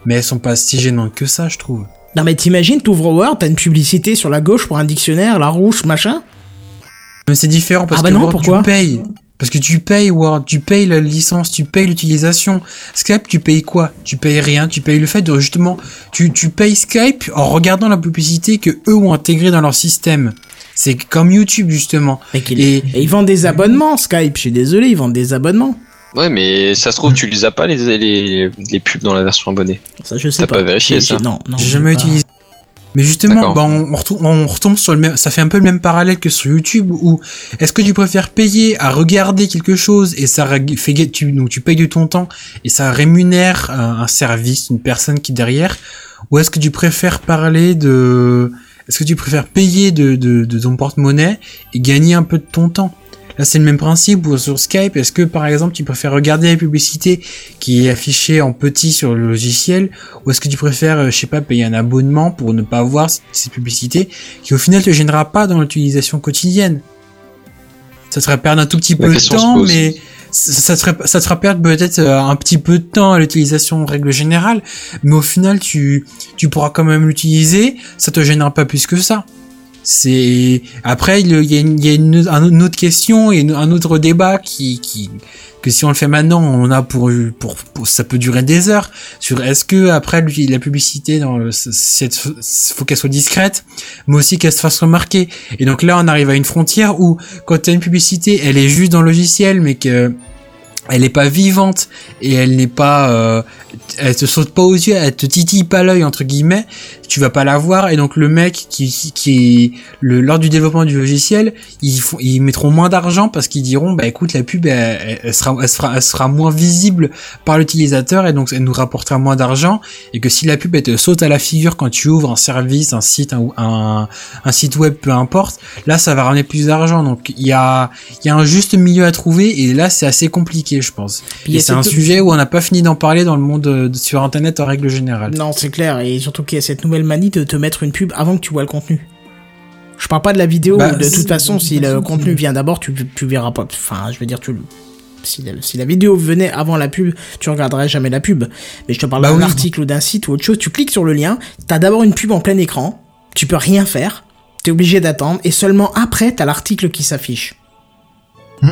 Speaker 4: mais elles sont pas si gênantes que ça, je trouve.
Speaker 1: Non mais t'imagines, t'ouvres Word, t'as une publicité sur la gauche pour un dictionnaire, la rouge, machin?
Speaker 4: Mais c'est différent parce
Speaker 1: Ah bah
Speaker 4: que
Speaker 1: non,
Speaker 4: Word,
Speaker 1: pourquoi
Speaker 4: tu payes. Parce que tu payes Word, tu payes la licence, tu payes l'utilisation. Skype, tu payes quoi? Tu payes rien, tu payes le fait de justement, tu, tu payes Skype en regardant la publicité que eux ont intégrée dans leur système. C'est comme YouTube justement.
Speaker 1: Et, qu'il-
Speaker 4: Et-
Speaker 1: et ils vendent des abonnements, Skype, je suis désolé, ils vendent des abonnements.
Speaker 2: Ouais, mais ça se trouve, tu les as pas, les, les, les pubs dans la version abonnée.
Speaker 1: Ça je sais
Speaker 2: T'as
Speaker 1: pas.
Speaker 2: pas vérifié,
Speaker 1: J'ai-
Speaker 2: ça
Speaker 1: Non, non.
Speaker 4: J'ai jamais utilisé. Mais justement, bah, on, on retombe, on retombe sur le même, ça fait un peu le même parallèle que sur YouTube où est-ce que tu préfères payer à regarder quelque chose et ça fait, tu, donc tu payes de ton temps et ça rémunère un, un service, une personne qui est derrière, ou est-ce que tu préfères parler de, est-ce que tu préfères payer de, de, de ton porte-monnaie et gagner un peu de ton temps? Là, c'est le même principe ou sur Skype. Est-ce que, par exemple, tu préfères regarder la publicité qui est affichée en petit sur le logiciel ou est-ce que tu préfères, euh, je sais pas, payer un abonnement pour ne pas voir ces publicités qui au final te gênera pas dans l'utilisation quotidienne? Ça te fera perdre un tout petit
Speaker 2: La
Speaker 4: peu de temps, mais ça, te fera- ça te fera perdre peut-être euh, un petit peu de temps à l'utilisation en règle générale, mais au final tu, tu pourras quand même l'utiliser, ça te gênera pas plus que ça. C'est après il y a, une, y a une- un- une autre question et un autre débat qui, qui que si on le fait maintenant on a pour, pour, ça peut durer des heures. Sur est-ce que après la publicité dans c'est- faut qu'elle soit discrète mais aussi qu'elle se fasse remarquer. Et donc là on arrive à une frontière où quand tu as une publicité elle est juste dans le logiciel mais que elle est pas vivante et elle n'est pas euh, elle te saute pas aux yeux elle te titille pas l'œil entre guillemets tu vas pas la voir. Et donc le mec qui qui, le lors du développement du logiciel ils font ils mettront moins d'argent parce qu'ils diront bah écoute la pub elle, sera elle sera elle sera moins visible par l'utilisateur et donc elle nous rapportera moins d'argent. Et que si la pub elle te saute à la figure quand tu ouvres un service un site un, un, un site web peu importe là ça va ramener plus d'argent. Donc il y a il y a un juste milieu à trouver et là c'est assez compliqué je pense.
Speaker 1: Puis
Speaker 4: et c'est un sujet où on n'a pas fini d'en parler dans le monde euh, de- sur internet en règle générale.
Speaker 1: Non, c'est clair, et surtout qu'il y a cette nouvelle manie de te mettre une pub avant que tu vois le contenu. Je parle pas de la vidéo,
Speaker 4: Bah,
Speaker 1: de toute façon, si le contenu vient d'abord, tu, tu verras pas. Enfin, je veux dire, tu. Si la, si la vidéo venait avant la pub, tu regarderais jamais la pub. Mais je te parle
Speaker 4: Bah
Speaker 1: d'un
Speaker 4: oui.
Speaker 1: article ou d'un site ou autre chose, tu cliques sur le lien, t'as d'abord une pub en plein écran, tu peux rien faire, t'es obligé d'attendre, et seulement après, t'as l'article qui s'affiche.
Speaker 5: Hmm.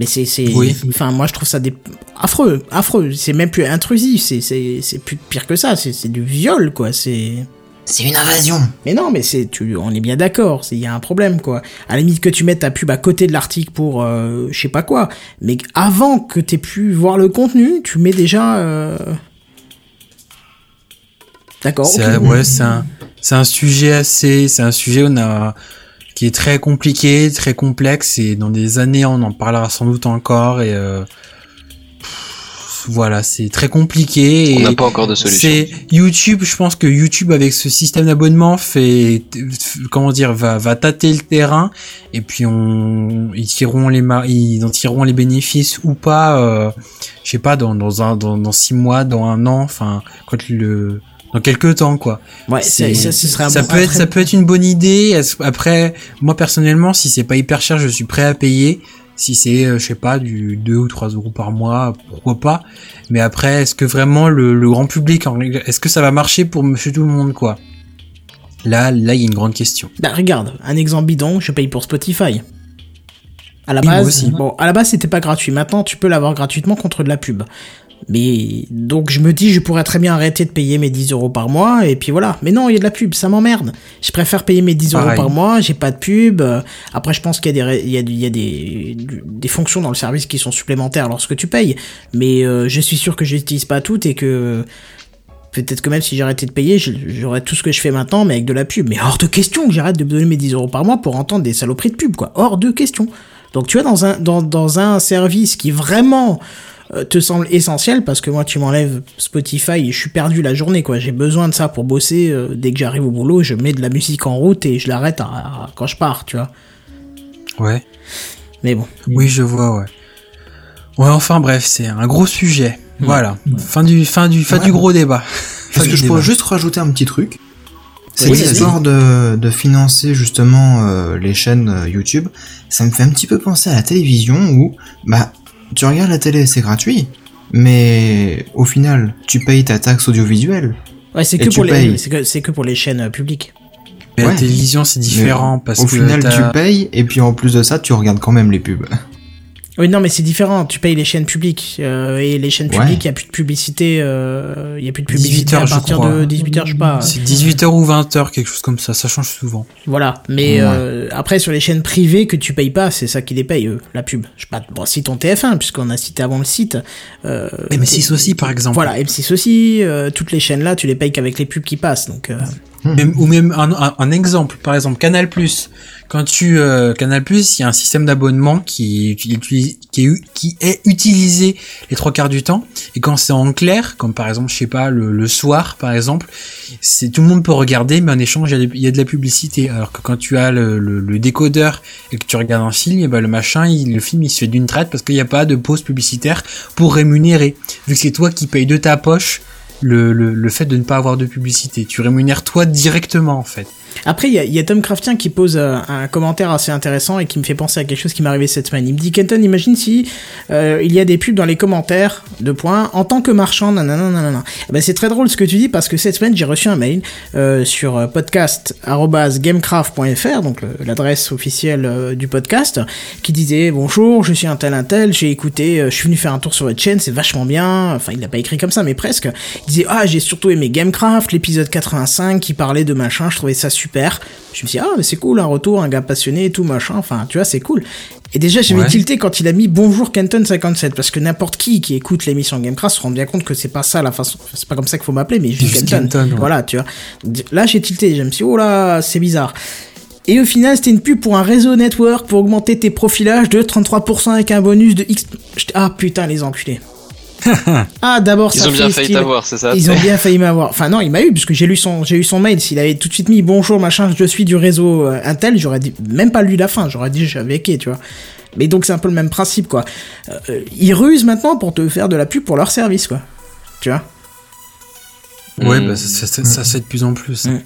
Speaker 1: Mais c'est, c'est,
Speaker 4: Oui.
Speaker 1: enfin, moi je trouve ça des... affreux, affreux. C'est même plus intrusif, c'est, c'est, c'est plus pire que ça, c'est, c'est du viol, quoi, c'est...
Speaker 5: C'est une invasion.
Speaker 1: Mais non, mais c'est, tu, on est bien d'accord, il y a un problème, quoi. À la limite que tu mettes ta pub à côté de l'article pour, euh, je sais pas quoi, mais avant que t'aies pu voir le contenu, tu mets déjà, euh... D'accord.
Speaker 4: C'est ouais, c'est un c'est un sujet assez c'est un sujet on a qui est très compliqué, très complexe et dans des années on en parlera sans doute encore et euh, pff, voilà, c'est très compliqué
Speaker 2: On
Speaker 4: et
Speaker 2: n'a pas encore de solution.
Speaker 4: c'est YouTube, je pense que YouTube avec ce système d'abonnement fait comment dire va va tâter le terrain et puis on ils tireront les ils en tireront les bénéfices ou pas euh, je sais pas dans dans un dans, dans six mois, dans un an, enfin quand le dans quelques temps quoi.
Speaker 1: Ouais,
Speaker 4: C'est-
Speaker 1: ça, ce serait un
Speaker 4: ça
Speaker 1: bon-
Speaker 4: peut être ça peut être une bonne idée. Après, moi personnellement, si c'est pas hyper cher, je suis prêt à payer. Si c'est, euh, je sais pas, du 2 ou 3 euros par mois, pourquoi pas. Mais après, est-ce que vraiment le, le grand public, est-ce que ça va marcher pour monsieur tout le monde, quoi? Là, là, il y a une grande question.
Speaker 1: Bah regarde, un exemple bidon, je paye pour Spotify. À la
Speaker 4: Oui,
Speaker 1: base,
Speaker 4: aussi.
Speaker 1: bon, à la base c'était pas gratuit. Maintenant, tu peux l'avoir gratuitement contre de la pub. Mais donc je me dis, je pourrais très bien arrêter de payer mes 10 euros par mois et puis voilà. Mais non, il y a de la pub, ça m'emmerde. Je préfère payer mes 10 euros par mois, j'ai pas de pub. Euh, Après, je pense qu'il y a des, il y a, il y a des, des fonctions dans le service qui sont supplémentaires lorsque tu payes. Mais euh, je suis sûr que je n'utilise pas toutes et que peut-être que même si j'arrêtais de payer, j'aurais tout ce que je fais maintenant, mais avec de la pub. Mais hors de question que j'arrête de me donner mes 10 euros par mois pour entendre des saloperies de pub, quoi. Hors de question. Donc tu vois, dans un, dans, dans un service qui vraiment te semble essentiel, parce que moi tu m'enlèves Spotify et je suis perdu la journée, quoi. J'ai besoin de ça pour bosser. euh, dès que j'arrive au boulot, je mets de la musique en route et je l'arrête à- à- quand je pars, tu vois.
Speaker 4: Ouais.
Speaker 1: Mais bon.
Speaker 4: Oui, je vois, ouais. Ouais, enfin bref, c'est un gros sujet. Voilà. Fin du, fin du, fin
Speaker 5: Ouais.
Speaker 4: du gros débat.
Speaker 5: Est-ce
Speaker 4: du
Speaker 5: que je
Speaker 4: débat.
Speaker 5: pourrais juste rajouter un petit truc? C'est
Speaker 1: Oui,
Speaker 5: que
Speaker 1: vas-y.
Speaker 5: l'histoire de, de financer justement euh, les chaînes euh, YouTube, ça me fait un petit peu penser à la télévision où, bah, tu regardes la télé, c'est gratuit, mais au final, tu payes ta taxe audiovisuelle.
Speaker 1: Ouais, c'est que, pour les- que, c'est que pour les chaînes euh, publiques.
Speaker 4: Mais la télévision, c'est différent parce
Speaker 5: au
Speaker 4: que
Speaker 5: final,
Speaker 4: t'as-
Speaker 5: tu payes, et puis en plus de ça, tu regardes quand même les pubs.
Speaker 1: Oui, non, mais c'est différent. Tu payes les chaînes publiques. euh, et les chaînes
Speaker 5: Ouais.
Speaker 1: publiques, il n'y a plus de publicité. euh, Il y a plus de
Speaker 4: 18
Speaker 1: publicité
Speaker 4: heures,
Speaker 1: à partir de 18h, je sais pas.
Speaker 4: c'est 18h ou 20h, quelque chose comme ça. Ça change souvent.
Speaker 1: Voilà. Mais
Speaker 5: Ouais.
Speaker 1: euh, après, sur les chaînes privées que tu payes pas, c'est ça qui les paye, eux, la pub. Je sais pas. Bon, si ton TF1, puisqu'on a cité avant le site. Euh,
Speaker 4: M6 aussi, par exemple.
Speaker 1: Voilà, M6 aussi. euh, toutes les chaînes là, tu les payes qu'avec les pubs qui passent. Donc, euh,
Speaker 4: Même- ou même un, un- un exemple, par exemple Canal+. Quand tu euh, Canal+, il y a un système d'abonnement qui, qui, est, qui est utilisé les trois quarts du temps. Et quand c'est en clair, comme par exemple, je sais pas, le, soir, par exemple, c'est tout le monde peut regarder, mais en échange, il y a, de la publicité. Alors que quand tu as le, décodeur et que tu regardes un film, et ben le machin, le film, il se fait d'une traite parce qu'il n'y a pas de pause publicitaire pour rémunérer. Vu que c'est toi qui payes de ta poche le, le, le fait de ne pas avoir de publicité. Tu rémunères toi directement en fait.
Speaker 1: Après, il y a, Tom Craftien qui pose euh, un commentaire assez intéressant et qui me fait penser à quelque chose qui m'est arrivé cette semaine. Il me dit Kenton, imagine si euh, il y a des pubs dans les commentaires, de points, en tant que marchand, nanana, nanana. Eh Ben, c'est très drôle ce que tu dis parce que cette semaine, j'ai reçu un mail euh, sur podcast.gamecraft.fr, donc l'adresse officielle du podcast, qui disait Bonjour, je suis un tel, un tel, j'ai écouté, je suis venu faire un tour sur votre chaîne, c'est vachement bien. Enfin, il l'a pas écrit comme ça, mais presque. Il disait Ah, j'ai surtout aimé Gamecraft, l'épisode 85 qui parlait de machin, je trouvais ça super. Je me suis dit, ah, mais c'est cool, un retour, un gars passionné et tout, machin, enfin, tu vois, c'est cool. Et déjà, j'avais
Speaker 4: Ouais.
Speaker 1: tilté quand il a mis Bonjour Kenton57, parce que n'importe qui qui écoute l'émission Gamecraft se rend bien compte que c'est pas ça la façon, c'est pas comme ça qu'il faut m'appeler, mais juste Kenton.
Speaker 4: Ouais.
Speaker 1: Voilà, tu vois. Là, j'ai tilté, je me suis dit, oh là, c'est bizarre. Et au final, c'était une pub pour un réseau network pour augmenter tes profilages de 33% avec un bonus de X. Ah putain, les enculés. ah, d'abord,
Speaker 2: Ils
Speaker 1: ça
Speaker 2: ont bien
Speaker 1: fait
Speaker 2: failli t'avoir, c'est ça
Speaker 1: Ils ont bien failli m'avoir. Enfin non, il m'a eu puisque j'ai lu son, j'ai eu son mail. S'il avait tout de suite mis bonjour machin, je suis du réseau euh, Intel, j'aurais dit même pas lu la fin. J'aurais dit j'avais quai, tu vois. Mais donc c'est un peu le même principe quoi. Euh, euh, ils rusent maintenant pour te faire de la pub pour leur service quoi. Tu vois?
Speaker 4: Ouais,
Speaker 2: Mm.
Speaker 4: bah, ça, ça, ça se fait de plus en plus.
Speaker 1: Mm.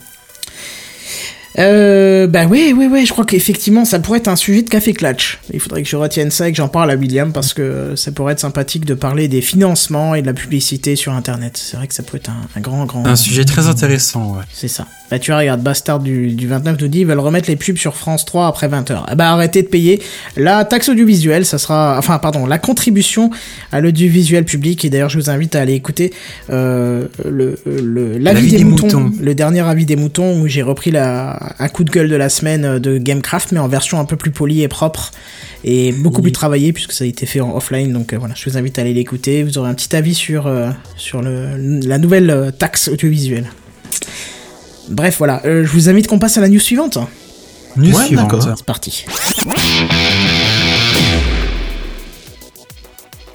Speaker 1: Euh, bah ouais, ouais, ouais, je crois qu'effectivement ça pourrait être un sujet de café clutch. Il faudrait que je retienne ça et que j'en parle à William parce que ça pourrait être sympathique de parler des financements et de la publicité sur Internet. C'est vrai que ça peut être un, un grand, grand.
Speaker 4: Un sujet très intéressant, ouais.
Speaker 1: C'est ça. Bah tu vois, regarde, Bastard du, du 29 nous dit ils veulent remettre les pubs sur France 3 après 20h. Ah bah arrêtez de payer. La taxe audiovisuelle, ça sera... Enfin pardon, la contribution à l'audiovisuel public. Et d'ailleurs je vous invite à aller écouter euh, le, le, l'avis des, moutons, le dernier avis des moutons où j'ai repris la, un coup de gueule de la semaine de Gamecraft mais en version un peu plus polie et propre et beaucoup plus travaillé puisque ça a été fait en offline. Donc euh, voilà, je vous invite à aller l'écouter. Vous aurez un petit avis sur, euh, sur le, la nouvelle euh, taxe audiovisuelle. Bref, voilà, euh, je vous invite qu'on passe à la news suivante.
Speaker 4: News
Speaker 5: Ouais,
Speaker 4: suivante.
Speaker 1: C'est parti.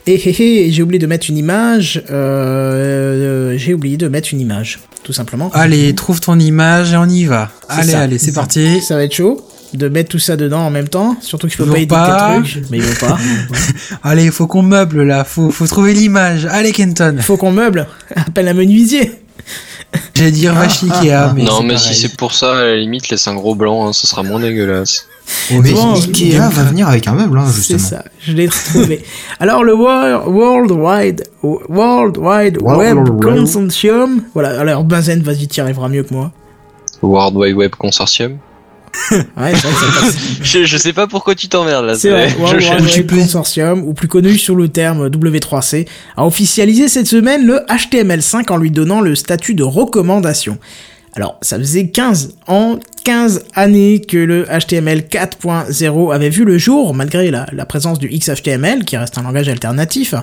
Speaker 1: Et hé hé, j'ai oublié de mettre une image. euh, j'ai oublié de mettre une image, tout simplement.
Speaker 4: Allez, trouve ton image et on y va. Allez,
Speaker 1: ça.
Speaker 4: allez, c'est parti.
Speaker 1: Ça va être chaud de mettre tout ça dedans en même temps, surtout que je peux
Speaker 4: Toujours
Speaker 1: pas éditer
Speaker 4: pas.
Speaker 1: quatre trucs, mais il veut pas.
Speaker 4: Allez, il faut qu'on meuble là, faut, faut trouver l'image. Allez, Kenton.
Speaker 1: Il faut qu'on meuble. Appelle un menuisier.
Speaker 4: J'allais dire vache Ikea, mais
Speaker 2: non,
Speaker 4: c'est
Speaker 2: mais
Speaker 4: pareil.
Speaker 2: si c'est pour ça, à la limite, laisse un gros blanc, hein, ce sera moins dégueulasse.
Speaker 5: Mais
Speaker 1: Bon,
Speaker 5: Ikea va venir avec un meuble, hein,
Speaker 1: C'est
Speaker 5: justement.
Speaker 1: ça, je l'ai retrouvé. Alors le Wor- World Wide World Wide Web Consortium, voilà. Alors Benzen, vas-y, tu y arriveras mieux que moi.
Speaker 2: World Wide Web Consortium.
Speaker 1: Ouais, c'est vrai que ça passe.
Speaker 2: Je, je sais pas pourquoi tu t'emmerdes là.
Speaker 1: C'est vrai, World
Speaker 2: je-
Speaker 1: Wide
Speaker 4: tu
Speaker 1: Web
Speaker 4: peux-
Speaker 1: Consortium, ou plus connu sous le terme W3C, a officialisé cette semaine le HTML5 en lui donnant le statut de recommandation. Alors, ça faisait 15 ans, 15 années que le HTML 4.0 avait vu le jour, malgré la, la présence du XHTML, qui reste un langage alternatif.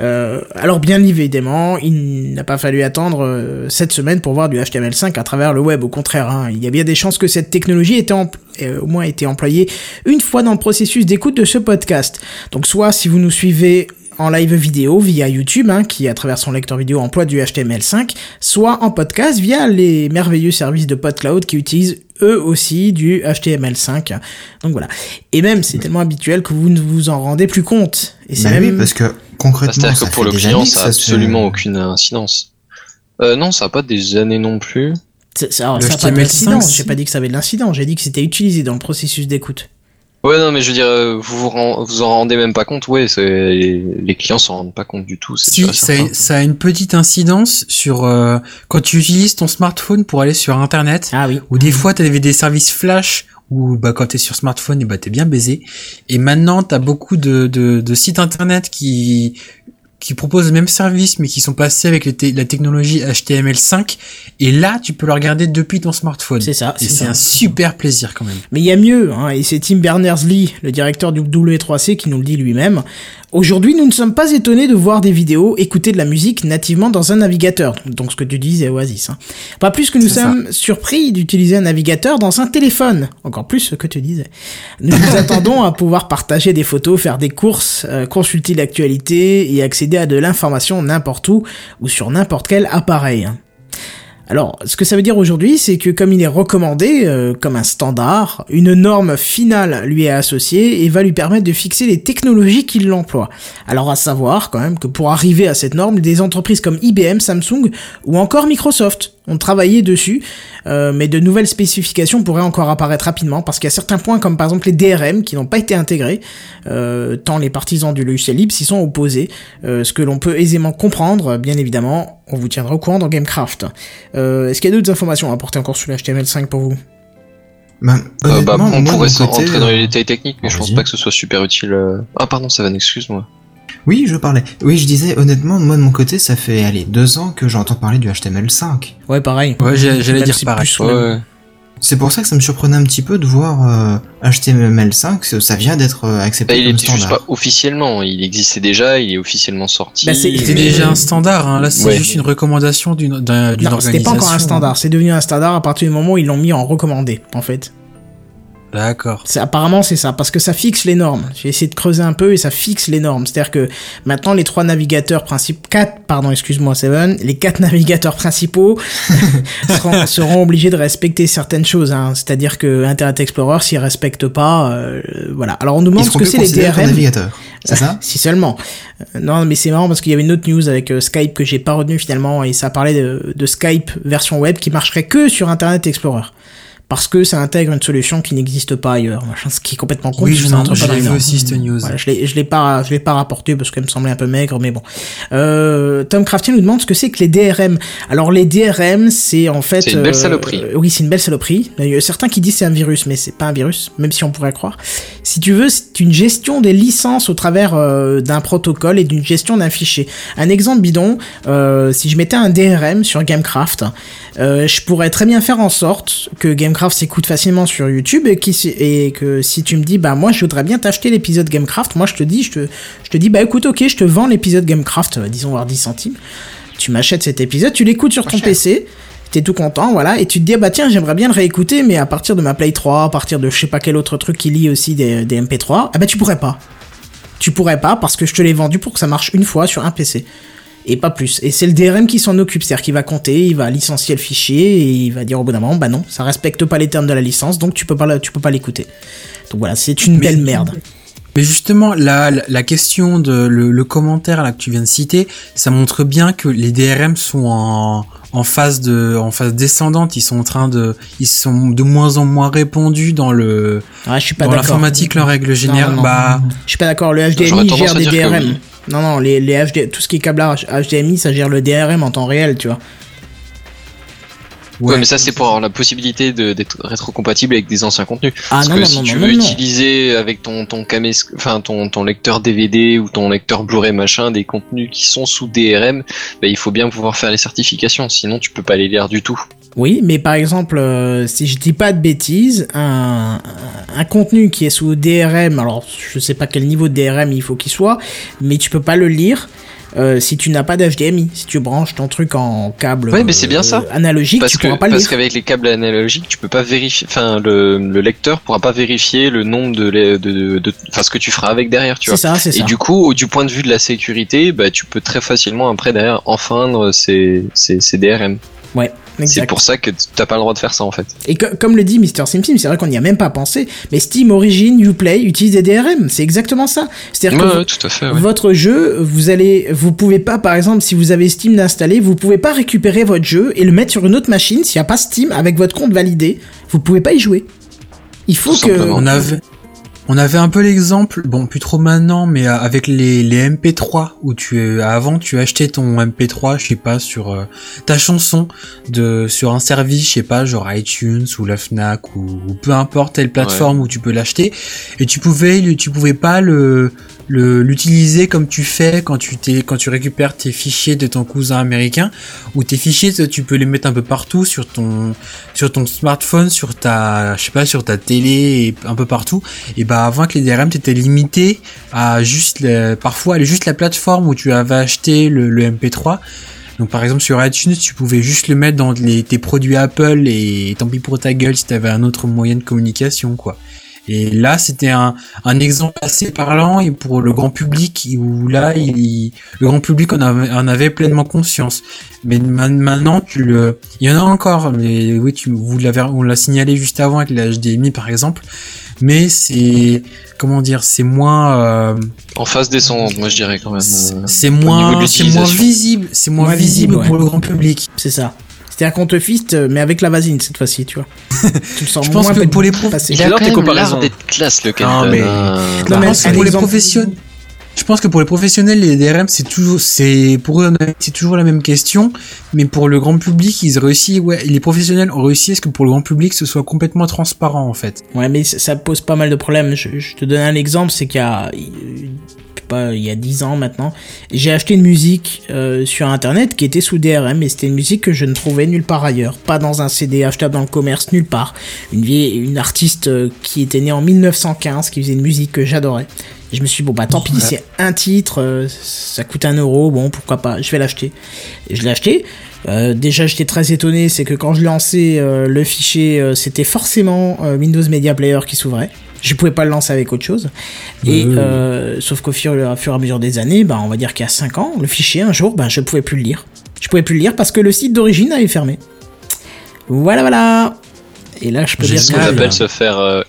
Speaker 1: Euh, alors bien évidemment, il n'a pas fallu attendre euh, cette semaine pour voir du HTML5 à travers le web. Au contraire, hein, il y a bien des chances que cette technologie empl- euh, au moins été employée une fois dans le processus d'écoute de ce podcast. Donc soit si vous nous suivez en live vidéo via YouTube, hein, qui à travers son lecteur vidéo emploie du HTML5, soit en podcast via les merveilleux services de PodCloud qui utilisent eux aussi du HTML5. Donc voilà. Et même, c'est tellement habituel que vous ne vous en rendez plus compte. Et c'est
Speaker 5: Bah
Speaker 1: même...
Speaker 5: oui, parce que concrètement, ça
Speaker 2: que pour
Speaker 5: fait
Speaker 2: le
Speaker 5: des
Speaker 2: client, ça a
Speaker 5: ça se-
Speaker 2: absolument aucune incidence. Euh, non, ça a pas des années non plus.
Speaker 1: Alors,
Speaker 4: Le
Speaker 1: ça a pas
Speaker 4: HTML5,
Speaker 1: d'incidence. J'ai pas dit que ça avait de l'incidence. J'ai dit que c'était utilisé dans le processus d'écoute.
Speaker 2: Ouais, non, mais je veux dire, euh, vous vous, vous en rendez même pas compte. Ouais, c'est- les, les clients s'en rendent pas compte du tout. c'est
Speaker 4: Si, ça, ça a une petite incidence sur euh, quand tu utilises ton smartphone pour aller sur Internet,
Speaker 1: Ah oui.
Speaker 4: ou des fois t'avais des services flash où bah quand t'es sur smartphone et bah t'es bien baisé. Et maintenant t'as beaucoup de, de, de sites internet qui qui proposent le même service mais qui sont passés avec te- la technologie HTML5 et là tu peux le regarder depuis ton smartphone.
Speaker 1: C'est ça,
Speaker 4: Et
Speaker 1: c'est
Speaker 4: un super plaisir quand même.
Speaker 1: Mais il y a mieux, hein, et c'est Tim Berners-Lee, le directeur du W3C, qui nous le dit lui-même. Aujourd'hui, nous ne sommes pas étonnés de voir des vidéos écouter de la musique nativement dans un navigateur. Donc ce que tu disais, Oasis. Hein. Pas plus que nous sommes surpris d'utiliser un navigateur dans un téléphone. Encore plus ce que tu disais. Nous nous attendons à pouvoir partager des photos, faire des courses, euh, consulter l'actualité et accéder à de l'information n'importe où ou sur n'importe quel appareil. hein. Alors, ce que ça veut dire aujourd'hui, c'est que comme il est recommandé euh, comme un standard, une norme finale lui est associée et va lui permettre de fixer les technologies qu'il l'emploie. Alors à savoir quand même que pour arriver à cette norme, des entreprises comme IBM, Samsung ou encore Microsoft ont travaillé dessus, euh, mais de nouvelles spécifications pourraient encore apparaître rapidement parce qu'il y a certains points comme par exemple les DRM qui n'ont pas été intégrés, euh, tant les partisans du logiciel libre s'y sont opposés, euh, ce que l'on peut aisément comprendre, bien évidemment, on vous tiendra au courant dans Gamecraft. Euh, Est-ce qu'il y a d'autres informations à apporter encore sur le HTML5 pour vous?
Speaker 5: Ben,
Speaker 2: bah,
Speaker 5: honnêtement,
Speaker 2: on pourrait rentrer dans les détails techniques, mais je pense pas que ce soit super utile. Ah, pardon, ça va, excuse-moi.
Speaker 5: Oui, je parlais. Oui, je disais, honnêtement, moi de mon côté, ça fait, allez, deux ans que j'entends parler du HTML5.
Speaker 1: Ouais, pareil.
Speaker 4: Ouais, j'allais dire pareil.
Speaker 2: Ouais.
Speaker 5: C'est pour ça que ça me surprenait un petit peu de voir euh, HTML5, ça- ça vient d'être euh, accepté
Speaker 2: Bah, il
Speaker 5: comme
Speaker 2: était juste pas officiellement. Il existait déjà, il est officiellement sorti.
Speaker 1: Bah, c'est-
Speaker 4: C'était
Speaker 2: mais-
Speaker 4: déjà un standard, hein. là c'est
Speaker 2: Ouais.
Speaker 4: juste une recommandation d'une d'un- d'une
Speaker 1: Non,
Speaker 4: organisation.
Speaker 1: c'était pas encore un standard. C'est devenu un standard à partir du moment où ils l'ont mis en recommandé, en fait.
Speaker 4: D'accord.
Speaker 1: C'est apparemment c'est ça parce que ça fixe les normes. J'ai essayé de creuser un peu et ça fixe les normes. C'est-à-dire que maintenant les trois navigateurs principaux, quatre, pardon, excuse-moi, Seven, les quatre navigateurs principaux seront, seront obligés de respecter certaines choses. Hein. C'est-à-dire que Internet Explorer s'y respecte pas, euh, voilà. Alors on nous demande ce que c'est les DRM.
Speaker 5: navigateurs. C'est ça
Speaker 1: Si seulement. Euh, non, mais c'est marrant parce qu'il y avait une autre news avec euh, Skype que j'ai pas retenu finalement et ça parlait de, de Skype version web qui marcherait que sur Internet Explorer. Parce que ça intègre une solution qui n'existe pas ailleurs. Machin, ce qui est complètement con.
Speaker 4: Oui, je,
Speaker 1: ça
Speaker 4: n'en-
Speaker 1: rentre
Speaker 4: je
Speaker 1: pas dans les
Speaker 4: aussi, cette news.
Speaker 1: Voilà, je l'ai, je l'ai pas, je l'ai pas rapporté parce qu'elle me semblait un peu maigre, mais bon. Euh, Tom Crafty nous demande ce que c'est que les DRM. Alors les DRM, c'est en fait.
Speaker 2: C'est une belle
Speaker 1: euh,
Speaker 2: saloperie.
Speaker 1: euh, oui, c'est une belle saloperie. Il y a certains qui disent c'est un virus, mais c'est pas un virus, même si on pourrait croire. Si tu veux, c'est une gestion des licences au travers euh, d'un protocole et d'une gestion d'un fichier. Un exemple bidon, euh, si je mettais un DRM sur Gamecraft, euh, je pourrais très bien faire en sorte que Gamecraft s'écoute facilement sur YouTube et, qui, s- et que si tu me dis bah moi je voudrais bien t'acheter l'épisode Gamecraft, moi je te dis je te, je te dis bah écoute ok je te vends l'épisode Gamecraft euh, disons voir 10 centimes, tu m'achètes cet épisode, tu l'écoutes sur ton PC. T'es tout content, voilà, et tu te dis, ah bah tiens, j'aimerais bien le réécouter, mais à partir de ma Play 3, à partir de je sais pas quel autre truc qui lit aussi des, des MP3, ah bah tu pourrais pas. Tu pourrais pas parce que je te l'ai vendu pour que ça marche une fois sur un PC. Et pas plus. Et c'est le DRM qui s'en occupe, c'est-à-dire qu'il va compter, il va licencier le fichier, et il va dire au bout d'un moment, bah non, ça respecte pas les termes de la licence, donc tu peux pas, tu peux pas l'écouter. Donc voilà, c'est une
Speaker 4: Mais-
Speaker 1: belle merde.
Speaker 4: Mais justement, la, la, la question de le, le commentaire là que tu viens de citer, ça montre bien que les DRM sont en, en phase de, en phase descendante. Ils sont en train de, ils sont de moins en moins répandus dans le,
Speaker 1: Ah, je suis pas
Speaker 4: dans l'informatique en règle générale.
Speaker 1: Non, non,
Speaker 4: bah,
Speaker 1: Je suis pas d'accord, le HDMI gère des
Speaker 2: que
Speaker 1: DRM.
Speaker 2: oui.
Speaker 1: Non, non, les, les HD, tout ce qui est câblage HDMI, ça gère le DRM en temps réel, tu vois.
Speaker 2: Ouais, mais ça c'est pour avoir la possibilité de- d'être rétrocompatible avec des anciens contenus.
Speaker 1: Ah
Speaker 2: Parce
Speaker 1: non,
Speaker 2: que
Speaker 1: non,
Speaker 2: si
Speaker 1: non,
Speaker 2: tu veux utiliser avec ton ton camé, enfin ton ton lecteur DVD ou ton lecteur Blu-ray machin des contenus qui sont sous DRM, bah, il faut bien pouvoir faire les certifications, sinon tu peux pas les lire du tout.
Speaker 1: Oui, mais par exemple, euh, si je dis pas de bêtises, un, un contenu qui est sous DRM, alors je sais pas quel niveau de DRM il faut qu'il soit, mais tu peux pas le lire. Euh, si tu n'as pas d'HDMI, si tu branches ton truc en câble
Speaker 2: Ouais, mais c'est bien ça.
Speaker 1: analogique,
Speaker 2: Parce
Speaker 1: tu
Speaker 2: que
Speaker 1: pourras pas le
Speaker 2: parce qu'avec les câbles analogiques, tu peux pas vérifier, enfin le, le lecteur pourra pas vérifier le nombre de de de- de- enfin ce que tu feras avec derrière, tu
Speaker 1: C'est
Speaker 2: vois.
Speaker 1: ça, c'est
Speaker 2: Et
Speaker 1: ça.
Speaker 2: du coup, du point de vue de la sécurité, bah, tu peux très facilement après derrière enfreindre ces, ces, ces DRM.
Speaker 1: Ouais,
Speaker 2: C'est pour ça que t'as pas le droit de faire ça en fait.
Speaker 1: Et co- comme le dit Mr. Sim Sim, c'est vrai qu'on n'y a même pas pensé, mais Steam Origin, Uplay utilise des DRM, c'est exactement ça. C'est-à-dire que
Speaker 2: Ouais,
Speaker 1: vous-
Speaker 2: ouais, tout à fait. Ouais.
Speaker 1: Votre jeu, vous allez, vous pouvez pas, par exemple, si vous avez Steam d'installer, vous pouvez pas récupérer votre jeu et le mettre sur une autre machine s'il n'y a pas Steam avec votre compte validé. Vous pouvez pas y jouer. Il faut
Speaker 2: Tout
Speaker 1: que.
Speaker 2: simplement.
Speaker 4: on avait, on avait un peu l'exemple, bon, plus trop maintenant, mais euh, avec les, les MP3 où tu, euh, avant, tu achetais ton MP3, je sais pas, sur euh, ta chanson de, sur un service, je sais pas, genre iTunes ou la Fnac ou, ou peu importe telle plateforme où tu peux l'acheter, et tu pouvais, tu pouvais pas le l'utiliser comme tu fais quand tu quand tu récupères tes fichiers de ton cousin américain ou tes fichiers tu peux les mettre un peu partout sur ton sur ton smartphone sur ta je sais pas sur ta télé un peu partout. Et bah avant que les DRM t'étais limité à juste le- parfois à juste la plateforme où tu avais acheté le, le MP3 donc par exemple sur iTunes tu pouvais juste le mettre dans les, tes produits Apple et tant pis pour ta gueule si t'avais un autre moyen de communication quoi et là, c'était un, un exemple assez parlant et pour le grand public où là, il, le grand public en avait, en avait pleinement conscience. Mais ma- maintenant, tu le, il y en a encore. Mais oui, tu, vous l'avez, on l'a signalé juste avant avec la HDMI par exemple. Mais c'est, comment dire, c'est moins, euh,
Speaker 2: En phase descendante, moi je dirais quand même.
Speaker 4: c'est
Speaker 2: euh,
Speaker 4: c'est moins, c'est moins
Speaker 2: l'utilisation.
Speaker 4: visible, c'est moins,
Speaker 1: Moins
Speaker 4: visible,
Speaker 1: visible,
Speaker 4: pour le grand public.
Speaker 1: C'est ça. C'est-à-dire qu'on te fiste, mais avec la vasine cette fois-ci, tu vois. tu le sens
Speaker 4: Je pense
Speaker 1: moins
Speaker 4: que pour les
Speaker 1: passer.
Speaker 2: Il a quand
Speaker 3: tes
Speaker 2: même
Speaker 3: comparaisons.
Speaker 2: l'air d'être classe le
Speaker 3: Non,
Speaker 2: Kenton.
Speaker 3: mais-
Speaker 2: hein.
Speaker 1: Non, mais un
Speaker 4: pour les professionnels, je pense que pour les professionnels, les DRM, c'est toujours, c'est, pour eux, c'est toujours la même question. Mais pour le grand public, ils réussissent, ouais, les professionnels ont réussi à ce que pour le grand public, ce soit complètement transparent, en fait.
Speaker 1: Ouais, mais ça pose pas mal de problèmes. Je, te donne un exemple, c'est qu'il y a, il y a 10 ans maintenant, j'ai acheté une musique euh, sur internet qui était sous DRM et c'était une musique que je ne trouvais nulle part ailleurs, pas dans un CD achetable dans le commerce, nulle part. Une vieille, une artiste euh, qui était née en 1915, qui faisait une musique que j'adorais. Et je me suis dit, bon bah tant pis, c'est un titre, euh, ça coûte un euro, bon pourquoi pas, je vais l'acheter. Et je l'ai acheté. Euh, déjà j'étais très étonné, c'est que quand je lançais euh, le fichier, euh, c'était forcément euh, Windows Media Player qui s'ouvrait. Je pouvais pas le lancer avec autre chose. Et euh, sauf qu'au fur, au fur et à mesure des années, bah, on va dire qu'il y a 5 ans, le fichier un jour, bah, je pouvais plus le lire. Je pouvais plus le lire parce que le site d'origine avait fermé. Voilà, voilà. Et là, je peux
Speaker 2: C'est
Speaker 1: dire
Speaker 2: ce
Speaker 1: que
Speaker 2: qu'on
Speaker 4: Génial.
Speaker 2: appelle se faire.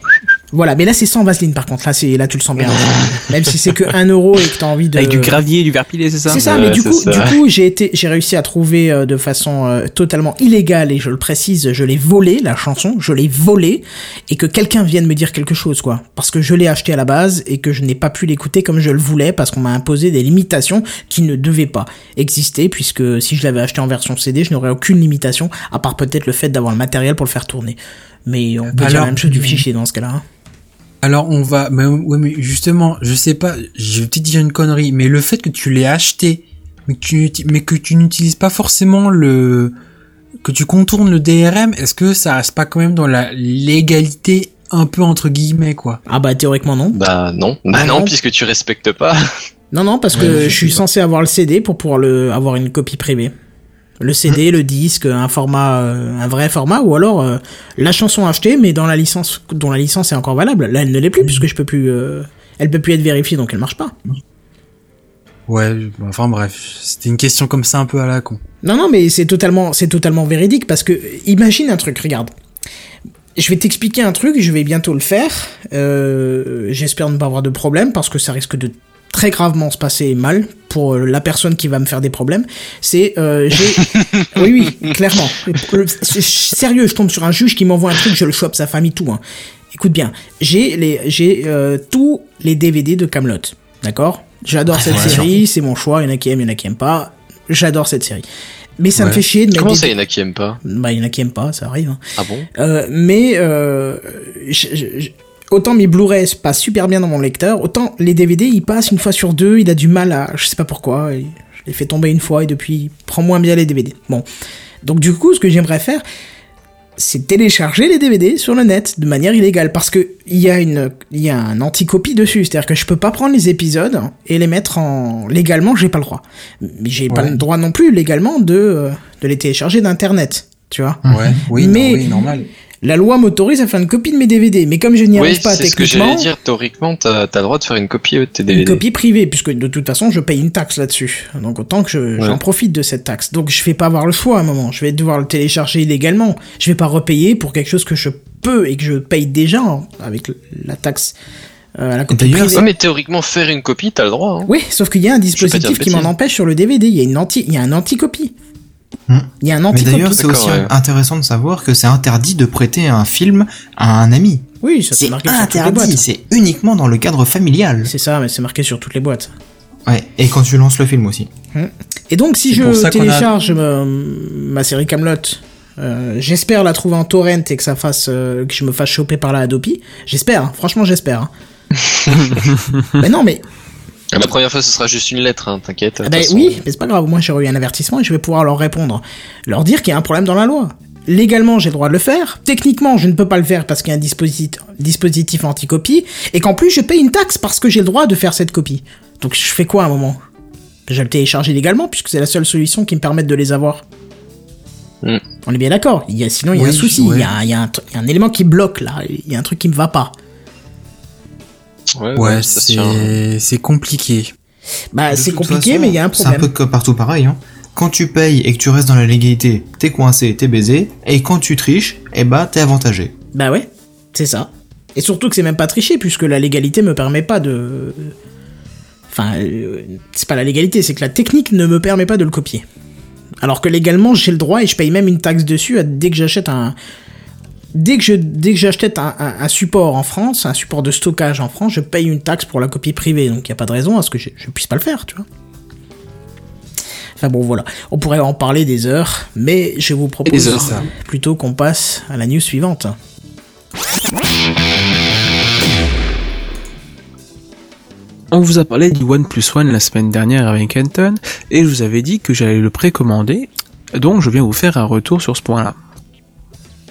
Speaker 1: Voilà, mais là c'est sans vaseline par contre. Là, c'est là tu le sens bien. Même si c'est que 1 euro et que t'as envie de.
Speaker 3: Avec du gravier du verre pilé, c'est ça
Speaker 1: C'est ça,
Speaker 2: Ouais,
Speaker 1: mais du coup,
Speaker 2: ça.
Speaker 1: du coup, j'ai été, j'ai réussi à trouver euh, de façon euh, totalement illégale et je le précise, je l'ai volé la chanson, je l'ai volé et que quelqu'un vienne me dire quelque chose quoi, parce que je l'ai acheté à la base et que je n'ai pas pu l'écouter comme je le voulais parce qu'on m'a imposé des limitations qui ne devaient pas exister puisque si je l'avais acheté en version CD, je n'aurais aucune limitation à part peut-être le fait d'avoir le matériel pour le faire tourner. Mais on peut dire
Speaker 4: Alors-
Speaker 1: la même chose du fichier dans ce cas-là. hein.
Speaker 4: Alors on va, mais, ouais, mais justement, je sais pas, je vais peut-être dire une connerie, mais le fait que tu l'aies acheté, mais que tu, n'uti- mais que tu n'utilises pas forcément le, que tu contournes le DRM, est-ce que ça reste pas quand même dans la légalité un peu entre guillemets quoi?
Speaker 1: Ah bah théoriquement non.
Speaker 2: Bah non, bah
Speaker 1: Ah
Speaker 2: non,
Speaker 1: non.
Speaker 2: puisque tu respectes pas.
Speaker 1: Non, non, parce que je suis censé avoir le CD pour pouvoir le, avoir une copie privée. Le CD, le disque, un format, euh, un vrai format, ou alors euh, la chanson achetée, mais dans la licence, dont la licence est encore valable. Là, elle ne l'est plus puisque je peux plus, euh, elle peut plus être vérifiée, donc elle marche pas.
Speaker 4: Ouais, enfin bref, c'était une question comme ça un peu à la con.
Speaker 1: Non, non, mais c'est totalement, c'est totalement véridique parce que imagine un truc, regarde. Je vais t'expliquer un truc, je vais bientôt le faire. J'espère ne pas avoir de problème parce que ça risque de très gravement se passer mal pour euh, la personne qui va me faire des problèmes. C'est, euh, j'ai, oui, oui, clairement. Euh, c'est- Sérieux, je tombe sur un juge qui m'envoie un truc, je le chope sa famille tout. Hein. Écoute bien, j'ai les, j'ai euh, tous les DVD de Camelot, d'accord? J'adore cette série, c'est mon choix. Il y en a qui aiment, il y en a qui aiment pas. J'adore cette série. Mais ça me fait chier de mettre
Speaker 2: Comment
Speaker 1: des-
Speaker 2: ça, il y en a qui aiment pas?
Speaker 1: Bah, il y en a qui aiment pas, ça arrive. hein.
Speaker 2: Ah bon?
Speaker 1: Euh, mais euh, je- je- je- autant mes Blu-ray passent super bien dans mon lecteur, autant les DVD ils passent une fois sur deux, il a du mal à, je sais pas pourquoi, je l'ai fait tomber une fois et depuis il prend moins bien les DVD. Bon, donc du coup ce que j'aimerais faire, c'est télécharger les DVD sur le net de manière illégale parce que il y a une il y a un anti-copie dessus, c'est-à-dire que je peux pas prendre les épisodes et les mettre en légalement, j'ai pas le droit. Mais j'ai pas
Speaker 4: Ouais.
Speaker 1: le droit non plus légalement de euh, de les télécharger d'internet, tu vois.
Speaker 4: Ouais, oui,
Speaker 1: Mais-
Speaker 4: non, oui, normal.
Speaker 1: La loi m'autorise à faire une copie de mes DVD, mais comme je n'y
Speaker 2: Oui,
Speaker 1: arrive pas
Speaker 2: c'est ce que
Speaker 1: techniquement,
Speaker 2: j'allais dire. Théoriquement, t'as as le droit de faire une copie de tes
Speaker 1: une
Speaker 2: DVD.
Speaker 1: copie privée, puisque de toute façon je paye une taxe là-dessus. Donc autant que je-
Speaker 2: Ouais.
Speaker 1: j'en profite de cette taxe. Donc je vais pas avoir le choix à un moment. Je vais devoir le télécharger illégalement. Je vais pas repayer pour quelque chose que je peux et que je paye déjà hein, avec la taxe euh, à la copie privée.
Speaker 2: Ouais, mais théoriquement, faire une copie, t'as le droit. Hein.
Speaker 1: Oui, sauf qu'il y a un dispositif qui m'en empêche sur le DVD. Il y a une anti, il y a un anti-copie.
Speaker 5: Hmm.
Speaker 1: Il y a un
Speaker 5: Mais
Speaker 1: anti-copie.
Speaker 5: d'ailleurs, c'est aussi
Speaker 2: ouais.
Speaker 5: intéressant de savoir que c'est interdit de prêter un film à un ami.
Speaker 1: Oui, ça c'est marqué sur toutes les boîtes.
Speaker 5: c'est uniquement dans le cadre familial.
Speaker 1: C'est ça, mais c'est marqué sur toutes les boîtes.
Speaker 5: Ouais, et quand tu lances le film aussi.
Speaker 1: Et donc, si je
Speaker 4: a-
Speaker 1: télécharge ma, ma série Camelot, euh, j'espère la trouver en torrent et que ça fasse euh, que je me fasse choper par la Adopi. J'espère, hein, franchement, j'espère. hein. mais non, mais
Speaker 2: La première fois, ce sera juste une lettre, hein, t'inquiète.
Speaker 1: ah ben
Speaker 2: façon.
Speaker 1: oui, mais c'est pas grave. Moi, j'ai eu un avertissement et je vais pouvoir leur répondre, leur dire qu'il y a un problème dans la loi. Légalement, j'ai le droit de le faire. Techniquement, je ne peux pas le faire parce qu'il y a un dispositif, dispositif anti-copie et qu'en plus, je paye une taxe parce que j'ai le droit de faire cette copie. Donc, je fais quoi à un moment? Je vais le télécharger légalement puisque c'est la seule solution qui me permette de les avoir.
Speaker 2: Hmm.
Speaker 1: On est bien d'accord. Sinon, il y a
Speaker 4: Oui,
Speaker 1: un souci.
Speaker 4: ouais.
Speaker 1: Il, y y a un élément qui bloque là. Il y a un truc qui me va pas.
Speaker 2: Ouais, tient.
Speaker 4: c'est c'est compliqué.
Speaker 1: Bah, c'est compliqué,
Speaker 5: façon,
Speaker 1: mais il y a un
Speaker 5: C'est un
Speaker 1: problème.
Speaker 5: peu comme partout pareil. Hein. Quand tu payes et que tu restes dans la légalité, t'es coincé, t'es baisé. Et quand tu triches, eh bah t'es avantagé.
Speaker 1: Bah ouais, c'est ça. Et surtout que c'est même pas triché, puisque la légalité me permet pas de. Enfin, euh, c'est pas la légalité, c'est que la technique ne me permet pas de le copier. Alors que légalement, j'ai le droit et je paye même une taxe dessus dès que j'achète un. Dès que je dès que j'achète un, un- un support en France, un support de stockage en France, je paye une taxe pour la copie privée. Donc il y a pas de raison à ce que je, je puisse pas le faire, tu vois. Enfin bon, voilà. On pourrait en parler des heures, mais je vous propose plutôt qu'on passe à la news suivante.
Speaker 3: On vous a parlé du One Plus One la semaine dernière avec Kenton et je vous avais dit que j'allais le précommander. Donc je viens vous faire un retour sur ce point-là.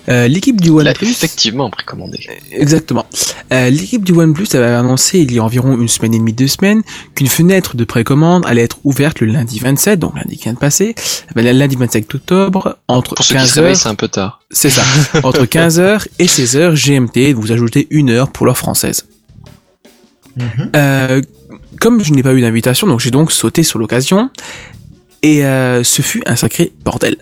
Speaker 3: Euh, L'équipe du OnePlus,
Speaker 2: effectivement précommandé.
Speaker 3: exactement. Euh, L'équipe du OnePlus avait annoncé il y a environ une semaine et demie, deux semaines, qu'une fenêtre de précommande allait être ouverte le lundi 27, donc lundi qui vient de passer, ben, le lundi 27 octobre, entre
Speaker 2: Pour ceux qui se
Speaker 3: 15h,
Speaker 2: réveillent, c'est un peu tard.
Speaker 3: c'est ça, entre 15h et 16h GMT, vous ajoutez une heure pour l'heure française. Euh, comme je n'ai pas eu d'invitation, donc j'ai donc sauté sur l'occasion, et euh, ce fut un sacré bordel.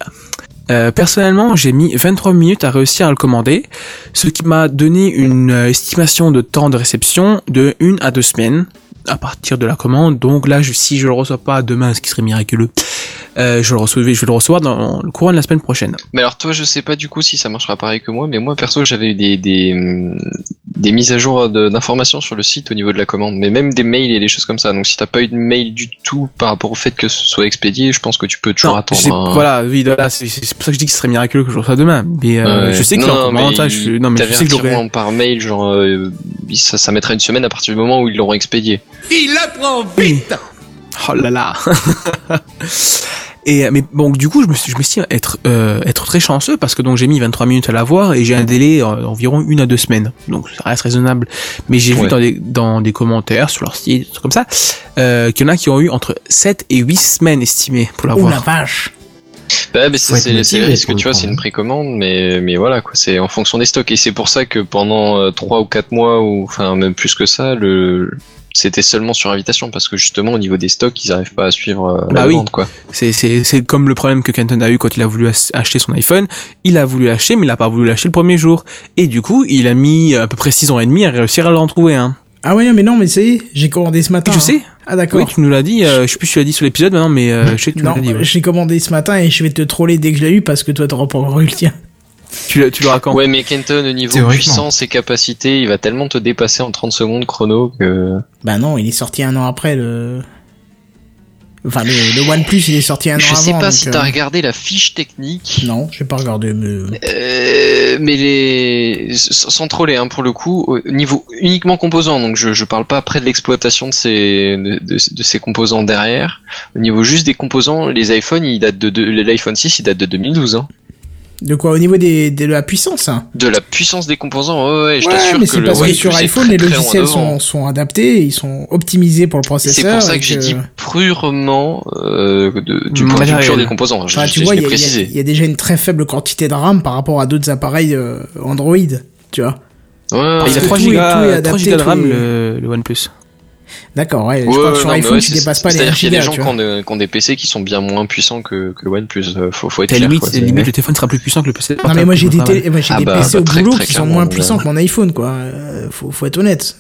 Speaker 3: Euh, personnellement, j'ai mis 23 minutes à réussir à le commander, ce qui m'a donné une euh, estimation de temps de réception de une à deux semaines à partir de la commande. Donc là, si je le reçois pas demain, ce qui serait miraculeux, euh, je, le reçois, je vais le recevoir dans le courant de la semaine prochaine.
Speaker 2: Mais alors toi, je sais pas du coup si ça marchera pareil que moi, mais moi perso, j'avais eu des des, hum, des mises à jour d'informations sur le site au niveau de la commande, mais même des mails et des choses comme ça. Donc si t'as pas eu de mail du tout par rapport au fait que ce soit expédié, je pense que tu peux toujours
Speaker 3: Non,
Speaker 2: attendre. un-
Speaker 3: Voilà, oui, voilà, c'est pour ça que je dis que ce serait miraculeux que je le reçois demain. Mais euh,
Speaker 2: Ouais.
Speaker 3: je sais qu'il y a
Speaker 2: Non,
Speaker 3: encore
Speaker 2: mais
Speaker 3: je- Non, mais je sais que
Speaker 2: par mail, genre euh, ça, ça mettra une semaine à partir du moment où ils l'auront expédié.
Speaker 3: Oh là là. Et mais bon, du coup, je me suis, je m'estime être euh, être très chanceux parce que donc j'ai mis 23 minutes à l'avoir et j'ai un délai euh, d'environ une à deux semaines. Donc ça reste raisonnable. Mais j'ai vu dans des dans des commentaires sur leur site, des trucs comme ça, euh, qu'il y en a qui ont eu entre 7 et 8 semaines estimées pour
Speaker 1: Oh la vache.
Speaker 2: Bah, c'est le risque, tu vois, c'est une précommande, mais mais voilà quoi, c'est en fonction des stocks et c'est pour ça que pendant euh, trois ou quatre mois ou enfin même plus que ça, le c'était seulement sur invitation parce que justement au niveau des stocks, ils arrivent pas à suivre euh,
Speaker 3: Bah
Speaker 2: la
Speaker 3: oui.
Speaker 2: vente quoi.
Speaker 3: C'est c'est c'est comme le problème que Kenton a eu quand il a voulu acheter son iPhone. Il a voulu l'acheter, mais il a pas voulu l'acheter le premier jour. Et du coup, il a mis à peu près 6 ans et demi à réussir à l'en trouver un.
Speaker 1: Ah ouais, mais non, mais ça y est, j'ai commandé ce matin.
Speaker 3: Je
Speaker 1: hein.
Speaker 3: sais.
Speaker 1: Ah d'accord.
Speaker 3: Oui, tu nous l'as dit. euh, je sais plus si tu l'as dit sur l'épisode maintenant, mais euh, je sais que tu l'as dit. ouais.
Speaker 1: j'ai commandé ce matin et je vais te troller dès que je l'ai eu parce que toi t'auras pas encore eu le tien.
Speaker 3: Tu, tu l'auras quand
Speaker 2: Ouais, mais Kenton au niveau puissance et capacité, il va tellement te dépasser en 30 secondes chrono que
Speaker 1: Bah non, il est sorti un an après le. Enfin, le, le OnePlus, il est sorti un an
Speaker 2: je
Speaker 1: avant.
Speaker 2: sais pas
Speaker 1: donc,
Speaker 2: si
Speaker 1: euh,
Speaker 2: t'as regardé la fiche technique.
Speaker 1: Non, j'ai pas regardé. Mais...
Speaker 2: Euh, mais les sans troller hein, pour le coup au niveau uniquement composants donc je je parle pas après de l'exploitation de ces de, de, de ces composants derrière au niveau juste des composants les iPhones ils datent de, de l'iPhone 6 il date de 2012 hein.
Speaker 1: De quoi Au niveau des, de la puissance hein.
Speaker 2: de la puissance des composants ouais, ouais je
Speaker 1: Ouais,
Speaker 2: t'assure
Speaker 1: mais
Speaker 2: que
Speaker 1: c'est
Speaker 2: le
Speaker 1: parce que sur iPhone,
Speaker 2: très,
Speaker 1: les logiciels sont, sont adaptés, ils sont optimisés pour le
Speaker 2: c'est
Speaker 1: processeur.
Speaker 2: pour ça
Speaker 1: et
Speaker 2: que j'ai dit purement euh, de- du point de vue des composants je,
Speaker 1: Enfin,
Speaker 2: je-
Speaker 1: tu
Speaker 2: je
Speaker 1: vois, il y, a- y y déjà une très faible quantité de RAM par rapport à d'autres appareils euh, Android, tu vois.
Speaker 2: ouais,
Speaker 3: il a
Speaker 1: que
Speaker 3: 3
Speaker 1: tout est- tout est
Speaker 3: gigas, 3
Speaker 1: adapté,
Speaker 3: gigas de RAM le, le OnePlus.
Speaker 1: D'accord, ouais. je
Speaker 2: Ouais,
Speaker 1: crois que sur
Speaker 2: non,
Speaker 1: iPhone,
Speaker 2: ouais,
Speaker 1: tu dépasses pas les 1
Speaker 2: C'est-à-dire qu'il y a des gens qui ont, des- qui ont des PC qui sont bien moins puissants que, que le OnePlus. euh, Faut, faut être clair.
Speaker 3: limite,
Speaker 2: quoi,
Speaker 3: limite, le téléphone sera plus puissant que le PC.
Speaker 1: Non mais moi j'ai des, télé- moi,
Speaker 2: Ah
Speaker 1: des
Speaker 2: bah,
Speaker 1: PC au
Speaker 2: bah, très,
Speaker 1: boulot qui sont moins puissants que mon iPhone quoi. Euh, faut, faut être honnête.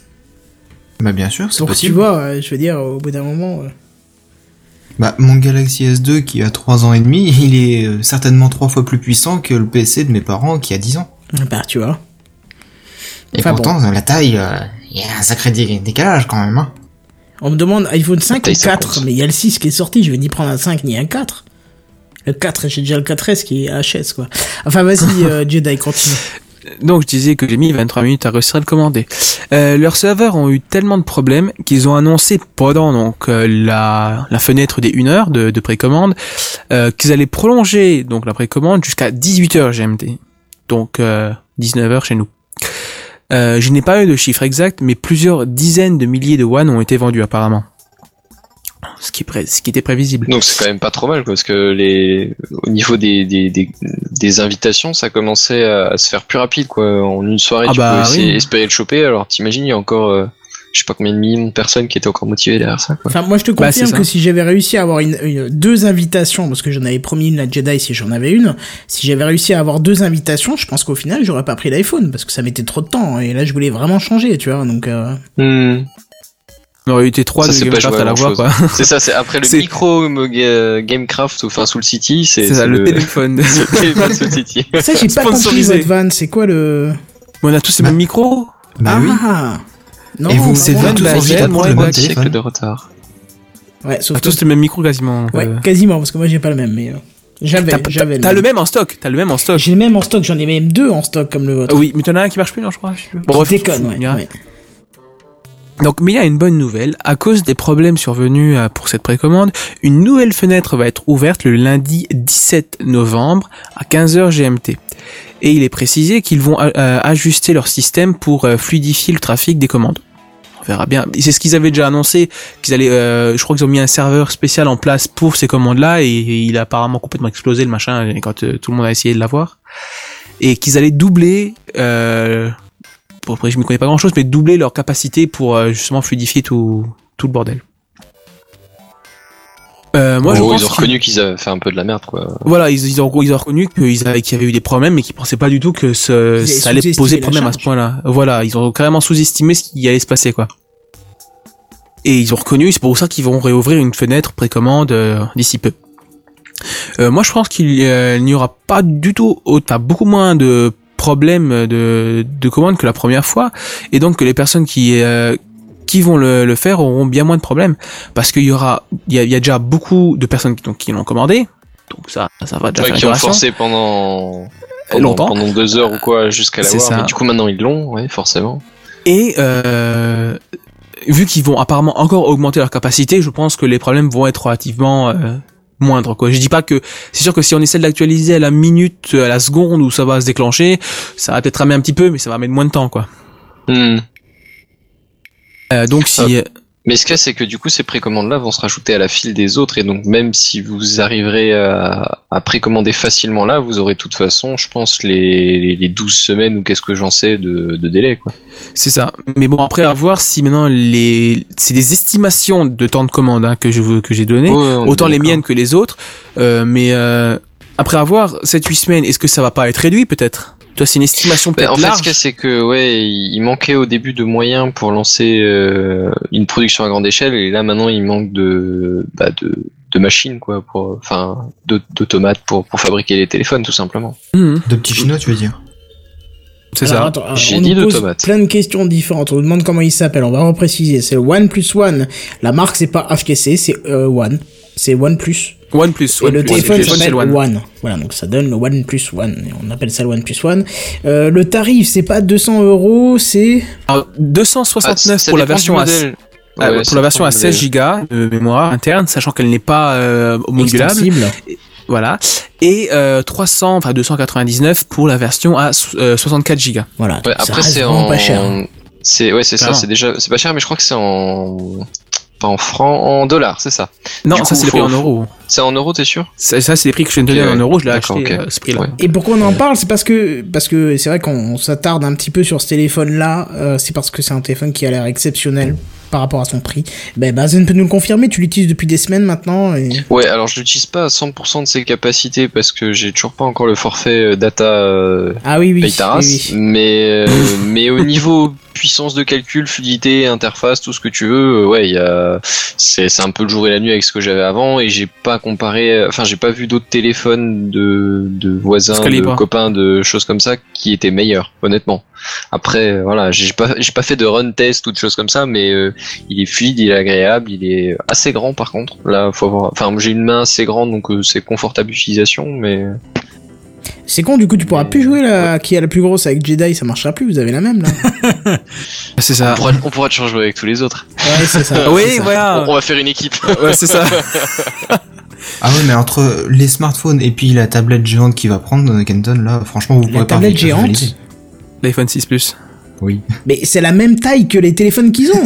Speaker 5: Bah bien sûr, c'est
Speaker 1: Donc tu
Speaker 5: possible.
Speaker 1: vois, euh, je veux dire au bout d'un moment. euh,
Speaker 5: Bah mon Galaxy S2 qui a 3 ans et demi, il est certainement trois fois plus puissant que le PC de mes parents qui a 10 ans.
Speaker 1: Bah tu vois.
Speaker 5: Et
Speaker 1: Enfin,
Speaker 5: pourtant, la taille, euh, il y a un sacré dé- décalage quand même. Hein.
Speaker 1: On me demande iPhone 5 ou
Speaker 2: taille, ça
Speaker 1: 4,
Speaker 2: compte.
Speaker 1: mais il y a le 6 qui est sorti, je vais ni prendre un 5 ni un 4. Le 4, j'ai déjà le 4S qui est HS quoi. Enfin vas-y euh, Jedi continue.
Speaker 3: Donc je disais que j'ai mis 23 minutes à réussir à le commander. Euh, leurs serveurs ont eu tellement de problèmes qu'ils ont annoncé pendant donc euh, la, la fenêtre des 1 heure de, de précommande euh, qu'ils allaient prolonger donc la précommande jusqu'à 18h GMT. Donc euh, 19h chez nous. Euh, je n'ai pas eu de chiffre exact, mais plusieurs dizaines de milliers de One ont été vendus apparemment. Ce qui, est pré- ce qui était prévisible.
Speaker 2: Donc c'est quand même pas trop mal parce que les au niveau des, des, des, des invitations ça commençait à, à se faire plus rapide quoi en une soirée
Speaker 3: Ah
Speaker 2: tu
Speaker 3: bah oui.
Speaker 2: espérer le choper alors t'imagines il y a encore euh, je sais pas combien de millions de personnes qui étaient encore motivées derrière ça quoi.
Speaker 1: Enfin moi je te
Speaker 3: Bah,
Speaker 1: confirme que si j'avais réussi à avoir une, une- deux invitations, parce que j'en avais promis une à Jedi si j'en avais une, si j'avais réussi à avoir deux invitations, je pense qu'au final j'aurais pas pris l'iPhone parce que ça mettait trop de temps et là je voulais vraiment changer, tu vois. Donc euh,
Speaker 2: Hmm.
Speaker 3: On aurait été trois de
Speaker 2: c'est pas
Speaker 3: Gamecraft à l'avoir
Speaker 2: grand-chose.
Speaker 3: quoi.
Speaker 2: C'est ça c'est après le micro euh, Gamecraft enfin sous le City c'est
Speaker 3: C'est ça, le téléphone.
Speaker 2: c'est le téléphone sous le City.
Speaker 1: ça j'ai pas compris votre van, c'est quoi le
Speaker 3: On a tous les
Speaker 5: Bah.
Speaker 3: mêmes micros
Speaker 5: Bah
Speaker 1: ah,
Speaker 5: oui.
Speaker 1: Non,
Speaker 5: Et vous, vous
Speaker 3: Van
Speaker 5: tous envie d'apprendre
Speaker 3: moi,
Speaker 5: le
Speaker 2: Un siècle de retard.
Speaker 1: Ouais, sauf
Speaker 3: tous les mêmes micros quasiment.
Speaker 1: Ouais,
Speaker 3: euh.
Speaker 1: quasiment, parce que moi j'ai pas le même, mais euh, j'avais,
Speaker 3: T'as-
Speaker 1: j'avais.
Speaker 3: T'as le même en stock, t'as le même en stock.
Speaker 1: J'ai le même en stock, j'en ai même deux en stock comme le vôtre.
Speaker 3: oui, mais t'en as un qui marche plus, non, je crois.
Speaker 1: Bon,
Speaker 3: bref,
Speaker 1: déconne,
Speaker 3: on
Speaker 1: ouais.
Speaker 3: Donc, mais il y a une bonne nouvelle. À cause des problèmes survenus euh, pour cette précommande, une nouvelle fenêtre va être ouverte le lundi 17 novembre à 15h GMT. Et il est précisé qu'ils vont euh, euh, ajuster leur système pour euh, fluidifier le trafic des commandes. Verra bien. C'est ce qu'ils avaient déjà annoncé, qu'ils allaient, euh, je crois qu'ils ont mis un serveur spécial en place pour ces commandes-là, et, il a apparemment complètement explosé le machin quand euh, tout le monde a essayé de l'avoir. Et qu'ils allaient doubler, euh, je ne connais pas grand chose, mais doubler leur capacité pour euh, justement fluidifier tout, tout le bordel. Euh, moi,
Speaker 2: En
Speaker 3: je
Speaker 2: gros,
Speaker 3: pense
Speaker 2: ils ont reconnu qu'ils avaient fait un peu de la merde, quoi.
Speaker 3: Voilà, ils, ils ont, ils ont reconnu qu'ils avaient- qu'il y avait eu des problèmes, mais qu'ils pensaient pas du tout que ce, ça allait poser problème à ce point-là. Voilà, ils ont carrément sous-estimé ce qui allait se passer, quoi. Et ils ont reconnu, c'est pour ça qu'ils vont réouvrir une fenêtre précommande euh, d'ici peu. Euh, moi, je pense qu'il euh, il n'y aura pas du tout, enfin, beaucoup moins de problèmes de, de commandes que la première fois, et donc que les personnes qui euh, qui vont le, le faire auront bien moins de problèmes, parce qu'il y aura, il y a, il y a déjà beaucoup de personnes qui, donc, qui l'ont commandé, donc ça, ça va déjà
Speaker 2: Ouais,
Speaker 3: faire
Speaker 2: qui ont forcé pendant, pendant,
Speaker 3: Longtemps.
Speaker 2: pendant deux heures ou quoi jusqu'à l'avoir. Mais du coup, maintenant ils l'ont, ouais, forcément.
Speaker 3: Et euh, vu qu'ils vont apparemment encore augmenter leur capacité, je pense que les problèmes vont être relativement euh, moindres. Quoi. Je dis pas que c'est sûr que si on essaie de l'actualiser à la minute, à la seconde où ça va se déclencher, ça va peut-être ramer un petit peu, mais ça va mettre moins de temps. quoi.
Speaker 2: Hmm.
Speaker 3: Euh, donc si
Speaker 2: Mais ce qu'il y a, c'est que du coup, ces précommandes-là vont se rajouter à la file des autres, et donc même si vous arriverez à, à précommander facilement là, vous aurez de toute façon, je pense, les, les, les 12 semaines ou qu'est-ce que j'en sais de, de délai, quoi.
Speaker 3: c'est ça. Mais bon après à voir si maintenant les c'est des estimations de temps de commande hein, que je veux que j'ai donné.
Speaker 2: Ouais,
Speaker 3: autant les miennes que les autres. Euh, mais euh, après avoir 7-8 semaines, est-ce que ça va pas être réduit peut-être? Toi, c'est une estimation
Speaker 2: Bah,
Speaker 3: peut-être
Speaker 2: en fait,
Speaker 3: large.
Speaker 2: ce qu'il y a, c'est que ouais, il manquait au début de moyens pour lancer euh, une production à grande échelle, et là maintenant il manque de bah, de, de machines quoi, pour enfin de- d'automates pour pour fabriquer les téléphones tout simplement.
Speaker 3: Mhm,
Speaker 5: De petits chinois, tu veux dire?
Speaker 3: C'est ça.
Speaker 1: attends, on
Speaker 2: dit
Speaker 1: nous pose plein de questions différentes. On nous demande comment il s'appelle. On va repréciser. C'est le OnePlus One. La marque, c'est pas HTC, c'est euh, One. C'est OnePlus.
Speaker 3: OnePlus.
Speaker 1: Et le téléphone
Speaker 3: c'est
Speaker 1: s'appelle
Speaker 3: le
Speaker 1: One.
Speaker 3: One.
Speaker 1: Voilà, donc ça donne le OnePlus One. Et on appelle ça le OnePlus One. Euh, le tarif, c'est pas 200 euros, c'est...
Speaker 3: Alors, 269
Speaker 2: Ah,
Speaker 3: pour la version
Speaker 2: modèle.
Speaker 3: Ah,
Speaker 2: Ouais,
Speaker 3: pour la version à
Speaker 2: du
Speaker 3: 16
Speaker 2: modèle.
Speaker 3: Go de mémoire interne, sachant qu'elle n'est pas euh, homologable.
Speaker 1: extensible.
Speaker 3: Voilà. Et euh, 300, enfin 299 pour la version à euh, 64 Go.
Speaker 1: Voilà.
Speaker 2: Ouais, après c'est
Speaker 1: vraiment
Speaker 2: en
Speaker 1: pas cher.
Speaker 2: c'est ouais c'est ça, c'est déjà c'est pas cher mais je crois que c'est en pas en francs, en dollars, c'est ça.
Speaker 3: Non,
Speaker 2: Du
Speaker 3: ça c'est les prix en euros.
Speaker 2: C'est en euros, t'es sûr
Speaker 3: Ça, ça, c'est les prix que je viens de donner
Speaker 2: Ok,
Speaker 3: en euros, je l'ai acheté euh, ce prix-là.
Speaker 2: Ouais.
Speaker 1: Et pourquoi on en parle? C'est parce que parce que c'est vrai qu'on s'attarde un petit peu sur ce téléphone-là. euh, c'est parce que c'est un téléphone qui a l'air exceptionnel par rapport à son prix. Ben Bazen peut nous le confirmer. Tu l'utilises depuis des semaines maintenant. Et...
Speaker 2: Ouais, alors je l'utilise pas à 100% de ses capacités parce que j'ai toujours pas encore le forfait euh, data euh,
Speaker 1: Ah oui oui.
Speaker 2: paye ta race,
Speaker 1: oui, oui.
Speaker 2: mais euh, mais au niveau puissance de calcul, fluidité, interface, tout ce que tu veux, euh, ouais, il y a c'est c'est un peu le jour et la nuit avec ce que j'avais avant et j'ai pas comparé, enfin j'ai pas vu d'autres téléphones de de voisins, de copains, de choses comme ça qui étaient meilleurs, honnêtement. Après, euh, voilà, j'ai pas j'ai pas fait de run test ou de choses comme ça, mais euh, il est fluide, il est agréable, il est assez grand par contre. Là, faut avoir, enfin j'ai une main assez grande donc euh, c'est confortable d'utilisation, mais
Speaker 1: C'est con. Du coup, tu pourras plus jouer là. Qui a la plus grosse avec Jedi Ça marchera plus. Vous avez la même là.
Speaker 3: C'est
Speaker 2: on
Speaker 3: ça.
Speaker 2: pourra, on pourra toujours jouer avec tous les autres.
Speaker 1: ouais, c'est ça.
Speaker 3: Oui,
Speaker 1: c'est ça.
Speaker 3: voilà.
Speaker 2: On, on va faire une équipe.
Speaker 3: Ouais, c'est ça.
Speaker 5: Ah ouais, mais entre les smartphones et puis la tablette géante qui va prendre Kenton, là, franchement, vous
Speaker 1: La
Speaker 5: pourrez pas
Speaker 1: tablette
Speaker 5: rivaliser.
Speaker 1: géante.
Speaker 3: L'iPhone 6 Plus.
Speaker 5: Oui.
Speaker 1: Mais c'est la même taille que les téléphones qu'ils ont.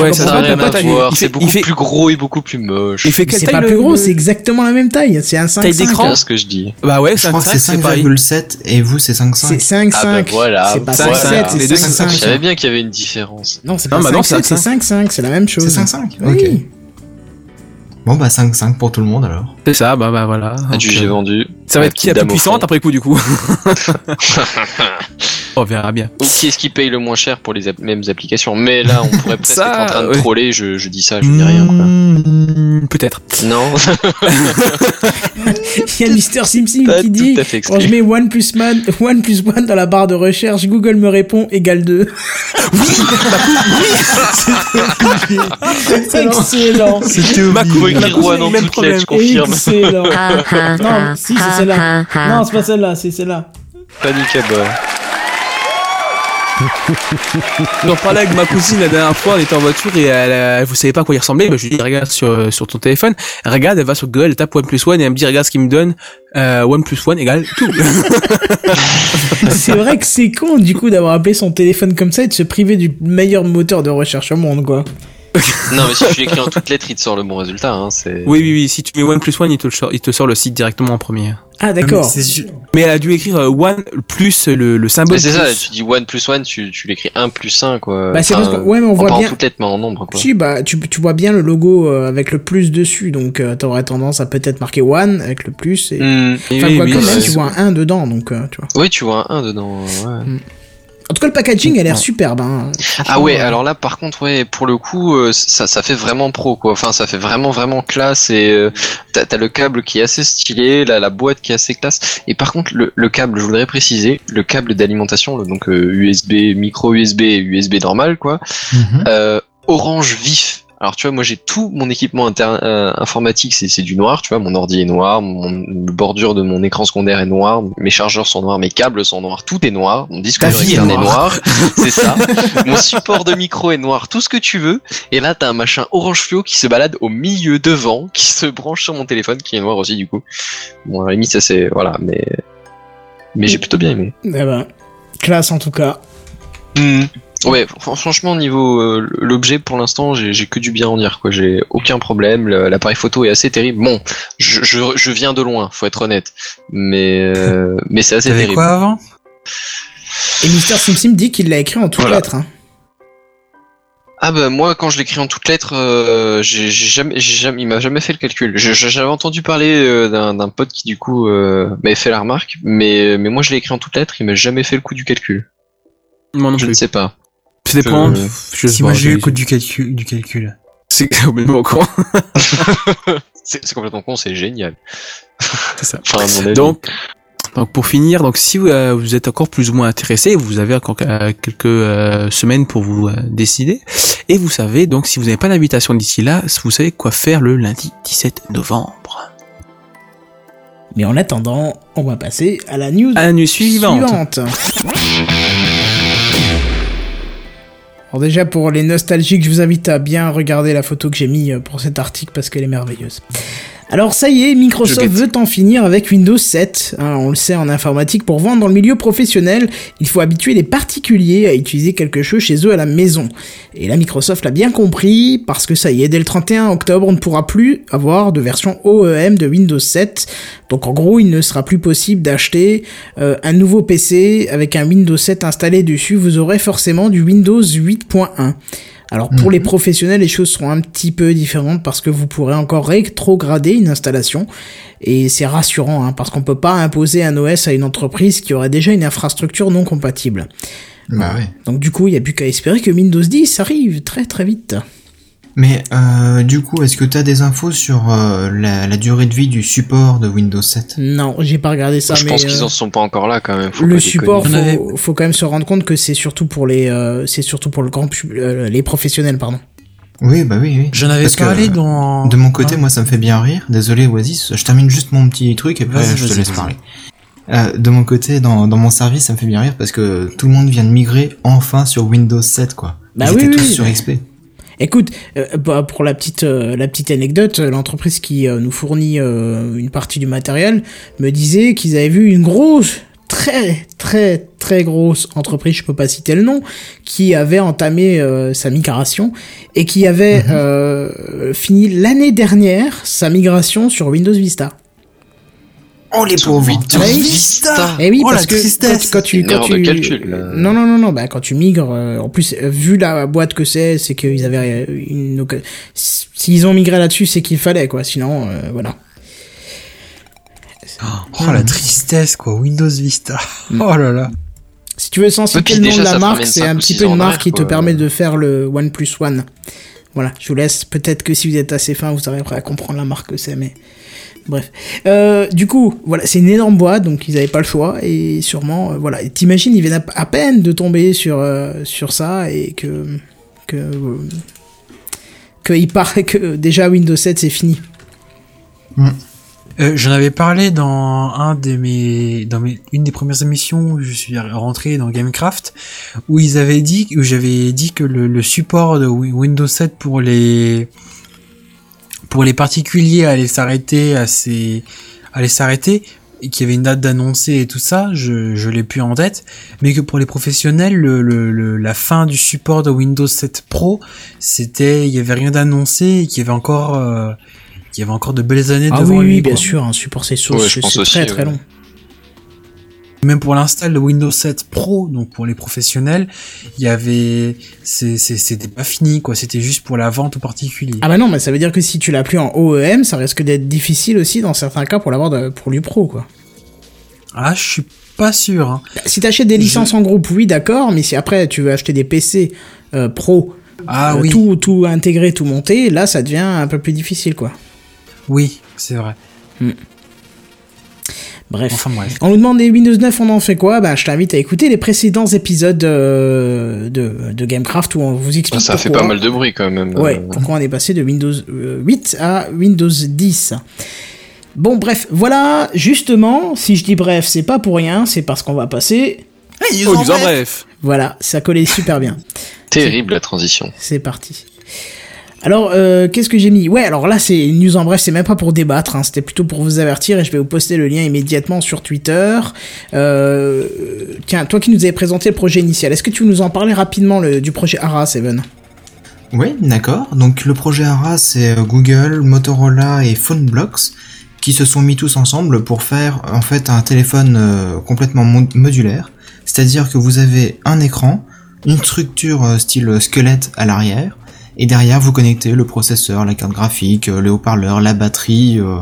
Speaker 3: Ouais, ça
Speaker 2: n'a rien
Speaker 3: pas
Speaker 2: à voir.
Speaker 3: Il fait-
Speaker 2: C'est beaucoup
Speaker 3: fait-
Speaker 2: plus gros et beaucoup plus moche.
Speaker 3: Il fait quelle
Speaker 1: C'est
Speaker 3: taille
Speaker 1: pas
Speaker 3: le-
Speaker 1: plus gros. C'est exactement la même taille. C'est un 5
Speaker 3: Taille d'écran
Speaker 2: C'est ce que je dis.
Speaker 3: Bah ouais,
Speaker 5: Je crois que c'est
Speaker 3: 5,5, c'est pareil.
Speaker 5: 5,7 et vous, c'est 5,5.
Speaker 1: C'est 5
Speaker 2: Ah
Speaker 1: 5.
Speaker 2: bah voilà,
Speaker 1: C'est pas
Speaker 3: voilà.
Speaker 1: 5 7,
Speaker 3: Les
Speaker 1: c'est
Speaker 3: deux,
Speaker 1: 5
Speaker 3: c'est
Speaker 1: 5.
Speaker 2: Je savais bien qu'il y avait une différence.
Speaker 1: Non, c'est pas
Speaker 3: bah non,
Speaker 1: 5 7,
Speaker 3: c'est
Speaker 1: c'est 5 5, c'est la même chose.
Speaker 5: C'est 5,5
Speaker 1: Oui.
Speaker 5: Ok. Bon, bah 5,5 pour tout le monde alors.
Speaker 3: C'est ça, bah, bah voilà.
Speaker 2: J'ai
Speaker 3: euh,
Speaker 2: vendu.
Speaker 3: Ça va être qui la plus
Speaker 2: au
Speaker 3: puissante après coup du coup On verra bien.
Speaker 2: Ou qui est-ce qui paye le moins cher pour les mêmes applications Mais là, on pourrait presque
Speaker 3: Ça,
Speaker 2: être en train de
Speaker 3: ouais.
Speaker 2: troller. Je, je dis ça, je dis rien. Quoi.
Speaker 3: Mmh, Peut-être.
Speaker 2: Non,
Speaker 1: Il y a Mister Simpson qui dit
Speaker 2: tout à fait
Speaker 1: quand je mets One plus Man, One plus One dans la barre de recherche, Google me répond égale 2. C'est excellent.
Speaker 5: C'était
Speaker 2: en
Speaker 3: même
Speaker 2: toutes
Speaker 3: problème.
Speaker 2: lettres, je confirme.
Speaker 1: Non, si, c'est celle-là. Non, c'est pas celle-là, c'est celle-là.
Speaker 2: Panique à bord.
Speaker 3: J'en parlais avec ma cousine la dernière fois, on était en voiture et elle, euh, vous savez pas à quoi il ressemblait, bah, je lui dis regarde sur, euh, sur ton téléphone, Elle regarde, elle va sur Google, elle tape OnePlus One et elle me dit regarde ce qu'il me donne, euh, OnePlus One égale tout.
Speaker 1: C'est vrai que c'est con, du coup, d'avoir appelé son téléphone comme ça et de se priver du meilleur moteur de recherche au monde, quoi.
Speaker 2: Non, mais si tu l'écris en toutes lettres, il te sort le bon résultat. Hein, c'est...
Speaker 3: Oui, oui, oui. Si tu mets one plus one, il te, le sort, il te sort le site directement en premier.
Speaker 1: Ah d'accord.
Speaker 4: Mais
Speaker 3: elle a dû écrire euh, one plus le, le symbole.
Speaker 2: Mais c'est ça, tu dis one plus one, tu, tu l'écris 1 plus 1, quoi.
Speaker 1: Bah, c'est
Speaker 2: Enfin,
Speaker 1: parce que- ouais, mais on voit
Speaker 2: pas
Speaker 1: bien-
Speaker 2: en toutes lettres, mais en nombre, quoi.
Speaker 1: Si, bah, tu, tu vois bien le logo euh, avec le plus dessus, donc euh, t'aurais tendance à peut-être marquer one avec le plus. Et...
Speaker 2: Hmm.
Speaker 1: Enfin,
Speaker 3: Oui,
Speaker 1: quoi
Speaker 3: oui,
Speaker 1: que
Speaker 3: oui,
Speaker 1: même, tu vois un 1 dedans, donc euh, tu vois.
Speaker 2: Oui, tu vois un 1 dedans, ouais.
Speaker 1: En tout cas, le packaging a l'air superbe. Hein.
Speaker 2: Ah ouais,
Speaker 1: Franchement,
Speaker 2: alors là par contre ouais, pour le coup euh, ça ça fait vraiment pro quoi. Enfin ça fait vraiment vraiment classe et euh, t'as t'as le câble qui est assez stylé, la la boîte qui est assez classe. Et par contre le, le câble, je voudrais préciser, le câble d'alimentation, donc euh, USB micro USB et USB normal quoi,
Speaker 5: Mhm.
Speaker 2: euh, orange vif. Alors tu vois, moi j'ai tout mon équipement inter- euh, informatique, c'est du noir, tu vois, mon ordi est noir, mon le bordure de mon écran secondaire est noir, mes chargeurs sont noirs, mes câbles sont noirs, tout est noir, mon disque dur
Speaker 5: est
Speaker 2: est noir, c'est ça. Mon support de micro est noir, tout ce que tu veux. Et là, t'as un machin orange fluo qui se balade au milieu devant, qui se branche sur mon téléphone, qui est noir aussi du coup. Bon, à la limite, ça c'est voilà, mais mais j'ai plutôt bien aimé.
Speaker 1: Eh ben, classe en tout cas.
Speaker 2: Ouais, fr- franchement, niveau euh, l'objet, pour l'instant, j'ai j'ai que du bien à en dire. quoi. J'ai aucun problème. L'appareil photo est assez terrible. Bon, je, je, je viens de loin, faut être honnête, mais euh, mais c'est assez terrible.
Speaker 4: quoi avant?
Speaker 1: Et Mister SimSim dit qu'il l'a écrit en toutes
Speaker 2: Voilà.
Speaker 1: lettres. Hein.
Speaker 2: Ah bah moi quand je l'écris en toutes lettres, euh, j'ai j'ai jamais, j'ai jamais, il m'a jamais fait le calcul. J'avais entendu parler euh, d'un d'un pote qui du coup euh, m'avait fait la remarque, mais mais moi je l'ai écrit en toutes lettres, il m'a jamais fait le coup du calcul.
Speaker 3: Moi non
Speaker 2: Je ne sais pas.
Speaker 3: Ça dépend.
Speaker 2: Je
Speaker 4: Si moi j'ai eu le du calcul, du calcul.
Speaker 3: C'est complètement courant.
Speaker 2: C'est complètement con, c'est génial.
Speaker 3: C'est ça.
Speaker 2: Enfin, à mon avis.
Speaker 3: Donc, donc pour finir, donc si vous, euh, vous êtes encore plus ou moins intéressé, vous avez encore euh, quelques euh, semaines pour vous euh, décider, et vous savez donc si vous n'avez pas d'invitation d'ici là, vous savez quoi faire le lundi 17 novembre.
Speaker 1: Mais en attendant, on va passer à la news
Speaker 3: À la nuit suivante.
Speaker 1: suivante. Alors déjà pour les nostalgiques, je vous invite à bien regarder la photo que j'ai mis euh, pour cet article parce qu'elle est merveilleuse. Alors ça y est, Microsoft veut en finir avec Windows 7. Hein, on le sait en informatique, pour vendre dans le milieu professionnel, il faut habituer les particuliers à utiliser quelque chose chez eux à la maison. Et là, Microsoft l'a bien compris, parce que ça y est, dès le 31 octobre, on ne pourra plus avoir de version OEM de Windows 7. Donc en gros, il ne sera plus possible d'acheter euh, un nouveau PC avec un Windows 7 installé dessus. Vous aurez forcément du Windows 8.1. Alors pour les professionnels, les choses seront un petit peu différentes parce que vous pourrez encore rétrograder une installation et c'est rassurant hein, parce qu'on peut pas imposer un OS à une entreprise qui aurait déjà une infrastructure non compatible.
Speaker 5: Bah ouais.
Speaker 1: Donc du coup, il y a plus qu'à espérer que Windows 10 arrive très très vite.
Speaker 5: Mais euh, du coup, est-ce que t'as des infos sur euh, la, la durée de vie du support de Windows 7
Speaker 1: Non, j'ai pas regardé ça,
Speaker 2: je
Speaker 1: mais
Speaker 2: pense
Speaker 1: euh,
Speaker 2: qu'ils en sont pas encore là quand même. Faut
Speaker 1: le support, faut, faut quand même se rendre compte que c'est surtout pour les, euh, c'est surtout pour le grand, pub- euh, les professionnels, pardon.
Speaker 5: Oui, bah oui, oui.
Speaker 4: J'en avais
Speaker 5: Parce que,
Speaker 4: parlé dans.
Speaker 5: De mon côté,
Speaker 4: Ah.
Speaker 5: moi, ça me fait bien rire. Désolé, Oasis. Je termine juste mon petit truc et après, je te laisse parler. Euh, de mon côté, dans, dans mon service, ça me fait bien rire parce que tout le monde vient de migrer enfin sur Windows 7, quoi.
Speaker 1: Bah
Speaker 5: Ils
Speaker 1: oui,
Speaker 5: étaient
Speaker 1: oui,
Speaker 5: tous sur
Speaker 1: mais-
Speaker 5: XP.
Speaker 1: Écoute, euh, bah, pour la petite, euh, la petite anecdote, euh, l'entreprise qui nous fournit euh, une partie du matériel me disait qu'ils avaient vu une grosse, très, très, très grosse entreprise, je peux pas citer le nom, qui avait entamé euh, sa migration et qui avait euh, fini l'année dernière sa migration sur Windows Vista.
Speaker 5: Oh, les pauvres.
Speaker 2: Vista.
Speaker 1: Eh oui,
Speaker 4: Oh,
Speaker 1: parce
Speaker 4: la
Speaker 1: que
Speaker 4: tristesse.
Speaker 1: quand, quand tu, quand tu,
Speaker 2: calcul, là.
Speaker 1: non non non non, bah quand tu migres, euh, en plus euh, vu la boîte que c'est, c'est qu'ils avaient euh, une, s'ils ont migré là-dessus, c'est qu'il fallait quoi. Sinon, euh, voilà.
Speaker 4: Oh la tristesse quoi, Windows Vista. Oh là là.
Speaker 1: Si tu veux sans citer
Speaker 2: puis
Speaker 1: le nom de la marque, c'est un petit peu une marque qui te permet de faire le One Plus One. Voilà, je vous laisse. Peut-être que si vous êtes assez fin, vous arriverez à comprendre la marque que c'est, mais bref. Euh, du coup, voilà, c'est une énorme boîte, donc ils n'avaient pas le choix et sûrement, euh, voilà. Et T'imagines, ils viennent à, à peine de tomber sur euh, sur ça et que que que il paraît que déjà Windows 7 c'est fini.
Speaker 4: Euh, J'en avais parlé dans un de mes, dans mes, une des premières émissions où je suis rentré dans Gamecraft, où ils avaient dit, où j'avais dit que le, le support de Wi- Windows 7 pour les, pour les particuliers allait s'arrêter assez, allait s'arrêter. et qu'il y avait une date d'annoncer et tout ça, je, je l'ai plus en tête, mais que pour les professionnels, le, le, le- la fin du support de Windows 7 Pro, c'était, il y avait rien d'annoncé et qu'il y avait encore, euh, qu'il y avait encore de belles années
Speaker 1: Ah
Speaker 4: devant
Speaker 1: oui,
Speaker 4: lui.
Speaker 1: oui, bien
Speaker 4: quoi.
Speaker 1: sûr, un support c'est
Speaker 2: Ouais, pense
Speaker 1: c'est
Speaker 2: aussi,
Speaker 1: très très
Speaker 2: ouais.
Speaker 1: long.
Speaker 4: Même pour l'install de Windows 7 Pro, donc pour les professionnels, il y avait, c'était pas fini, quoi. C'était juste pour la vente aux particuliers.
Speaker 1: Ah bah non, mais ça veut dire que si tu l'as plus en OEM, ça risque d'être difficile aussi dans certains cas pour l'avoir pour lui pro quoi.
Speaker 4: Ah, je suis pas sûr. Hein.
Speaker 1: Si t'achètes des licences en groupe, oui d'accord, mais si après tu veux acheter des PC euh, pro,
Speaker 4: Ah
Speaker 1: euh,
Speaker 4: oui,
Speaker 1: tout tout intégré, tout monté, là ça devient un peu plus difficile quoi.
Speaker 4: oui, c'est vrai.
Speaker 1: Bref.
Speaker 4: Enfin bref.
Speaker 1: On nous demande des Windows 9, on en fait quoi? Ben, je t'invite à écouter les précédents épisodes euh, de, de Gamecraft où on vous explique
Speaker 2: Ça fait
Speaker 1: pourquoi-
Speaker 2: pas mal de bruit quand même.
Speaker 1: Ouais,
Speaker 2: Euh,
Speaker 1: pourquoi on est passé de Windows euh, 8 à Windows 10. Bon, bref, voilà, justement, si je dis bref, c'est pas pour rien, c'est parce qu'on va passer.
Speaker 3: Oh, nous en bref.
Speaker 1: Voilà, ça collait super bien.
Speaker 2: Terrible la transition.
Speaker 1: C'est parti. Alors, euh, qu'est-ce que j'ai mis? Ouais, alors là, c'est une news en bref, c'est même pas pour débattre, hein, c'était plutôt pour vous avertir et je vais vous poster le lien immédiatement sur Twitter. Euh, tiens, toi qui nous avais présenté le projet initial, est-ce que tu veux nous en parler rapidement du projet ARA, Seven?
Speaker 5: Oui, d'accord. Donc le projet ARA, c'est euh, Google, Motorola et PhoneBlocks qui se sont mis tous ensemble pour faire en fait un téléphone complètement mo- modulaire. C'est-à-dire que vous avez un écran, une structure style squelette à l'arrière, et derrière vous connectez le processeur, la carte graphique, euh, les haut-parleurs, la batterie, euh,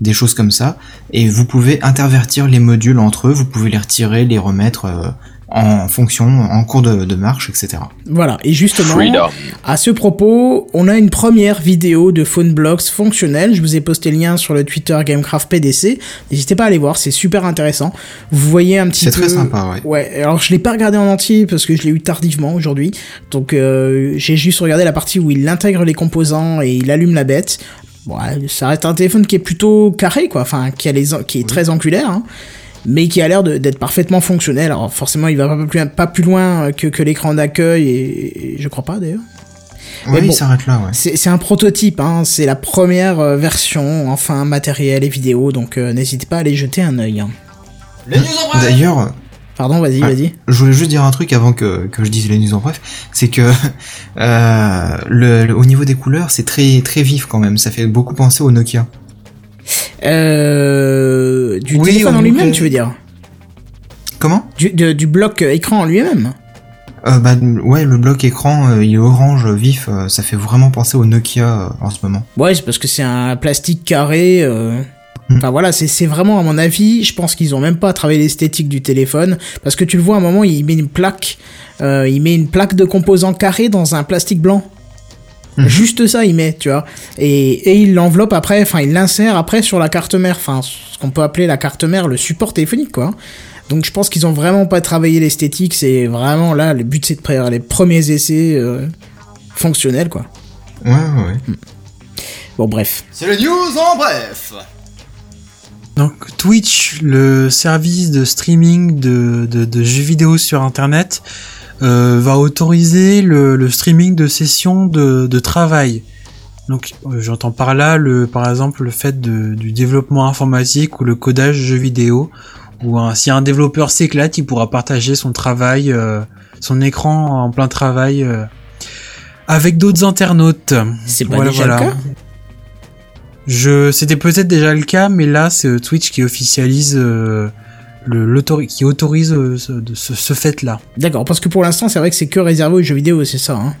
Speaker 5: des choses comme ça, et vous pouvez intervertir les modules entre eux, vous pouvez les retirer, les remettre euh, en fonction, en cours de, de marche, etc.
Speaker 1: Voilà, et justement,
Speaker 2: Freedom.
Speaker 1: à ce propos, on a une première vidéo de PhoneBlocks fonctionnelle. Je vous ai posté le lien sur le Twitter Gamecraft PDC. N'hésitez pas à aller voir, c'est super intéressant. Vous voyez un petit
Speaker 5: C'est
Speaker 1: peu.
Speaker 5: très sympa, ouais.
Speaker 1: Ouais, alors je l'ai pas regardé en entier parce que je l'ai eu tardivement aujourd'hui. Donc euh, j'ai juste regardé la partie où il intègre les composants et il allume la bête. Bon, ouais, ça reste un téléphone qui est plutôt carré, quoi. Enfin, qui, a les, qui est très angulaire, hein, mais qui a l'air d'être parfaitement fonctionnel. Alors forcément, il va pas plus, pas plus loin que, que l'écran d'accueil et, et je crois pas d'ailleurs. Mais
Speaker 5: Ouais,
Speaker 1: bon.
Speaker 5: il s'arrête là, ouais.
Speaker 1: C'est un prototype, hein, c'est la première euh, version, enfin matériel et vidéo, donc euh, n'hésitez pas à aller jeter un œil. hein.
Speaker 5: D'ailleurs,
Speaker 1: Pardon, vas-y,
Speaker 5: Ah.
Speaker 1: vas-y.
Speaker 5: je voulais juste dire un truc avant que, que je dise les news en bref, c'est que euh, le, le- au niveau des couleurs, c'est très très vif quand même. Ça fait beaucoup penser au Nokia.
Speaker 1: Euh, du
Speaker 5: Oui,
Speaker 1: téléphone en lui-même, tu veux dire
Speaker 5: Comment?
Speaker 1: Du, de- du bloc euh, écran en lui-même
Speaker 5: euh, Bah ouais, le bloc écran, euh, il est orange vif. euh, ça fait vraiment penser au Nokia en ce moment.
Speaker 1: Ouais, c'est parce que c'est un plastique carré.
Speaker 5: Hmm.
Speaker 1: Enfin voilà, c'est c'est vraiment à mon avis, je pense qu'ils ont même pas travaillé l'esthétique du téléphone parce que tu le vois à un moment, il met une plaque, il met une plaque de composants carrés dans un plastique blanc.
Speaker 5: Mhm.
Speaker 1: Juste ça, il met, tu vois. Et, et il l'enveloppe après, enfin, il l'insère après sur la carte mère, enfin, ce qu'on peut appeler la carte mère, le support téléphonique, quoi. Donc je pense qu'ils ont vraiment pas travaillé l'esthétique, c'est vraiment là, le but c'est de faire les premiers essais euh, fonctionnels, quoi.
Speaker 5: Ouais, ouais, ouais.
Speaker 1: Bon, bref.
Speaker 8: C'est le news en bref.
Speaker 4: Donc Twitch, le service de streaming de, de, de jeux vidéo sur Internet, euh, va autoriser le, le streaming de sessions de, de travail. Donc euh, j'entends par là le par exemple le fait de, du développement informatique ou le codage de jeux vidéo ou si un développeur s'éclate, il pourra partager son travail, euh, son écran en plein travail euh, avec d'autres internautes.
Speaker 1: C'est pas
Speaker 4: Voilà,
Speaker 1: déjà
Speaker 4: voilà.
Speaker 1: le cas?
Speaker 4: Je, c'était peut-être déjà le cas, mais là, c'est Twitch qui officialise euh, le, l'autori- qui autorise euh, ce, de- ce, ce fait-là.
Speaker 1: D'accord, parce que pour l'instant, c'est vrai que c'est que réservé aux jeux vidéo, c'est ça. Hein.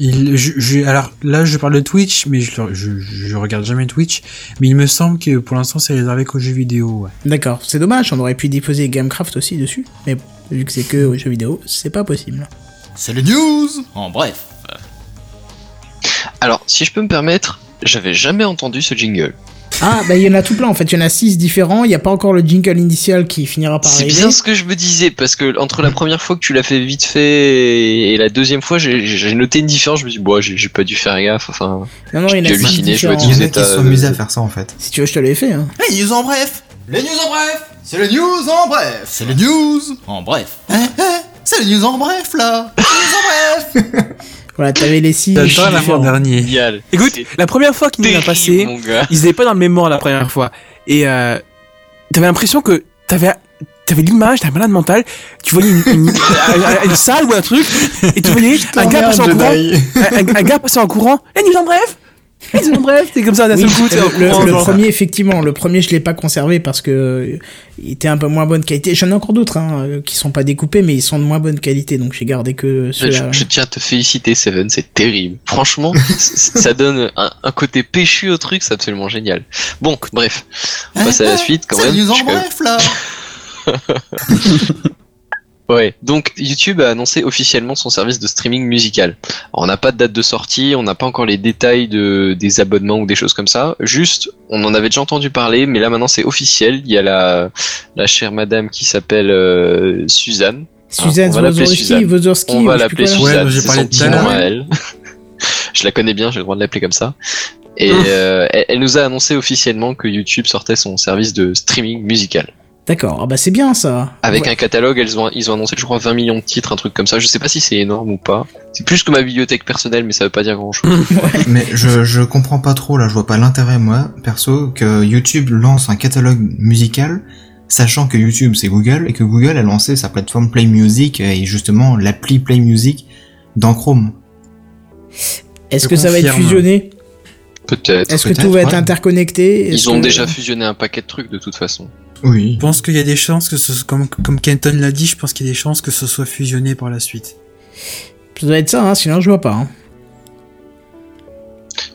Speaker 4: Il, je, je- alors là, je parle de Twitch, mais je, je, je regarde jamais Twitch, mais il me semble que pour l'instant, c'est réservé qu'aux jeux vidéo. Ouais.
Speaker 1: D'accord, c'est dommage, on aurait pu diffuser Gamecraft aussi dessus, mais vu que c'est que aux jeux vidéo, c'est pas possible.
Speaker 8: C'est le news en bref.
Speaker 2: Alors, si je peux me permettre, j'avais jamais entendu ce jingle.
Speaker 1: Ah, bah il y en a tout plein en fait, il y en a 6 différents, il n'y a pas encore le jingle initial qui finira par
Speaker 2: C'est bien ce que je me disais, parce que entre la première fois que tu l'as fait vite fait et la deuxième fois, j'ai noté une différence. Je me dis, bon, j'ai j'ai pas dû faire gaffe. Enfin,
Speaker 1: Non, non, il y en a
Speaker 2: j'ai
Speaker 1: 6
Speaker 2: halluciné, je me
Speaker 1: différents.
Speaker 2: dis,
Speaker 5: Il y en
Speaker 2: vous
Speaker 5: a
Speaker 2: êtes
Speaker 5: qui se
Speaker 2: à-
Speaker 5: sont amusés à faire ça en fait.
Speaker 1: Si tu veux, je te l'ai fait. Hein.
Speaker 8: Les news en bref. Les news en bref. C'est le news en bref. C'est le news en bref. Eh, eh, c'est le news en bref là. Les news en bref.
Speaker 1: Voilà, t'avais les 6
Speaker 4: J'attends l'avant-dernier.
Speaker 2: génial.
Speaker 3: Écoute, la première fois qu'il nous a passé, ils étaient pas dans le mémoire la première fois. Et euh, t'avais l'impression que t'avais t'avais l'image d'un malade mental, tu voyais une, une, une- une salle ou un truc, et tu voyais un gars passer en courant, un, un- un gars passer en courant, et nous en bref, bref, t'es comme ça d'un
Speaker 1: Oui,
Speaker 3: seul coup,
Speaker 1: le, premier, effectivement, le premier, je l'ai pas conservé parce que euh, il était un peu moins bonne qualité. J'en ai encore d'autres hein, euh, qui sont pas découpés, mais ils sont de moins bonne qualité, donc j'ai gardé que
Speaker 2: Je,
Speaker 1: ceux-là.
Speaker 2: je tiens à te féliciter, Seven, c'est terrible. Franchement, ça donne un, un côté péchu au truc, c'est absolument génial. Bon, bref, on passe à la suite quand
Speaker 8: C'est
Speaker 2: même. parce
Speaker 8: en bref là
Speaker 2: Ouais, donc YouTube a annoncé officiellement son service de streaming musical. Alors, on n'a pas de date de sortie, on n'a pas encore les détails de, des abonnements ou des choses comme ça. Juste, on en avait déjà entendu parler, mais là maintenant c'est officiel. Il y a la, la chère madame qui s'appelle euh, Suzanne.
Speaker 1: Suzanne
Speaker 2: on va l'appeler
Speaker 1: Wozorski,
Speaker 2: Suzanne.
Speaker 1: Wozorski,
Speaker 2: On
Speaker 1: ou
Speaker 2: va l'appeler. Suzanne,
Speaker 4: Ouais,
Speaker 2: c'est son petit
Speaker 4: à
Speaker 2: nom à elle. Je la connais bien, j'ai le droit de l'appeler comme ça. Et euh, elle, elle nous a annoncé officiellement que YouTube sortait son service de streaming musical.
Speaker 1: D'accord, ah bah c'est bien ça.
Speaker 2: Avec
Speaker 1: Ouais.
Speaker 2: un catalogue, elles ont, ils ont annoncé, je crois, 20 millions de titres, un truc comme ça. Je sais pas si c'est énorme ou pas. C'est plus que ma bibliothèque personnelle, mais ça veut pas dire grand chose.
Speaker 5: Mais je, je comprends pas trop là, je vois pas l'intérêt moi, perso, que YouTube lance un catalogue musical, sachant que YouTube c'est Google et que Google a lancé sa plateforme Play Music et justement l'appli Play Music dans Chrome.
Speaker 1: Est-ce que ça va être fusionné?
Speaker 2: Peut-être.
Speaker 1: Est-ce que tout va être
Speaker 5: ouais.
Speaker 1: interconnecté?
Speaker 2: Ils ont
Speaker 1: que-
Speaker 2: déjà fusionné un paquet de trucs de toute façon.
Speaker 5: Oui.
Speaker 4: Je pense qu'il y a des chances que ce comme, comme Kenton l'a dit, je pense qu'il y a des chances que ce soit fusionné par la suite.
Speaker 1: Ça doit être ça, hein, sinon je vois pas. hein.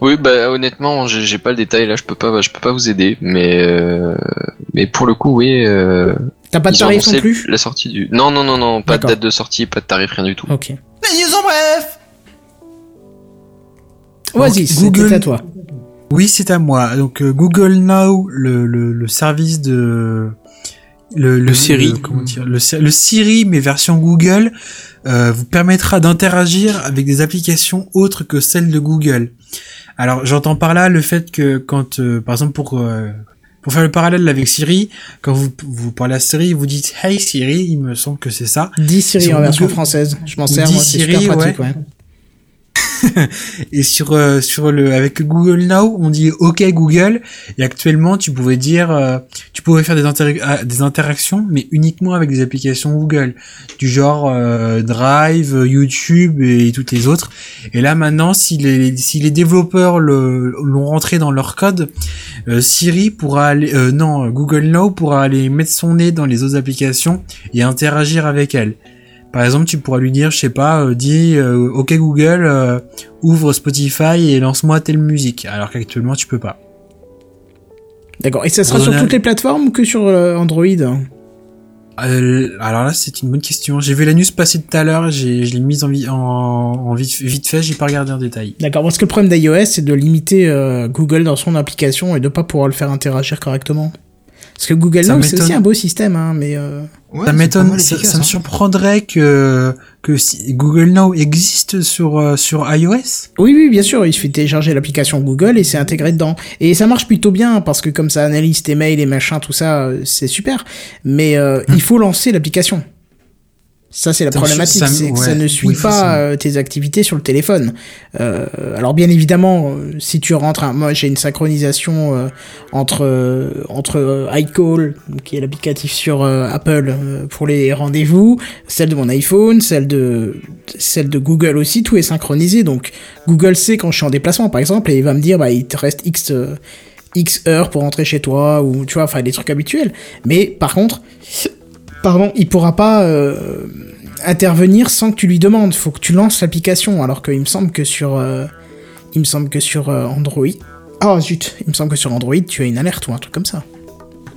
Speaker 2: Oui, bah honnêtement, j'ai j'ai pas le détail là, je peux pas, je peux pas vous aider, mais euh, mais pour le coup, oui. Euh,
Speaker 1: T'as pas de
Speaker 2: ils ont
Speaker 1: tarif non plus?
Speaker 2: La sortie du. Non, non, non, non, pas de date de sortie, pas de tarif, rien du tout.
Speaker 1: Ok.
Speaker 8: Les news en bref
Speaker 1: Vas-y,
Speaker 4: Google-
Speaker 1: c'est à toi.
Speaker 4: Oui, c'est à moi. Donc euh, Google Now, le, le, le service de le,
Speaker 3: Le Siri.
Speaker 4: comment dire, le, Siri- le Siri, mais version Google, euh, vous permettra d'interagir avec des applications autres que celles de Google. Alors, j'entends par là le fait que quand, euh, par exemple, pour euh, pour faire le parallèle avec Siri, quand vous vous parlez à Siri, vous dites Hey Siri, il me semble que c'est ça.
Speaker 1: Dis Siri
Speaker 4: Sur
Speaker 1: en version
Speaker 4: Google-
Speaker 1: française. Je m'en sers, moi, c'est
Speaker 4: Siri,
Speaker 1: super pratique, ouais.
Speaker 4: Et sur euh, sur le avec Google Now, on dit OK Google. Et actuellement, tu pouvais dire, euh, tu pouvais faire des, ah, des interactions, mais uniquement avec des applications Google, du genre euh, Drive, YouTube et toutes les autres. Et là maintenant, si les si les développeurs l'ont rentré dans leur code, euh, Siri pourra aller, euh, non Google Now pourra aller mettre son nez dans les autres applications et interagir avec elles. Par exemple, tu pourras lui dire, je sais pas, euh, dis euh, OK Google, euh, ouvre Spotify et lance-moi telle musique. Alors qu'actuellement, tu peux pas.
Speaker 1: D'accord. Et ça sera sur toutes les plateformes ou que sur Android?
Speaker 4: Euh, alors là, c'est une bonne question. J'ai vu la news passer tout à l'heure, j'ai, je l'ai mise en, en, en vite, vite fait, j'ai pas regardé en détail.
Speaker 1: D'accord, parce que le problème d'iOS, c'est de limiter Google dans son application et de pas pouvoir le faire interagir correctement. Parce que Google Now, c'est aussi un beau système, hein, mais... Euh...
Speaker 5: Ouais,
Speaker 4: ça m'étonne, ça, me
Speaker 5: hein.
Speaker 4: surprendrait que que si Google Now existe sur euh, sur iOS.
Speaker 1: Oui, oui, bien sûr, il suffit de télécharger l'application Google et c'est intégré dedans. Et ça marche plutôt bien, parce que comme ça analyse tes mails et machin, tout ça, euh, c'est super. Mais euh, il faut lancer l'application. Ça, c'est la
Speaker 4: Ça
Speaker 1: problématique, c'est que ça ne suit
Speaker 4: oui,
Speaker 1: pas euh, tes activités sur le téléphone. Euh, alors bien évidemment, euh, si tu rentres, un- moi j'ai une synchronisation euh, entre euh, entre iCall, qui est l'applicatif sur Apple pour les rendez-vous, celle de mon iPhone, celle de celle de Google aussi, tout est synchronisé. Donc Google sait quand je suis en déplacement, par exemple, et il va me dire, bah il te reste X X heures pour rentrer chez toi ou tu vois, enfin des trucs habituels. Mais par contre, pardon, il pourra pas euh, intervenir sans que tu lui demandes. Faut que tu lances l'application. Alors qu'il me semble que sur, euh, il me semble que sur euh, Android. Ah zut, il me semble que sur Android tu as une alerte ou un truc comme ça.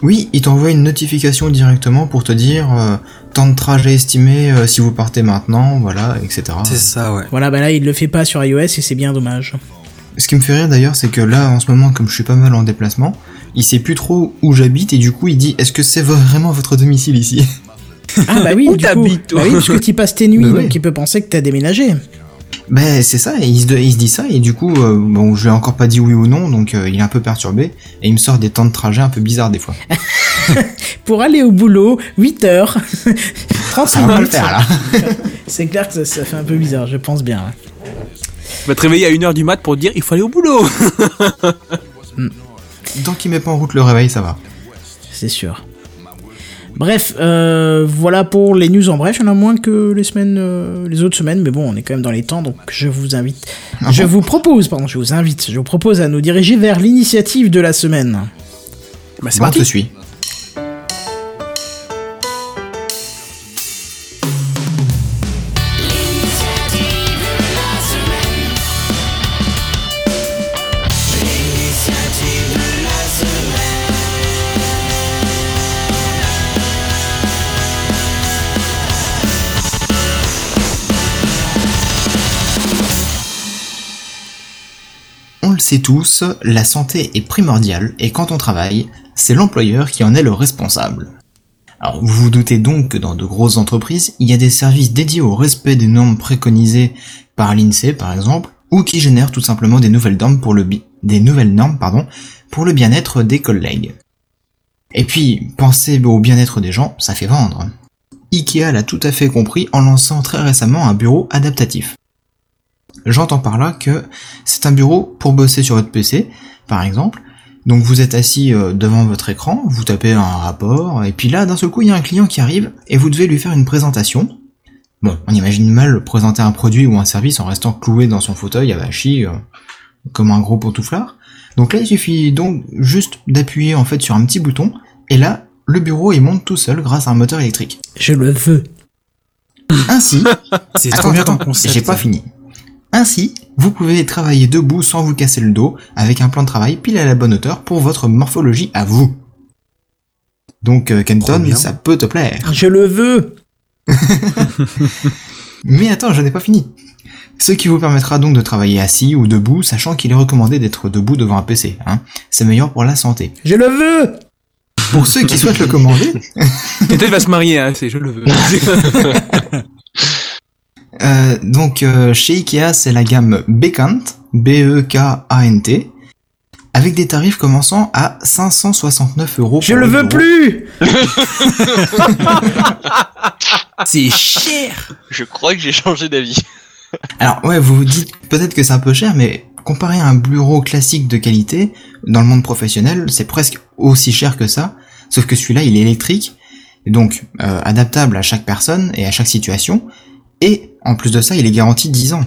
Speaker 5: Oui, il t'envoie une notification directement pour te dire euh, temps de trajet estimé euh, si vous partez maintenant, voilà, etc.
Speaker 4: C'est ça, ouais.
Speaker 1: Voilà, bah là il le fait pas sur iOS et c'est bien dommage.
Speaker 5: Ce qui me fait rire d'ailleurs, c'est que là, en ce moment, comme je suis pas mal en déplacement, il sait plus trop où j'habite et du coup, il dit est-ce que c'est vraiment votre domicile ici?
Speaker 1: Ah bah oui,
Speaker 3: Où
Speaker 1: du coup,
Speaker 3: t'habites, toi?
Speaker 1: Bah oui, parce que tu passes tes nuits,
Speaker 5: Bah
Speaker 1: donc il peut penser que t'as déménagé.
Speaker 5: Ben c'est ça, et il se, il se dit ça et du coup, euh, bon, je lui ai encore pas dit oui ou non, donc euh, il est un peu perturbé et il me sort des temps de trajet un peu bizarres des fois.
Speaker 1: Pour aller au boulot, 8 heures, 30
Speaker 5: Ça va pas le
Speaker 1: minutes.
Speaker 5: faire là.
Speaker 1: C'est clair que ça, ça fait un peu bizarre, je pense bien. ouais.
Speaker 3: Tu vas te réveiller à 1h du mat pour te dire, il faut aller au boulot.
Speaker 5: Tant qu'il met pas en route le réveil, ça va.
Speaker 1: C'est sûr. Bref, euh, voilà pour les news en bref. Il y en a moins que les semaines, euh, les autres semaines, mais bon, on est quand même dans les temps, donc je vous invite,
Speaker 5: Ah
Speaker 1: je
Speaker 5: bon
Speaker 1: vous propose, pardon, je vous invite, je vous propose à nous diriger vers l'initiative de la semaine.
Speaker 3: Bah, c'est
Speaker 5: Bon, on
Speaker 3: parti.
Speaker 5: te suit. Tous, la santé est primordiale et quand on travaille, c'est l'employeur qui en est le responsable. Alors vous vous doutez donc que dans de grosses entreprises, il y a des services dédiés au respect des normes préconisées par l'INSEE par exemple, ou qui génèrent tout simplement des nouvelles normes pour le des nouvelles normes pour le bien-être des collègues. Et puis, penser au bien-être des gens, ça fait vendre. Ikea l'a tout à fait compris en lançant très récemment un bureau adaptatif. J'entends par là que c'est un bureau pour bosser sur votre PC, par exemple. Donc vous êtes assis euh, devant votre écran, vous tapez un rapport, et puis là, d'un seul coup, il y a un client qui arrive, et vous devez lui faire une présentation. Bon, on imagine mal présenter un produit ou un service en restant cloué dans son fauteuil, avachi, euh, comme un gros pantouflard. Donc là, il suffit donc juste d'appuyer en fait sur un petit bouton, et là, le bureau il monte tout seul grâce à un moteur électrique.
Speaker 1: Je le veux.
Speaker 5: Ainsi,
Speaker 4: C'est trop bien.
Speaker 5: J'ai pas fini. Ainsi, vous pouvez travailler debout sans vous casser le dos, avec un plan de travail pile à la bonne hauteur pour votre morphologie à vous. Donc, euh, Kenton, ça peut te plaire.
Speaker 1: Je le veux.
Speaker 5: Mais attends, je n'ai pas fini. Ce qui vous permettra donc de travailler assis ou debout, sachant qu'il est recommandé d'être debout devant un PC. Hein. C'est meilleur pour la santé.
Speaker 1: Je le veux.
Speaker 5: Pour ceux qui souhaitent le commander,
Speaker 3: Peut-être va se marier, hein, c'est je le veux.
Speaker 5: Euh, donc euh, chez Ikea, c'est la gamme Bekant, B-E-K-A-N-T, avec des tarifs commençant à 569 euros.
Speaker 1: Je le veux plus.
Speaker 4: C'est cher.
Speaker 2: Je crois que j'ai changé d'avis.
Speaker 5: Alors ouais, vous vous dites peut-être que c'est un peu cher, mais comparé à un bureau classique de qualité, dans le monde professionnel, c'est presque aussi cher que ça, sauf que celui-là, il est électrique, et donc euh, adaptable à chaque personne et à chaque situation, et en plus de ça, il est garanti 10 ans.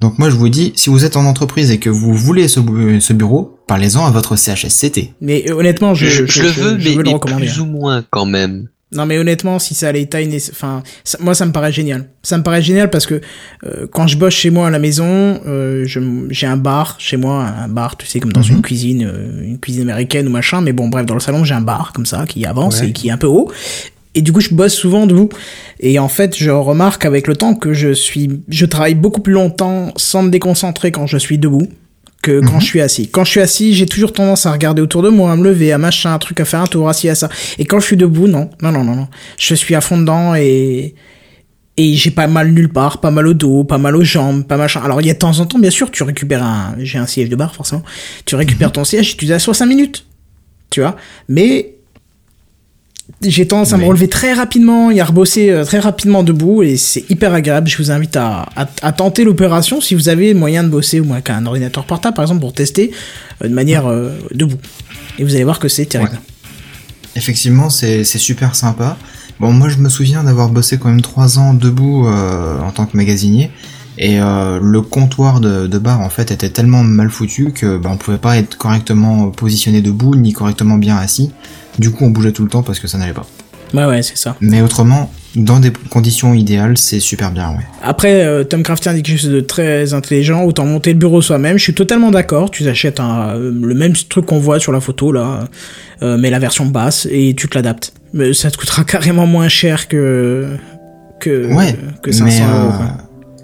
Speaker 5: Donc moi je vous dis, si vous êtes en entreprise et que vous voulez ce, bu- ce bureau, parlez-en à votre CHSCT.
Speaker 1: Mais euh, honnêtement, je,
Speaker 2: Je, je le veux,
Speaker 1: je
Speaker 2: mais,
Speaker 1: veux le
Speaker 2: mais
Speaker 1: recommander.
Speaker 2: plus ou moins quand même.
Speaker 1: Non mais honnêtement, si ça allait taille, enfin, ça- moi ça me paraît génial. Ça me paraît génial parce que euh, quand je bosse chez moi à la maison, euh, je- j'ai un bar chez moi, un bar, tu sais, comme dans
Speaker 5: Mhm.
Speaker 1: une cuisine, euh, une cuisine américaine ou machin. Mais bon, bref, dans le salon j'ai un bar comme ça qui avance
Speaker 3: Ouais.
Speaker 1: et qui est un peu haut. Et du coup, je bosse souvent debout. Et en fait, je remarque avec le temps que je suis, je travaille beaucoup plus longtemps sans me déconcentrer quand je suis debout que quand
Speaker 5: Mhm.
Speaker 1: je suis assis. Quand je suis assis, j'ai toujours tendance à regarder autour de moi, à me lever, à machin, un truc à faire un tour, assis à ça. Et quand je suis debout, non, non, non, non, non. Je suis à fond dedans et et j'ai pas mal nulle part, pas mal au dos, pas mal aux jambes, pas machin. Alors il y a de temps en temps, bien sûr, tu récupères un, j'ai un siège de bar forcément. Tu récupères ton siège, tu t'assois 5 minutes, tu vois. Mais j'ai tendance à me relever très rapidement et à rebosser euh, très rapidement debout et c'est hyper agréable. Je vous invite à, à, à tenter l'opération si vous avez moyen de bosser ou moins qu'un ordinateur portable par exemple pour tester euh, de manière euh, debout. Et vous allez voir que c'est terrible.
Speaker 5: Effectivement, c'est super sympa. Bon, moi je me souviens d'avoir bossé quand même trois ans debout euh, en tant que magasinier. Et euh, le comptoir de, de bar en fait était tellement mal foutu que bah, on pouvait pas être correctement positionné debout ni correctement bien assis. Du coup, on bougeait tout le temps parce que ça n'allait pas.
Speaker 1: Ouais ouais, c'est ça.
Speaker 5: Mais autrement, dans des conditions idéales, c'est super bien, ouais.
Speaker 1: Après, euh, Tom Craftier dit quelque chose de très intelligent, autant monter le bureau soi-même. Je suis totalement d'accord. Tu t'achètes un, euh, le même truc qu'on voit sur la photo là, euh, mais la version basse et tu te l'adaptes. Mais ça te coûtera carrément moins cher que que
Speaker 5: Ouais,
Speaker 1: que 500
Speaker 5: mais
Speaker 1: euros.
Speaker 5: euh,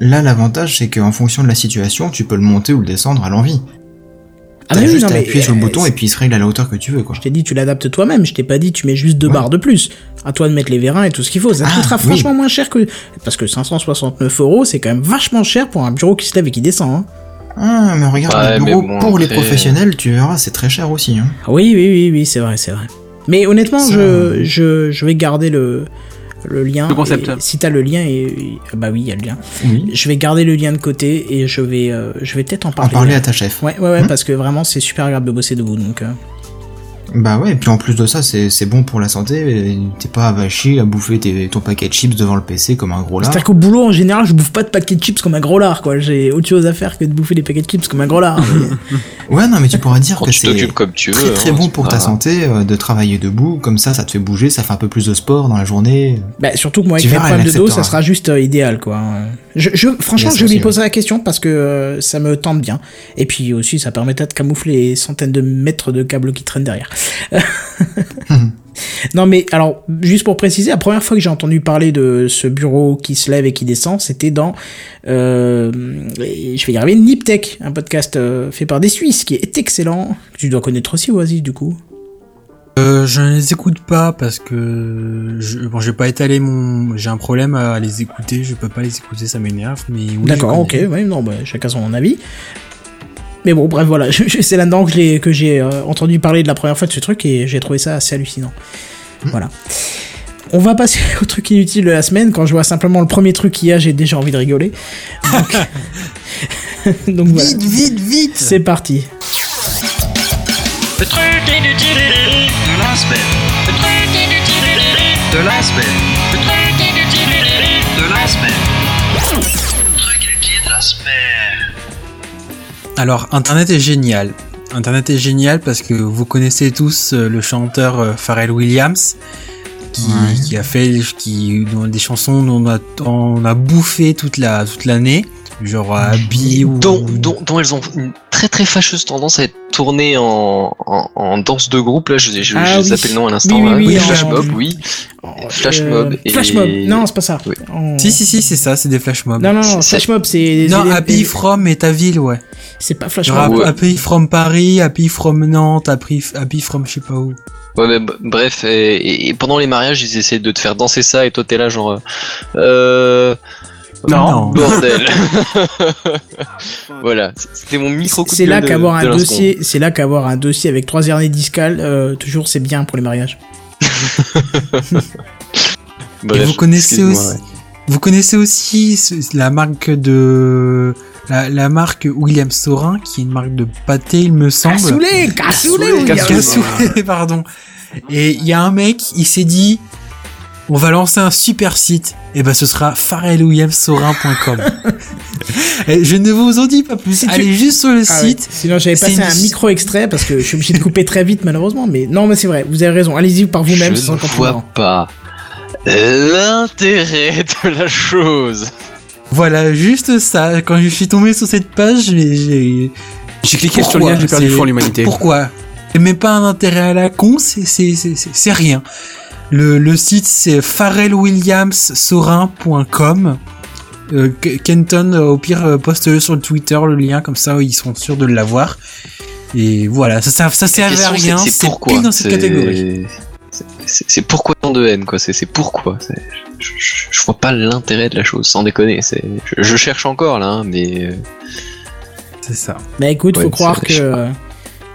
Speaker 5: là l'avantage c'est qu'en fonction de la situation, tu peux le monter ou le descendre à l'envie.
Speaker 1: Ah
Speaker 5: T'as
Speaker 1: oui,
Speaker 5: juste
Speaker 1: non,
Speaker 5: à
Speaker 1: mais,
Speaker 5: appuyer sur le
Speaker 1: euh,
Speaker 5: bouton et puis il se règle à la hauteur que tu veux, quoi.
Speaker 1: Je t'ai dit tu l'adaptes toi-même. Je t'ai pas dit tu mets juste deux
Speaker 5: Ouais.
Speaker 1: barres de plus. À toi de mettre les vérins et tout ce qu'il faut. Ça te
Speaker 5: Ah,
Speaker 1: coûtera
Speaker 5: oui.
Speaker 1: franchement moins cher que parce que 569 euros, c'est quand même vachement cher pour un bureau qui se lève et qui descend. Hein.
Speaker 5: Ah, mais regarde,
Speaker 2: Ouais,
Speaker 5: les bureaux
Speaker 2: bon,
Speaker 5: pour les professionnels, tu verras, c'est très cher aussi. Hein.
Speaker 1: Oui, oui, oui, oui, c'est vrai, c'est vrai. Mais honnêtement, je, je, je vais garder le, le lien.
Speaker 3: Le concept.
Speaker 1: et si t'as le lien, et, et- bah oui, il y a le lien.
Speaker 5: Oui.
Speaker 1: Je vais garder le lien de côté et je vais, euh, je vais peut-être en
Speaker 5: En
Speaker 1: parler.
Speaker 5: parler à ta chef.
Speaker 1: Ouais, ouais, ouais, parce que vraiment, c'est super agréable de bosser debout, donc. euh.
Speaker 5: Bah ouais, et puis en plus de ça, c'est c'est bon pour la santé. T'es pas avachi à bouffer tes- ton paquet de chips devant le PC comme un gros lard.
Speaker 1: C'est-à-dire qu'au boulot, en général, je bouffe pas de paquets de chips comme un gros lard, quoi. J'ai autre chose à faire que de bouffer des paquets de chips comme un gros lard. Mais-
Speaker 5: Ouais, non, mais tu pourrais dire
Speaker 2: Quand
Speaker 5: que c'est
Speaker 2: t'occupes comme tu
Speaker 5: très
Speaker 2: veux.
Speaker 5: très
Speaker 2: hein,
Speaker 5: bon pour
Speaker 2: pas-
Speaker 5: ta santé euh, de travailler debout. Comme ça, ça te fait bouger, ça fait un peu plus de sport dans la journée.
Speaker 1: bah, surtout que moi, avec
Speaker 5: Tu
Speaker 1: mes
Speaker 5: verras,
Speaker 1: de dos, ça sera juste euh, idéal, quoi. Je, je, franchement, je lui
Speaker 5: aussi,
Speaker 1: poser la question parce que euh, ça me tente bien. Et puis aussi, ça permettra de camoufler les centaines de mètres de câbles qui traînent derrière. non, mais alors, juste pour préciser, la première fois que j'ai entendu parler de ce bureau qui se lève et qui descend, c'était dans, euh, je vais y arriver, Niptech, un podcast euh, fait par des Suisses qui est excellent. que Tu dois connaître aussi, Oasis, du coup.
Speaker 4: Euh, je ne les écoute pas parce que je, bon, j'ai pas étalé mon, j'ai un problème à les écouter. Je peux pas les écouter, ça m'énerve. Mais oui, je
Speaker 1: D'accord, ok, ouais, non, bah, chacun son avis. Mais bon, bref, voilà, je- je- c'est là-dedans que, j'ai euh, entendu parler de la première fois de ce truc et j'ai trouvé ça assez hallucinant. Voilà. On va passer au truc inutile de la semaine. Quand je vois simplement le premier truc qu'il y a, j'ai déjà envie de rigoler. Donc, Donc voilà,
Speaker 4: Vite, vite, vite.
Speaker 1: c'est parti.
Speaker 9: Le truc inutile de la semaine. Le truc inutile de la semaine. Le truc inutile de la semaine.
Speaker 4: Alors, Internet est génial. Internet est génial parce que vous connaissez tous euh, le chanteur euh, Pharrell Williams qui,
Speaker 5: Ouais.
Speaker 4: qui a fait qui, des chansons dont on a, on a bouffé toute la toute l'année, genre euh, Happy ou
Speaker 2: dont, dont, dont elles ont une très très fâcheuse tendance à être tournées en, en, en danse de groupe. Là, je, je,
Speaker 1: Ah
Speaker 2: je
Speaker 1: oui.
Speaker 2: zappais le nom à l'instant.
Speaker 1: Oui, oui,
Speaker 2: là.
Speaker 1: oui, en-
Speaker 2: Flash Mob, oui. Flash Mob et-
Speaker 1: Euh, Flash Mob, non, c'est pas ça.
Speaker 2: Oui.
Speaker 1: En-
Speaker 4: Si si si, c'est ça, c'est des flash mobs.
Speaker 1: Non, non, non,
Speaker 2: C'est-
Speaker 1: Flash Mob, c'est.
Speaker 4: Non,
Speaker 1: c'est-
Speaker 4: Happy From est ta ville, ouais.
Speaker 1: C'est pas Flash
Speaker 4: Genre
Speaker 1: Mob.
Speaker 2: Ouais.
Speaker 4: Happy From Paris, Happy From Nantes, Happy, Happy From je sais pas où.
Speaker 2: Ouais, mais bref, et, et- et pendant les mariages, ils essaient de te faire danser ça, et toi t'es là genre, euh,
Speaker 4: Non.
Speaker 2: bordel. voilà, c'était mon micro coup
Speaker 1: C'est là qu'avoir un dossier, c'est là qu'avoir un dossier avec trois hernies discales, euh, toujours c'est bien pour les mariages.
Speaker 2: Bref,
Speaker 4: Et vous connaissez aussi,
Speaker 2: ouais.
Speaker 4: vous connaissez aussi ce- la marque de la, la marque William Sorin, qui est une marque de pâté, il me semble.
Speaker 1: Cassoulet, cassoulet, William.
Speaker 4: Cassoulet, pardon. Et il y a un mec, il s'est dit, on va lancer un super site. Et ben, ce sera pharrellwilliamsorin.com. Et je ne vous en dis pas plus.
Speaker 1: Si tu-
Speaker 4: Allez juste sur le
Speaker 1: Ah ouais.
Speaker 4: site.
Speaker 1: Sinon j'avais passé
Speaker 4: une-
Speaker 1: un micro extrait parce que je suis obligé de couper très vite malheureusement. Mais non, mais c'est vrai, vous avez raison. Allez-y par vous-même,
Speaker 2: Je
Speaker 1: c'est
Speaker 2: ne vois pas l'intérêt de la chose.
Speaker 4: Voilà, juste ça. Quand je suis tombé sur cette page, j'ai, j'ai,
Speaker 3: cliqué sur le
Speaker 4: Pourquoi
Speaker 3: lien, j'ai perdu foi en l'humanité.
Speaker 4: Pourquoi? Même pas un intérêt à la con, c'est rien. Le, le site c'est pharrellwilliamsorin.com. Euh, Ke- Kenton, euh, au pire, euh, poste-le sur le Twitter, le lien, comme ça ils seront sûrs de l'avoir. Et voilà, ça, ça, ça
Speaker 2: La
Speaker 4: servait à rien,
Speaker 2: c'est- pourquoi
Speaker 4: plus dans cette
Speaker 2: C'est-
Speaker 4: catégorie.
Speaker 2: c'est- pourquoi tant de haine, quoi. C'est pourquoi. Je, je, je vois pas l'intérêt de la chose, sans déconner. C'est je, je cherche encore là, hein, mais
Speaker 4: C'est ça.
Speaker 1: Bah écoute, faut croire que.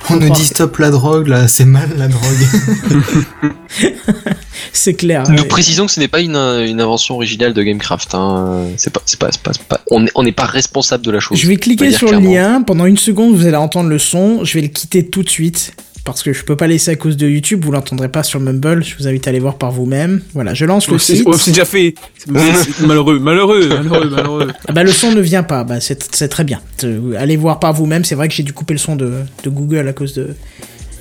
Speaker 5: On nous dit stop la drogue, là, c'est mal la drogue.
Speaker 1: C'est clair.
Speaker 2: Nous
Speaker 1: ouais.
Speaker 2: précisons que ce n'est pas une, une invention originale de Gamecraft. Hein. C'est pas, c'est pas, c'est pas, c'est pas- on n'est on n'est pas responsable de la chose.
Speaker 1: Je vais cliquer sur le lien. Pendant une seconde, vous allez entendre le son. Je vais le quitter tout de suite. Parce que je peux pas laisser à cause de YouTube. Vous l'entendrez pas sur Mumble. Je vous invite à aller voir par vous-même. Voilà, je lance le site.
Speaker 3: oh, c'est déjà fait. Malheureux, malheureux, malheureux, malheureux.
Speaker 1: Ah bah le son ne vient pas. Bah c'est c'est très bien. Euh, Allez voir par vous-même. C'est vrai que j'ai dû couper le son de, de Google à cause de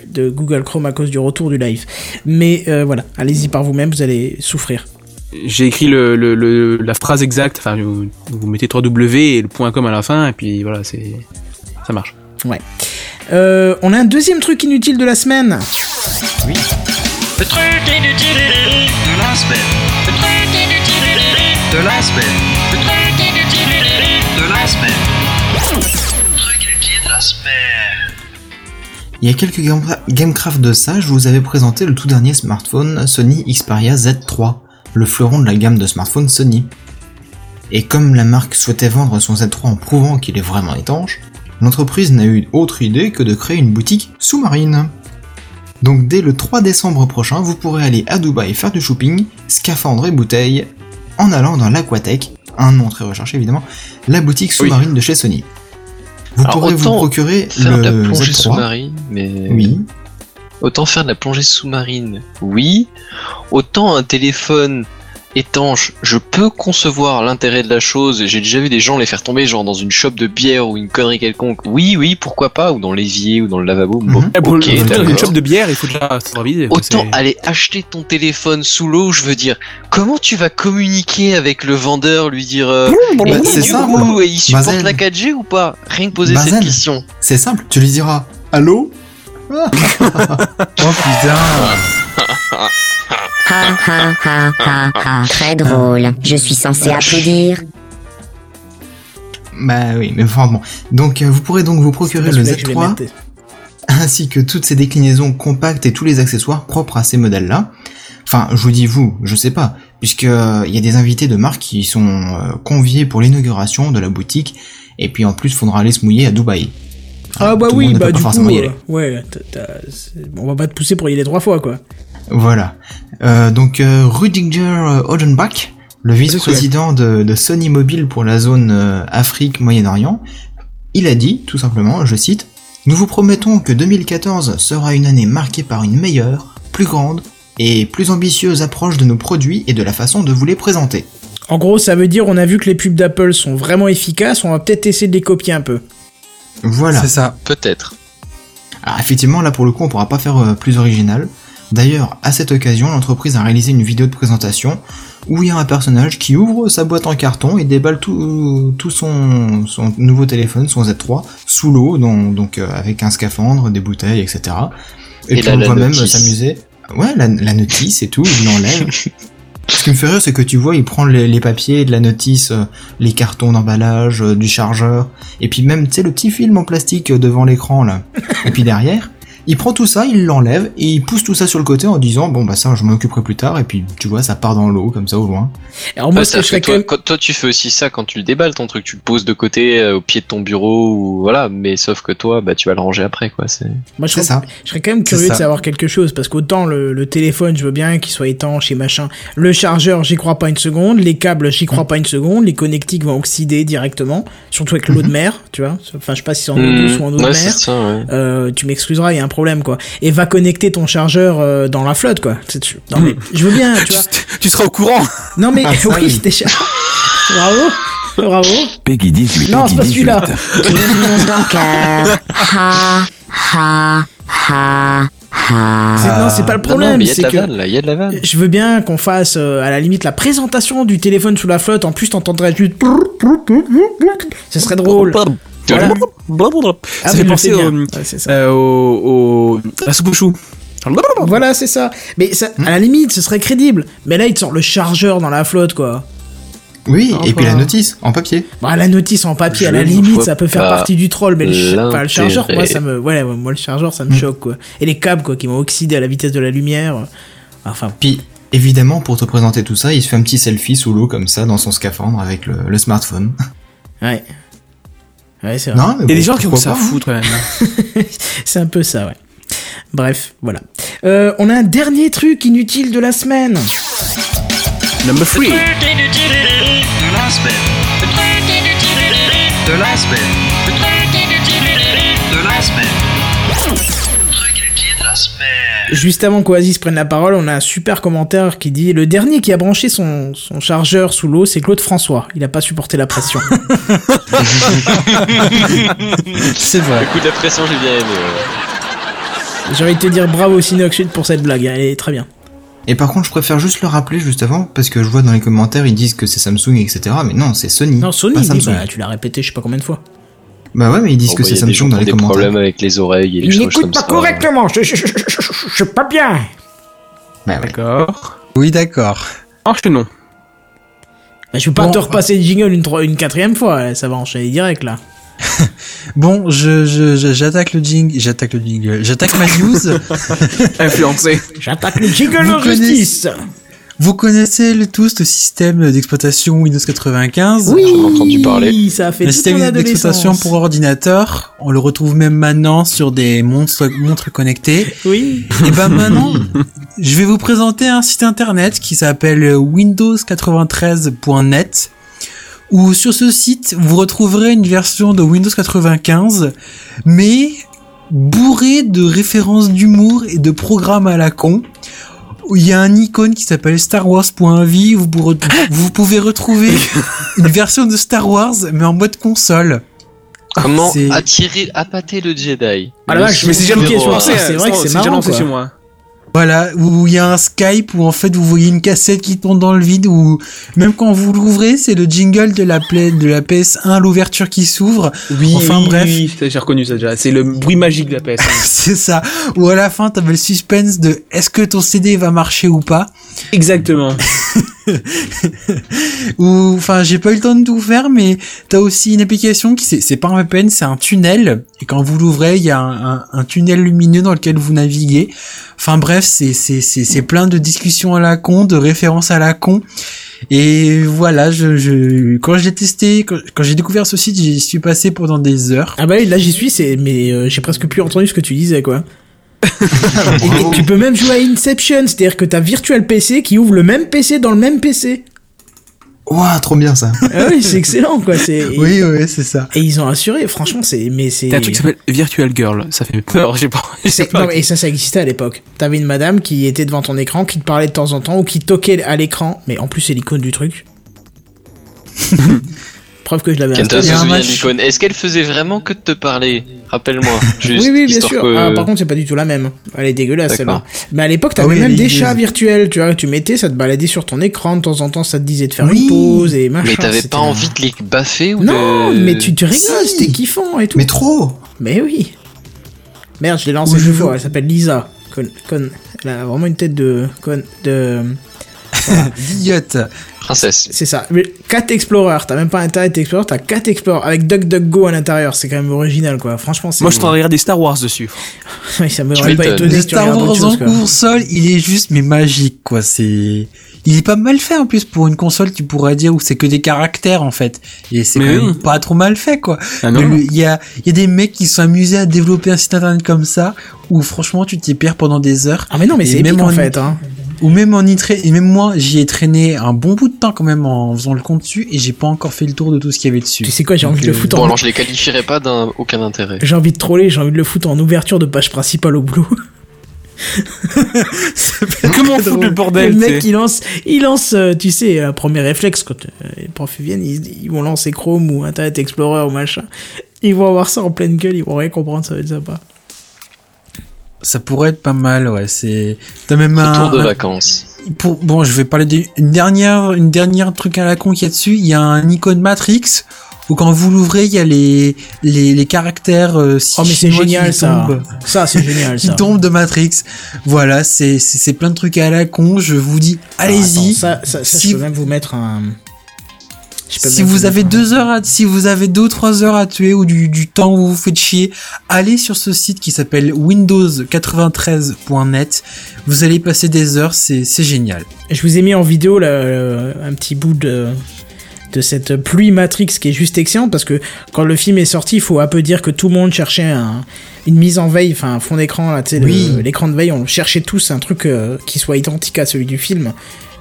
Speaker 1: de Google Chrome à cause du retour du live. Mais euh, voilà, allez-y par vous-même. Vous allez souffrir.
Speaker 3: J'ai écrit le, le, le- la phrase exacte. Enfin, vous, vous mettez 3W et le point .com à la fin, et puis voilà, c'est ça marche.
Speaker 1: Euh, on a un deuxième truc inutile de la semaine.
Speaker 9: Le truc inutile de la semaine. Le truc inutile de la semaine. Le truc inutile de la semaine. Le truc inutile de la semaine.
Speaker 5: Il y a quelques Game- Gamecraft de ça, je vous avais présenté le tout dernier smartphone Sony Xperia Z3, le fleuron de la gamme de smartphones Sony. Et comme la marque souhaitait vendre son Z3 en prouvant qu'il est vraiment étanche, l'entreprise n'a eu autre idée que de créer une boutique sous-marine. Donc dès le 3 décembre prochain, vous pourrez aller à Dubaï faire du shopping, scaphandre et bouteilles, en allant dans l'Aquatech, un nom très recherché évidemment, la boutique sous-marine de chez Sony. Vous
Speaker 2: Alors,
Speaker 5: pourrez vous procurer
Speaker 2: Faire de la plongée
Speaker 5: Z3.
Speaker 2: sous-marine, mais
Speaker 5: Oui.
Speaker 2: Autant faire de la plongée sous-marine, oui. Autant un téléphone étanche, je peux concevoir l'intérêt de la chose. J'ai déjà vu des gens les faire tomber genre dans une shop de bière ou une connerie quelconque. Oui, oui, pourquoi pas, ou dans l'évier ou dans le lavabo. Bon, d'accord.
Speaker 3: une shop de bière, il faut déjà quoi,
Speaker 2: Autant aller acheter ton téléphone sous l'eau, je veux dire, comment tu vas communiquer avec le vendeur, lui dire euh, et
Speaker 5: c'est
Speaker 2: du
Speaker 5: ça,
Speaker 2: coup, il supporte
Speaker 5: Bazel.
Speaker 2: la 4G ou pas? Rien que poser
Speaker 5: Bazel.
Speaker 2: cette question.
Speaker 5: C'est simple, tu lui diras Allô?
Speaker 4: Oh putain.
Speaker 10: Ha ha ha ha ha. Très drôle. Je suis censé applaudir.
Speaker 5: Bah oui, mais enfin bon. Donc euh, vous pourrez donc vous procurer le
Speaker 1: celui-là que je vais
Speaker 5: Z3
Speaker 1: mettre.
Speaker 5: ainsi que toutes ces déclinaisons compactes et tous les accessoires propres à ces modèles-là. Enfin, je vous dis vous, je sais pas, puisque euh, il y a des invités de marque qui sont euh, conviés pour l'inauguration de la boutique, et puis en plus, faudra aller se mouiller à Dubaï.
Speaker 1: Ah bah
Speaker 5: Tout
Speaker 1: oui, bah du coup,
Speaker 5: forcément y aller.
Speaker 1: ouais, t'as- t'as- c'est- on va pas te pousser pour y aller trois fois quoi.
Speaker 5: Voilà. Euh, donc euh, Rudiger euh, Odenbach, le vice-président de, de Sony Mobile pour la zone euh, Afrique Moyen-Orient, il a dit tout simplement, je cite, Nous vous promettons que 2014 sera une année marquée par une meilleure, plus grande et plus ambitieuse approche de nos produits et de la façon de vous les présenter.
Speaker 1: En gros, ça veut dire on a vu que les pubs d'Apple sont vraiment efficaces, on va peut-être essayer de les copier un peu.
Speaker 5: Voilà.
Speaker 4: C'est ça.
Speaker 2: Peut-être.
Speaker 5: Alors effectivement, là pour le coup, on pourra pas faire euh, plus original. D'ailleurs, à cette occasion, l'entreprise a réalisé une vidéo de présentation où il y a un personnage qui ouvre sa boîte en carton et déballe tout, tout son, son nouveau téléphone, son Z3, sous l'eau, donc, donc euh, avec un scaphandre, des bouteilles, etc. Et,
Speaker 2: Et
Speaker 5: puis
Speaker 2: là,
Speaker 5: on voit même s'amuser. Ouais, la, la notice et tout, il l'enlève. Ce qui me fait rire, c'est que tu vois, il prend les, les papiers de la notice, euh, les cartons d'emballage, euh, du chargeur, et puis même, tu sais, le petit film en plastique devant l'écran, là. Et puis derrière, il prend tout ça, il l'enlève, et il pousse tout ça sur le côté en disant, bon, bah ça, je m'en occuperai plus tard, et puis, tu vois, ça part dans l'eau, comme ça, au loin.
Speaker 1: Alors moi,
Speaker 2: Ouais,
Speaker 1: ce que je
Speaker 2: toi,
Speaker 1: même...
Speaker 2: quand- toi, tu fais aussi ça quand tu le déballes ton truc, tu le poses de côté euh, au pied de ton bureau ou voilà, mais sauf que toi, bah tu vas le ranger après quoi. C'est
Speaker 1: Moi, je
Speaker 5: C'est
Speaker 1: serais,
Speaker 5: ça.
Speaker 1: je serais quand même curieux de savoir quelque chose, parce qu'autant le, le téléphone, je veux bien qu'il soit étanche et machin. Le chargeur, j'y crois pas une seconde. Les câbles, j'y crois pas une seconde. Les connectiques vont oxyder directement, surtout avec l'eau de mer, tu vois. Enfin, je sais pas si c'est en eau douce ou en eau de
Speaker 2: Hmm. ouais, c'est
Speaker 1: mer.
Speaker 2: ça. Ouais.
Speaker 1: Euh, tu m'excuseras, il y a un problème, quoi. Et va connecter ton chargeur euh, dans la flotte, quoi. C'est- tu- Non, mais je veux bien, tu vois.
Speaker 3: tu seras au courant.
Speaker 1: Non, mais
Speaker 5: Ah,
Speaker 1: oui,
Speaker 5: oui.
Speaker 1: déjà. Bravo. Bravo.
Speaker 11: Peggy 18.
Speaker 1: Non, c'est
Speaker 11: Peggy
Speaker 1: pas
Speaker 11: 18.
Speaker 1: celui-là.
Speaker 10: Ha ha ha.
Speaker 1: C'est- non, c'est pas le problème.
Speaker 2: il y y a de la vanne.
Speaker 1: je veux bien qu'on fasse euh, à la limite la présentation du téléphone sous la flotte. En plus, t'entendrais juste. Ce serait drôle. Voilà. Ah,
Speaker 3: ça fait penser au.
Speaker 1: Ouais,
Speaker 3: euh, au, au- à choux.
Speaker 1: Voilà, c'est ça. Mais ça, à la limite, ce serait crédible. Mais là, il te sort le chargeur dans la flotte, quoi.
Speaker 5: Oui,
Speaker 3: Enfin.
Speaker 5: et puis la notice, en papier.
Speaker 1: Bah, la notice en papier, à la limite, ça peut faire partie du troll, mais le, ch- enfin, le chargeur, moi, ça me, ouais, moi, le chargeur, ça me choque, quoi. Et les câbles, quoi, qui vont oxyder à la vitesse de la lumière. Enfin,
Speaker 5: Puis, évidemment, pour te présenter tout ça, il se fait un petit selfie sous l'eau, comme ça, dans son scaphandre, avec le, le smartphone.
Speaker 1: ouais. Ouais, c'est vrai.
Speaker 5: Non, mais
Speaker 3: Il y a des
Speaker 5: bon,
Speaker 3: gens qui ont ça à
Speaker 5: hein.
Speaker 3: foutre quand même.
Speaker 1: C'est un peu ça, ouais. Bref, voilà. Euh, on a un dernier truc inutile de la semaine.
Speaker 3: Number 3.
Speaker 9: De la semaine. De la semaine.
Speaker 1: Juste avant qu'Oasis prenne la parole, on a un super commentaire qui dit Le dernier qui a branché son, son chargeur sous l'eau, c'est Claude François. Il a pas supporté la pression.
Speaker 4: C'est vrai.
Speaker 2: Le coup de la pression, j'ai bien aimé. ouais.
Speaker 1: J'ai envie de te dire bravo Sinoxud pour cette blague, elle est très bien.
Speaker 5: Et par contre, je préfère juste le rappeler juste avant, parce que je vois dans les commentaires, ils disent que c'est Samsung, etc. Mais non, c'est Sony.
Speaker 1: Non, Sony,
Speaker 5: pas Samsung.
Speaker 1: bah, tu l'as répété je sais pas combien de fois.
Speaker 5: Bah ouais, mais ils disent
Speaker 2: Bon,
Speaker 5: que
Speaker 2: bah,
Speaker 5: c'est
Speaker 2: des
Speaker 5: Samsung dans les
Speaker 2: des
Speaker 5: commentaires.
Speaker 2: problèmes avec les oreilles et les choses comme ça.
Speaker 1: je, je, je, je, je suis pas bien.
Speaker 5: Bah ouais.
Speaker 3: D'accord.
Speaker 4: Oui, d'accord.
Speaker 3: Enchaînons.
Speaker 1: Bah, je vais pas
Speaker 4: Bon.
Speaker 1: te repasser le jingle une, quatrième fois, ça va enchaîner direct là.
Speaker 4: Bon, je, je, je- j'attaque le jingle, j'attaque le jingle, j'attaque ma news.
Speaker 3: Influencé.
Speaker 1: J'attaque le jingle
Speaker 4: Vous
Speaker 1: en
Speaker 4: connaissez-
Speaker 1: justice.
Speaker 4: Vous connaissez le, tous le système d'exploitation Windows 95
Speaker 1: Oui,
Speaker 2: J'en ai entendu parler.
Speaker 1: ça a fait
Speaker 4: Le système d'exploitation pour ordinateur, on le retrouve même maintenant sur des montres, montres connectées.
Speaker 1: Oui.
Speaker 4: Et ben maintenant, je vais vous présenter un site internet qui s'appelle windows93.net où sur ce site, vous retrouverez une version de Windows 95 mais bourré de références d'humour et de programmes à la con. Il y a un icône qui s'appelle Star Wars.vie où vous, vous pouvez retrouver une version de Star Wars mais en mode console.
Speaker 2: Comment
Speaker 4: C'est-
Speaker 2: attirer, appâter le Jedi
Speaker 1: Ah la vache,
Speaker 3: Mais c'est jamais
Speaker 1: Ok,
Speaker 2: numéro
Speaker 1: je
Speaker 2: un.
Speaker 1: pensais- c'est vrai que c'est
Speaker 3: déjà
Speaker 1: marrant, quoi.
Speaker 3: chez moi.
Speaker 4: Voilà, où il y a un Skype où en fait vous voyez une cassette qui tombe dans le vide où même quand vous l'ouvrez, c'est le jingle de la play, de la PS1, l'ouverture qui s'ouvre.
Speaker 3: Oui,
Speaker 4: Enfin,
Speaker 3: oui,
Speaker 4: bref.
Speaker 3: oui, j'ai reconnu ça déjà. C'est le bruit magique de la PS.
Speaker 4: c'est ça. Ou à la fin, t'avais le suspense de est-ce que ton CD va marcher ou pas?
Speaker 3: Exactement.
Speaker 4: Ou enfin, j'ai pas eu le temps de tout faire, mais t'as aussi une application qui c'est pas un VPN, c'est un tunnel. Et quand vous l'ouvrez, il y a un, un- un tunnel lumineux dans lequel vous naviguez. Enfin bref, c'est c'est c'est plein de discussions à la con, de références à la con. Et voilà, je, je quand j'ai testé, quand, j'ai découvert ce site, j'y suis passé pendant des heures.
Speaker 1: Ah bah là j'y suis, c'est mais euh, j'ai presque plus entendu ce que tu disais quoi. Et, et tu peux même jouer à Inception, c'est-à-dire que t'as Virtual PC qui ouvre le même PC dans le même PC.
Speaker 5: Ouah, trop bien ça.
Speaker 1: Ah oui, c'est excellent quoi. C'est
Speaker 4: Oui, oui, c'est ça.
Speaker 1: et ils ont assuré. Franchement, c'est mais c'est.
Speaker 3: T'as un truc qui s'appelle Virtual Girl. Ça fait peur. J'ai pas.
Speaker 1: C'est- non, mais- et ça, ça existait à l'époque. T'avais une madame qui était devant ton écran, qui te parlait de temps en temps, ou qui toquait à l'écran, mais en plus c'est l'icône du truc. Preuve que je l'avais installé.
Speaker 2: Est-ce qu'elle faisait vraiment que de te parler Rappelle-moi.
Speaker 1: Oui, oui, bien sûr.
Speaker 2: que-
Speaker 1: Ah, par contre, c'est pas du tout la même. Elle est dégueulasse, celle-là. Mais à l'époque, t'avais
Speaker 4: Ah oui,
Speaker 1: même des chats virtuels, tu vois, que tu mettais, ça te baladait sur ton écran, de temps en temps, ça te disait de faire
Speaker 5: Oui.
Speaker 1: une pause et machin.
Speaker 2: Mais t'avais pas envie de les baffer ou
Speaker 1: Non,
Speaker 2: de...
Speaker 1: mais tu te rigoles,
Speaker 5: Si.
Speaker 1: c'était kiffant et tout.
Speaker 5: Mais trop
Speaker 1: Mais oui. Merde, je l'ai lancé deux
Speaker 4: je
Speaker 1: fois, elle s'appelle Lisa. Con, con, elle a vraiment une tête de... Con, de...
Speaker 4: D'idiote.
Speaker 2: Princesse.
Speaker 1: C'est ça. Mais Cat Explorer, t'as même pas Internet Explorer, t'as Cat Explorer avec DuckDuckGo à l'intérieur. C'est quand même original, quoi. Franchement, c'est.
Speaker 3: Moi, je t'en regarde des Star Wars dessus.
Speaker 1: Oui, ça me pas étonné
Speaker 4: Star Wars
Speaker 1: chose,
Speaker 4: en
Speaker 1: quoi.
Speaker 4: console, il est juste mais magique quoi. C'est, il est pas mal fait en plus pour une console. Tu pourrais dire où c'est que des caractères en fait, et c'est quand
Speaker 3: Mais
Speaker 4: même
Speaker 3: oui.
Speaker 4: pas trop mal fait quoi.
Speaker 3: Ah
Speaker 4: Il y a, il y a des mecs qui se sont amusés à développer un site internet comme ça où franchement tu t'y perds pendant des heures.
Speaker 1: Ah, mais non, mais c'est épique
Speaker 4: même
Speaker 1: en
Speaker 4: en-
Speaker 1: fait, hein.
Speaker 4: Ou même en y tra- et même moi j'y ai traîné un bon bout de temps quand même en faisant le compte dessus et j'ai pas encore fait le tour de tout ce qu'il y avait dessus.
Speaker 1: Tu sais quoi, j'ai envie de le foutre
Speaker 2: Bon,
Speaker 1: en.
Speaker 2: alors je les qualifierais pas d'un aucun intérêt.
Speaker 1: J'ai envie de troller, j'ai envie de le foutre en ouverture de page principale au boulot.
Speaker 3: Comment foutre le bordel
Speaker 1: Le mec, il lance, il lance, euh, tu sais, un premier réflexe quand euh, les profs viennent, ils, ils vont lancer Chrome ou Internet Explorer ou machin. Ils vont avoir ça en pleine gueule, ils vont rien comprendre, ça va être sympa.
Speaker 4: Ça pourrait être pas mal, ouais. C'est, t'as même
Speaker 2: Retour
Speaker 4: un,
Speaker 2: de
Speaker 4: un-
Speaker 2: vacances.
Speaker 4: pour, bon, je vais parler d'une dernière, une dernière truc à la con qu'il y a dessus. Il y a un icône Matrix où quand vous l'ouvrez, il y a les, les, les caractères, euh,
Speaker 1: Oh, mais c'est génial
Speaker 4: qui
Speaker 1: ça.
Speaker 4: tombent.
Speaker 1: Ça, c'est génial
Speaker 4: Qui
Speaker 1: ça.
Speaker 4: tombent de Matrix. Voilà, c'est, c'est, c'est plein de trucs à la con. Je vous dis,
Speaker 1: Ah, attends,
Speaker 4: allez-y.
Speaker 1: ça, ça, ça,
Speaker 4: Si-
Speaker 1: je peux même vous mettre un. Je peux
Speaker 4: Si vous avez deux heures à, si vous avez deux ou trois heures à tuer ou du, du temps où vous vous faites chier, allez sur ce site qui s'appelle Windows93.net. Vous allez passer des heures, c'est, c'est génial.
Speaker 1: Je vous ai mis en vidéo là, euh, un petit bout de, de cette pluie Matrix qui est juste excellente parce que quand le film est sorti, il faut un peu dire que tout le monde cherchait un- une mise en veille, enfin un fond d'écran, là, tu sais, le-
Speaker 5: Oui.
Speaker 1: l'écran de veille, on cherchait tous un truc euh, qui soit identique à celui du film.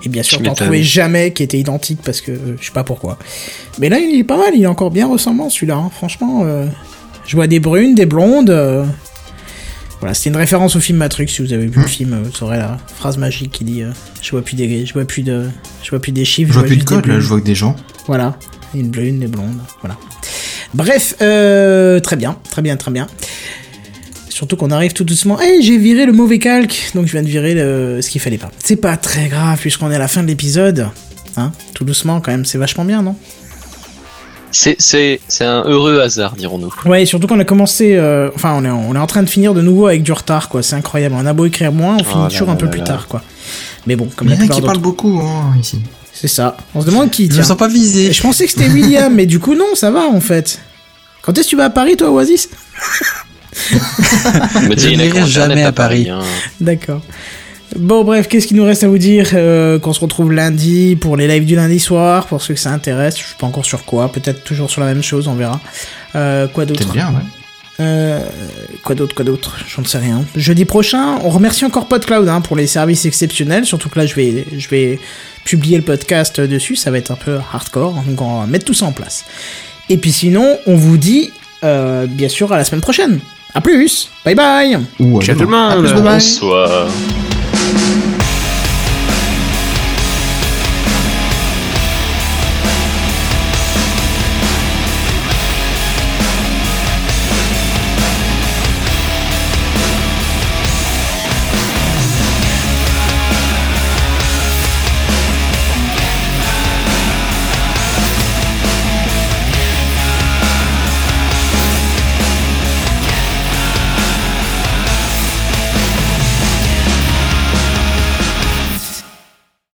Speaker 1: Et bien sûr, t'en trouvais jamais qui était identique parce que euh, je sais pas pourquoi. Mais là, il est pas mal, il est encore bien ressemblant celui-là. hein. Franchement, euh, je vois des brunes, des blondes. euh, Voilà, c'était une référence au film Matrix. Si vous avez vu le film, euh, vous aurez la phrase magique qui dit euh, Je vois plus des, je vois plus de, je vois plus des chiffres.
Speaker 5: Je vois plus de code là, je vois que des gens.
Speaker 1: Voilà, une brune, des blondes, voilà. Bref, euh, très bien, très bien, très bien. Surtout qu'on arrive tout doucement. Hey, j'ai viré le mauvais calque, donc je viens de virer le... ce qu'il fallait pas. C'est pas très grave puisqu'on est à la fin de l'épisode. Hein, tout doucement quand même, c'est vachement bien, non?
Speaker 2: C'est c'est c'est un heureux hasard, dirons-nous.
Speaker 1: Ouais, et surtout qu'on a commencé, euh, enfin on est, on est en train de finir de nouveau avec du retard, quoi. C'est incroyable. On a beau écrire moins, on finit
Speaker 2: là
Speaker 1: toujours
Speaker 2: là
Speaker 1: un peu
Speaker 2: là
Speaker 1: plus
Speaker 2: là.
Speaker 1: tard, quoi. Mais bon, comme
Speaker 5: Il y
Speaker 1: la
Speaker 5: en a qui parlent beaucoup hein, ici.
Speaker 1: C'est ça. On se demande qui.
Speaker 4: Je me
Speaker 1: Tiens.
Speaker 4: sens pas visé.
Speaker 1: Je pensais que c'était William, mais du coup non, ça va en fait. Quand est-ce que tu vas à Paris, toi, Oasis?
Speaker 4: Je
Speaker 2: en a
Speaker 4: n'irai jamais à Paris.
Speaker 2: hein.
Speaker 1: D'accord. Bon, bref, qu'est-ce qu'il nous reste à vous dire Euh, Qu'on se retrouve lundi pour les lives du lundi soir, pour ceux que ça intéresse? Je suis pas encore sur quoi, peut-être toujours sur la même chose, on verra. Euh, quoi d'autre?
Speaker 5: Peut-être bien, ouais.
Speaker 1: Euh, quoi d'autre, quoi d'autre? J'en sais rien. Jeudi prochain, on remercie encore PodCloud hein, pour les services exceptionnels. Surtout que là, je vais, je vais publier le podcast dessus. Ça va être un peu hardcore. Donc, on va mettre tout ça en place. Et puis sinon, on vous dit euh, bien sûr à la semaine prochaine. A plus. Bye bye.
Speaker 3: Ciao tout le monde.
Speaker 2: Bonsoir.